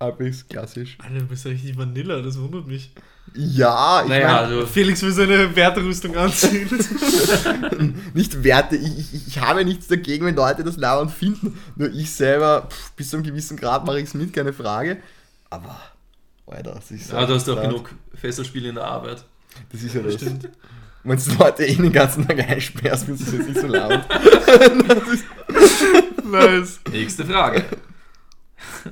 halbwegs klassisch. Alter, du bist ja richtig Vanilla, das wundert mich. Ja, ich Naja, mein, also. Felix will seine Werterüstung anziehen. nicht Werte, ich, ich, ich habe nichts dagegen, wenn Leute das lauernd finden. Nur ich selber, pff, bis zu einem gewissen Grad mache ich es mit, keine Frage. Aber, Alter, das ist Ja, du hast auch genug Fesselspiele in der Arbeit. Das ist ja das. Stimmt. Wenn du Leute eh den ganzen Tag einsperrst, findest du es jetzt nicht so laut. nice. Nächste Frage.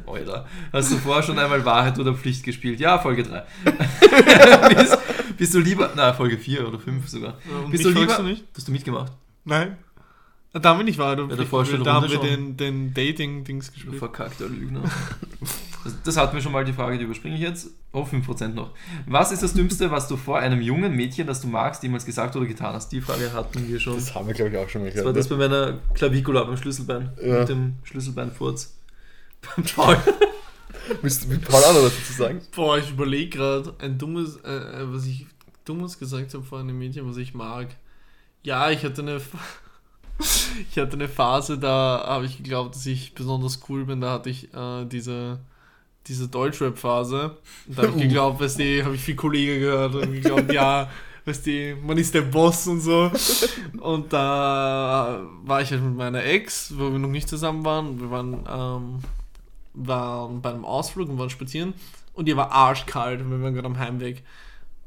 Alter, hast du vorher schon einmal Wahrheit oder Pflicht gespielt? Ja, Folge 3. bist, bist du lieber, na, Folge 4 oder 5 sogar. Ja, bist du lieber, du nicht? hast du mitgemacht? Nein. Da haben wir nicht wahr. Ja, davor schon da haben wir schon. den, den Dating-Dings Du gespielt. verkackter Lügner. Das, das hatten wir schon mal die Frage, die überspringe ich jetzt. Oh, 5% noch. Was ist das Dümmste, was du vor einem jungen Mädchen, das du magst, jemals gesagt oder getan hast? Die Frage hatten wir schon. Das haben wir, glaube ich, auch schon mal Das war das bei meiner Clavicula beim Schlüsselbein. Ja. Mit dem Schlüsselbeinfurz. Beim Paul. Müsst mit Paul auch noch was dazu sagen? Boah, ich überlege gerade, ein dummes, äh, äh, was ich dummes gesagt habe vor einem Mädchen, was ich mag. Ja, ich hatte eine, ich hatte eine Phase, da habe ich geglaubt, dass ich besonders cool bin. Da hatte ich äh, diese, diese Deutschrap-Phase. Und Da habe ich Uh. geglaubt, weißt du, habe ich viel Kollege gehört und geglaubt, ja, weißt du, man ist der Boss und so. Und da war ich halt mit meiner Ex, wo wir noch nicht zusammen waren. Wir waren, ähm, waren bei einem Ausflug und waren spazieren. Und ihr war arschkalt und wir waren gerade am Heimweg.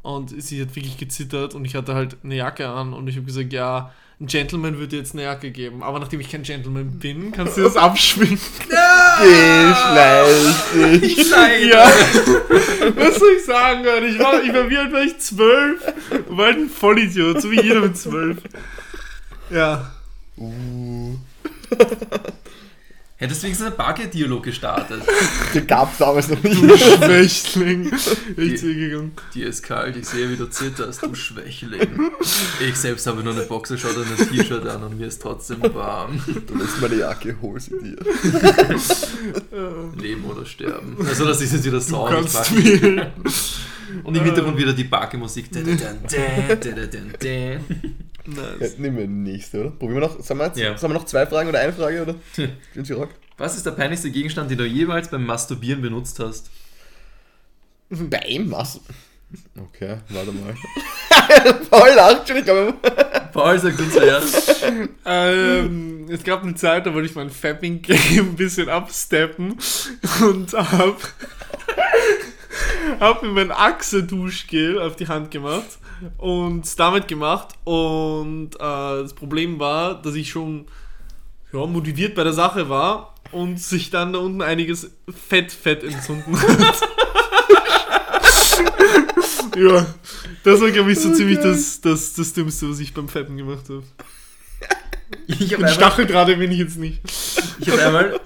Und sie hat wirklich gezittert und ich hatte halt eine Jacke an und ich habe gesagt, ja, ein Gentleman würde dir jetzt eine Jacke geben. Aber nachdem ich kein Gentleman bin, kannst du das abschwingen. Geschlecht. Ich zeige Ja. Was soll ich sagen, Gott? Ich war, ich war wie alt war ich? Zwölf? War halt ein Vollidiot, so wie jeder mit zwölf. Ja. Uh, Hättest du wenigstens einen Bargeld-Dialog gestartet. den gab es damals noch nicht. Du Schwächling. Echt gegangen. Dir ist kalt, ich sehe, wie du zitterst, du Schwächling. Ich selbst habe nur eine Boxershot und ein T-Shirt an und mir ist trotzdem warm. Du lässt meine Jacke, hol sie dir. Leben oder sterben. Also das ist jetzt wieder Du Sound. kannst ich. Und im Hintergrund wieder die. Ja, Nice. nehmen wir die nächste, oder? Probieren wir noch, sagen wir, jetzt, Ja. sagen wir noch zwei Fragen oder eine Frage, oder? Was ist der peinlichste Gegenstand, den du jemals beim Masturbieren benutzt hast? Beim was? Okay, warte mal. Paul lacht schon, ich glaube. Paul sagt uns ja. Ähm, es gab eine Zeit, da wollte ich mein Fapping-Game ein bisschen absteppen und hab, hab mir mein Axe-Duschgel auf die Hand gemacht und damit gemacht und äh, das Problem war, dass ich schon ja, motiviert bei der Sache war und sich dann da unten einiges Fett, Fett entzünden hat. ja, das war, glaube ich, so ziemlich das, das, das Dümmste, was ich beim Fetten gemacht habe. Ich habe Und einmal, Stacheldraht bin ich jetzt nicht. ich hab einmal,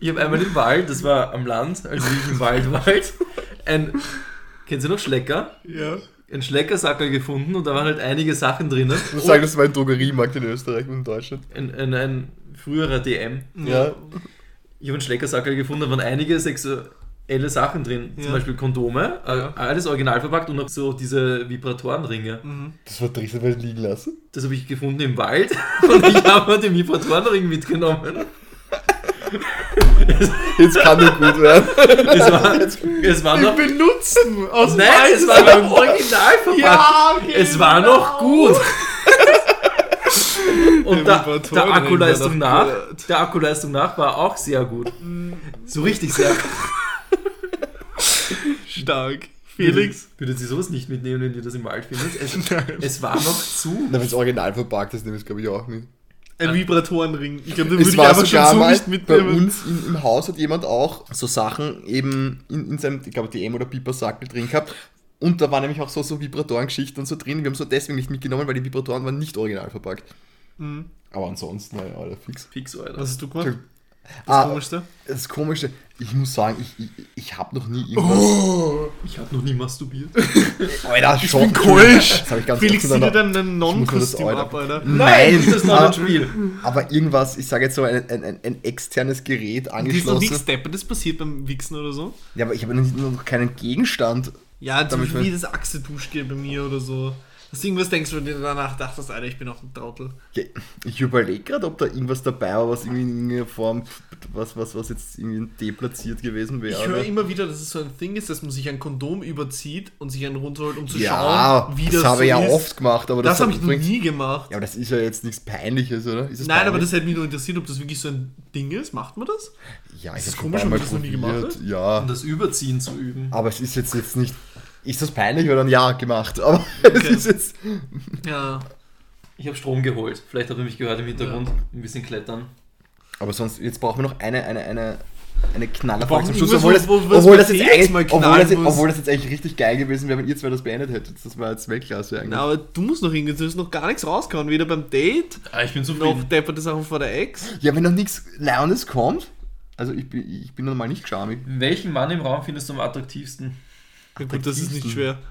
ich hab einmal im Wald, das war am Land, also ich im Wald war, halt, ein, kennst du noch Schlecker? Ja. Ein Schleckersackerl gefunden und da waren halt einige Sachen drinnen. Ich muss sagen, das war ein Drogeriemarkt in Österreich und in Deutschland. Ein, ein, ein früherer DM. Ja. Ich habe einen Schleckersackerl gefunden, da waren einige sexuelle Sachen drin. Zum Ja. Beispiel Kondome, äh, Ja. alles original verpackt und noch so diese Vibratorenringe. Mhm. Das war Trichter weil liegen lassen. Das habe ich gefunden im Wald und ich habe mir den Vibratorenring mitgenommen. Jetzt kann nur gut werden. Es war, es war noch. Benutzen aus Nein, es war noch original verpackt. Ja, okay, es war genau. noch gut. Und Der der, der Akkuleistung nach, der Akkuleistung nach war auch sehr gut. So richtig sehr gut. Stark. Felix? Würdet ihr sowas nicht mitnehmen, wenn ihr das im Wald findet? Es, es war noch zu. Na, wenn es original verpackt ist, nehme ich es glaube ich auch mit. Ein Vibratorenring. Ich glaube, den Es würde ich war einfach schon so nicht bei mitnehmen. uns in, im Haus hat jemand auch so Sachen eben in, in seinem, ich glaube, DM oder Piper-Sackel drin gehabt. Und da waren nämlich auch so, so Vibratorengeschichten und so drin. Wir haben so deswegen nicht mitgenommen, weil die Vibratoren waren nicht original verpackt. Mhm. Aber ansonsten, naja, alle fix. Fix, Alter. Was hast du gemacht? Das Ah, Komischste? das Komische, ich muss sagen, ich, ich, ich habe noch nie irgendwas. Ich habe noch nie masturbiert. Alter, Ich schon. bin keusch. Das habe ich ganz Felix oft zieht dir dann ein muss mir das Non-Kostüm ab, Alter. Nein, das ist noch ein Spiel. Aber irgendwas, ich sage jetzt so ein, ein, ein, ein externes Gerät Dir ist noch angeschlossen. nichts Deppertes passiert beim Wichsen oder so? Ja, aber ich habe noch, noch keinen Gegenstand. Ja, zum Beispiel wie das Achse-Duschgel bei mir oder so. Irgendwas denkst, wo du dir danach dachtest, Alter, ich bin auch ein Trottel. Ja, Ich überlege gerade, ob da irgendwas dabei war, was irgendwie in irgendeiner Form, was, was, was jetzt irgendwie deplatziert gewesen wäre. Ich höre immer wieder, dass es so ein Ding ist, dass man sich ein Kondom überzieht und sich einen runterholt, um zu ja, schauen, wie das, das, habe so ich ja ist. oft gemacht, aber Das, das, habe ich noch nie gemacht. Ja, aber das ist ja jetzt nichts Peinliches, oder? Nein, aber peinlich? das hätte mich nur interessiert, ob das wirklich so ein Ding ist. Macht man das? Ja, ich das habe komisch, schon wenn man das noch nie gemacht Ja, Um das Überziehen zu üben. aber es ist jetzt, jetzt nicht. Ist das peinlich oder ein Ja gemacht? Aber es Okay. ist jetzt. Ja. Ich habe Strom geholt. Vielleicht habt ihr mich gehört im Hintergrund. Ein bisschen klettern. Aber sonst, jetzt brauchen wir noch eine, eine, eine. eine Knallerfolge Warum zum Schluss, obwohl, das, wo- wo obwohl, es das jetzt mal obwohl, das, obwohl das jetzt eigentlich richtig geil gewesen wäre, wenn ihr zwei das beendet hättet. Das war jetzt Weltklasse eigentlich. Na, aber du musst noch hingehen, du hast noch gar nichts rausgehauen. Weder beim Date, Ah, ich bin noch zufrieden. depperte Sachen vor der Ex. Ja, wenn noch nichts Leondes kommt, also ich bin, ich bin normal nicht charmig. Welchen Mann im Raum findest du am attraktivsten? Ja, gut, das ist nicht schwer.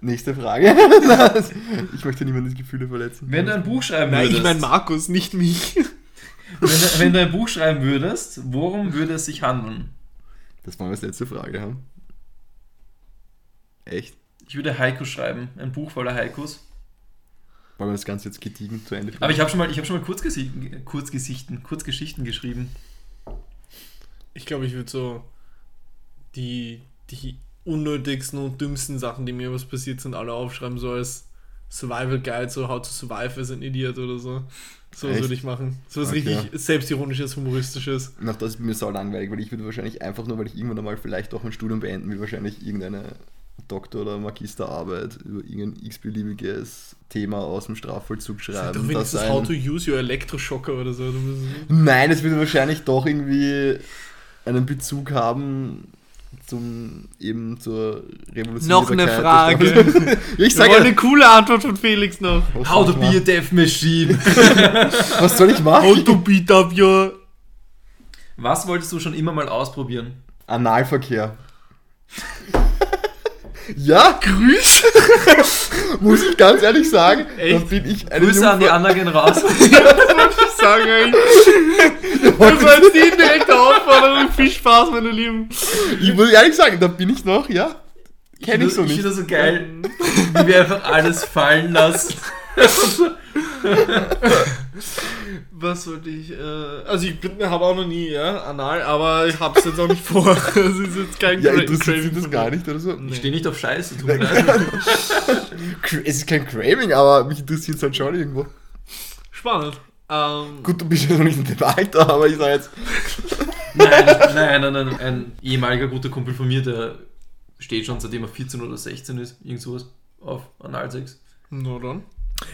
Nächste Frage. ich möchte niemandes Gefühle verletzen. Wenn du ein Buch schreiben Nein, würdest, ich meine Markus, nicht mich. wenn, du, wenn du ein Buch schreiben würdest, worum würde es sich handeln? Das wollen wir als letzte Frage haben. Echt? Ich würde Haikus schreiben, ein Buch voller Haikus. Wollen wir das Ganze jetzt gediegen zu Ende führen? Aber ich habe schon mal, ich habe schon mal Kurzgesichten, Kurzgesichten, Kurzgeschichten geschrieben. Ich glaube, ich würde so die, die unnötigsten und dümmsten Sachen, die mir was passiert sind, alle aufschreiben, so als Survival Guide, so How to Survive as an Idiot oder so. So was würde ich machen. So was Okay. richtig selbstironisches, humoristisches. Nach das ist mir sau langweilig, weil ich würde wahrscheinlich einfach nur, weil ich irgendwann einmal vielleicht auch mein Studium beenden will, wahrscheinlich irgendeine Doktor- oder Magisterarbeit über irgendein x-beliebiges Thema aus dem Strafvollzug schreiben. das wenigstens ein- How to use your Elektroschocker oder so. Du Nein, es würde wahrscheinlich doch irgendwie einen Bezug haben zum eben zur Revolution. Noch eine Frage. ich sage eine coole Antwort von Felix noch. How to be a death machine. Was soll ich How machen? to beat up your... Was wolltest du schon immer mal ausprobieren? Analverkehr. Ja, Grüß! muss ich ganz ehrlich sagen, Echt? dann bin ich eine Grüße an die anderen gehen raus. sagen eigentlich. Das war jetzt die direkte Aufforderung. Viel Spaß, meine Lieben. Ich muss ehrlich sagen, da bin ich noch, ja. Kenne ich so Ich nicht. finde das so geil, wie wir einfach alles fallen lassen. Was wollte ich? Äh, also ich habe auch noch nie, ja, anal, aber ich habe es jetzt auch nicht vor. Das ist jetzt kein Ja, interessiert Craving das gar nicht oder so? Nee. Ich stehe nicht auf Scheiße, tut Es ist kein Craving, aber mich interessiert es halt schon irgendwo. Spannend. Ähm, Gut, du bist ja noch nicht in dem Alter, aber ich sage jetzt, Nein, nein, nein, nein, ein ehemaliger guter Kumpel von mir, der steht schon seitdem er 14 oder 16 ist, irgend sowas, auf Analsex. na dann.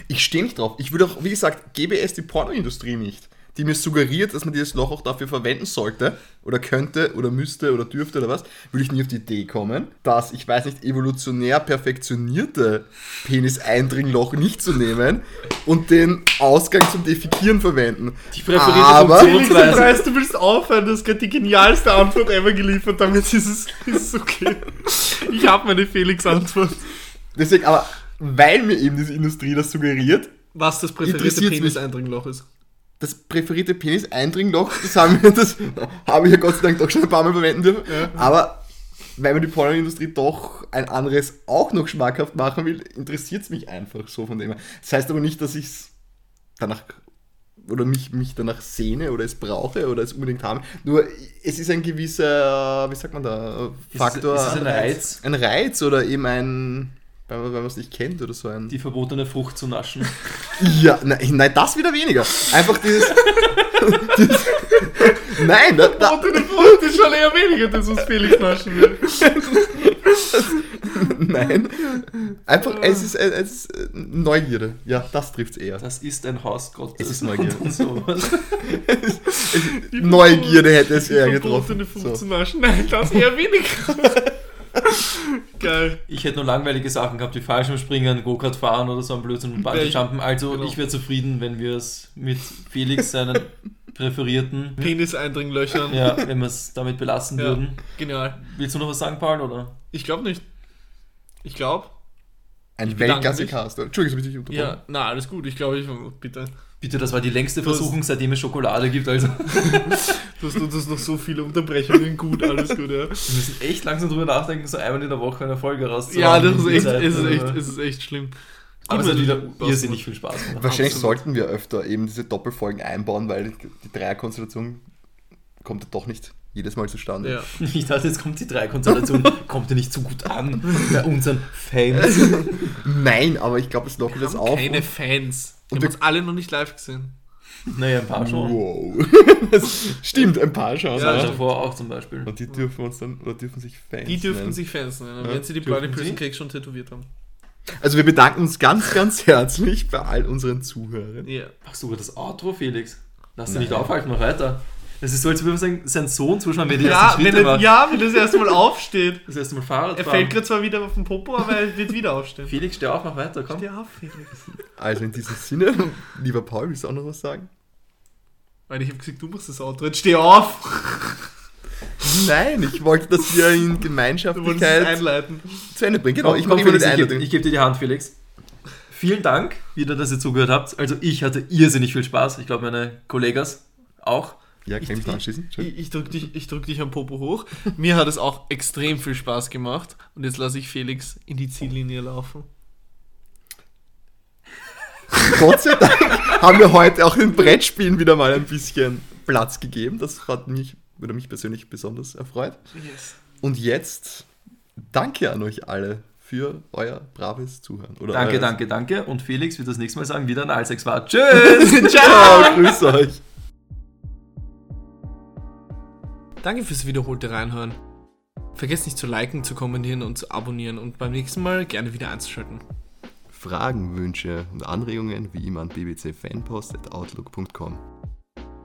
Ich stehe nicht drauf. Ich würde auch, wie gesagt, GBS die Pornoindustrie nicht, die mir suggeriert, dass man dieses Loch auch dafür verwenden sollte oder könnte oder müsste oder dürfte oder was, würde ich nie auf die Idee kommen, das, ich weiß nicht, evolutionär perfektionierte Penis-Eindringloch nicht zu nehmen und den Ausgang zum Defekieren verwenden. Die präferierte Aber- Funktionsweise. weißt, du willst aufhören, du hast gerade die genialste Antwort ever geliefert, damit ist es, ist es okay. Ich habe meine Felix-Antwort. Deswegen, aber weil mir eben diese Industrie das suggeriert, Was das präferierte. Penis-Eindringloch ist. das präferierte Penis-Eindringloch, das haben wir, das habe ich ja Gott sei Dank doch schon ein paar Mal verwenden dürfen. Aber weil man die Pornoindustrie doch ein anderes auch noch schmackhaft machen will, interessiert es mich einfach so von dem her. Das heißt aber nicht, dass ich es danach oder mich, mich danach sehne oder es brauche oder es unbedingt habe. Nur es ist ein gewisser, wie sagt man da, Faktor. ist es ein Reiz? Ein Reiz oder eben ein, weil man es nicht kennt oder so ein. Die verbotene Frucht zu naschen. Ja, nein, nein, das wieder weniger. Einfach dieses. dieses nein, da, da, Und eine Frucht ist schon eher weniger, das was Felix naschen will. nein. Einfach, es ist, es ist äh, Neugierde. Ja, das trifft es eher. Das ist ein Haus Gottes. Es ist Neugier. Und sowas. Neugierde hätte es eher Verbotene getroffen. Frucht So. zu naschen. Nein, das eher weniger. Geil. Ich hätte nur langweilige Sachen gehabt, wie Fallschirmspringen, Go-Kart fahren oder so ein Blödsinn und Bungee-Jumpen. Also Genau. ich wäre zufrieden, wenn wir es mit Felix, seinen präferierten, Penis-Eindringlöchern. ja, wenn wir es damit belassen Ja. würden. Genial. Willst du noch was sagen, Paul, oder? Ich glaube nicht. Ich glaube. Ein Weltklasse-Cast. Entschuldigung, ich habe dich Ja, unterbrochen. na, alles gut. Ich glaube, ich. Bitte. Bitte, das war die längste Versuchung, seitdem es Schokolade gibt. Also wir Du hast, hast noch so viele Unterbrechungen. Gut, alles gut, ja. müssen echt langsam drüber nachdenken, so einmal in der Woche eine Folge rauszuhauen. Ja, das ist echt, Zeit. es ist echt, Also, es ist echt schlimm. Aber es hat wieder irrsinnig viel Spaß gemacht. Wahrscheinlich Absolut. sollten wir öfter eben diese Doppelfolgen einbauen, weil die Dreierkonstellation kommt ja doch nicht jedes Mal zustande. Ja. Ich dachte, jetzt kommt die Drei-Konstellation, kommt ja nicht so gut an bei unseren Fans. Nein, aber ich glaube, es lockert Wir das haben auf. keine Fans. Wir Und haben wir- uns alle noch nicht live gesehen. Naja, ein paar schon. Wow. Das stimmt, ein paar schon. Ja, Ja, ja. davor auch zum Beispiel. Und die dürfen uns dann, oder dürfen sich Fans Die dürften nennen. sich Fans nennen, Ja, wenn sie die dürfen Bloody Prison sie? Cakes schon tätowiert haben. Also wir bedanken uns ganz, ganz herzlich bei all unseren Zuhörern. Ja. Machst du das Outro, Felix? Lass dich nicht aufhalten, mach weiter. Das ist so, als würde man sagen, sein Sohn zuschauen, wenn die Ja, wenn Schritte er, macht. ja, wenn das erste Mal aufsteht. Das erste Mal Fahrrad Er fahren. fällt gerade zwar wieder auf den Popo, aber er wird wieder aufstehen. Felix, steh auf, mach weiter, komm. Steh auf, Felix. Also in diesem Sinne, lieber Paul, willst du auch noch was sagen? Weil ich habe gesagt, du machst das Outro. Jetzt steh auf! Nein, ich wollte, dass wir in es Gemeinschaftlichkeit einleiten. zu Ende bringen. Genau, ich mache immer Felix, die ich gebe Einleitung. ich geb dir die Hand, Felix. Vielen Dank, wieder, dass ihr zugehört habt. Also ich hatte irrsinnig viel Spaß. Ich glaube, meine Kollegas auch. Ja, kann ich mich noch anschließen? Ich, ich drück dich, ich drück dich am Popo hoch. Mir hat es auch extrem viel Spaß gemacht. Und jetzt lasse ich Felix in die Ziellinie laufen. Gott sei Dank haben wir heute auch den Brettspielen wieder mal ein bisschen Platz gegeben. Das hat mich, würde mich persönlich besonders erfreut. Yes. Und jetzt danke an euch alle für euer braves Zuhören. Oder Danke, danke, danke. Und Felix wird das nächste Mal sagen, wieder ein Alsex war. Tschüss! Ciao, grüß euch. Danke fürs wiederholte Reinhören. Vergesst nicht zu liken, zu kommentieren und zu abonnieren und beim nächsten Mal gerne wieder einzuschalten. Fragen, Wünsche und Anregungen wie immer an bbcfanpost.outlook.com.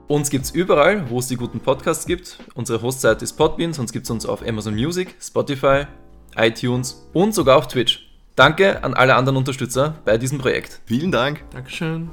Uns gibt's überall, wo es die guten Podcasts gibt. Unsere Hostseite ist Podbean, sonst gibt's uns auf Amazon Music, Spotify, iTunes und sogar auf Twitch. Danke an alle anderen Unterstützer bei diesem Projekt. Vielen Dank. Dankeschön.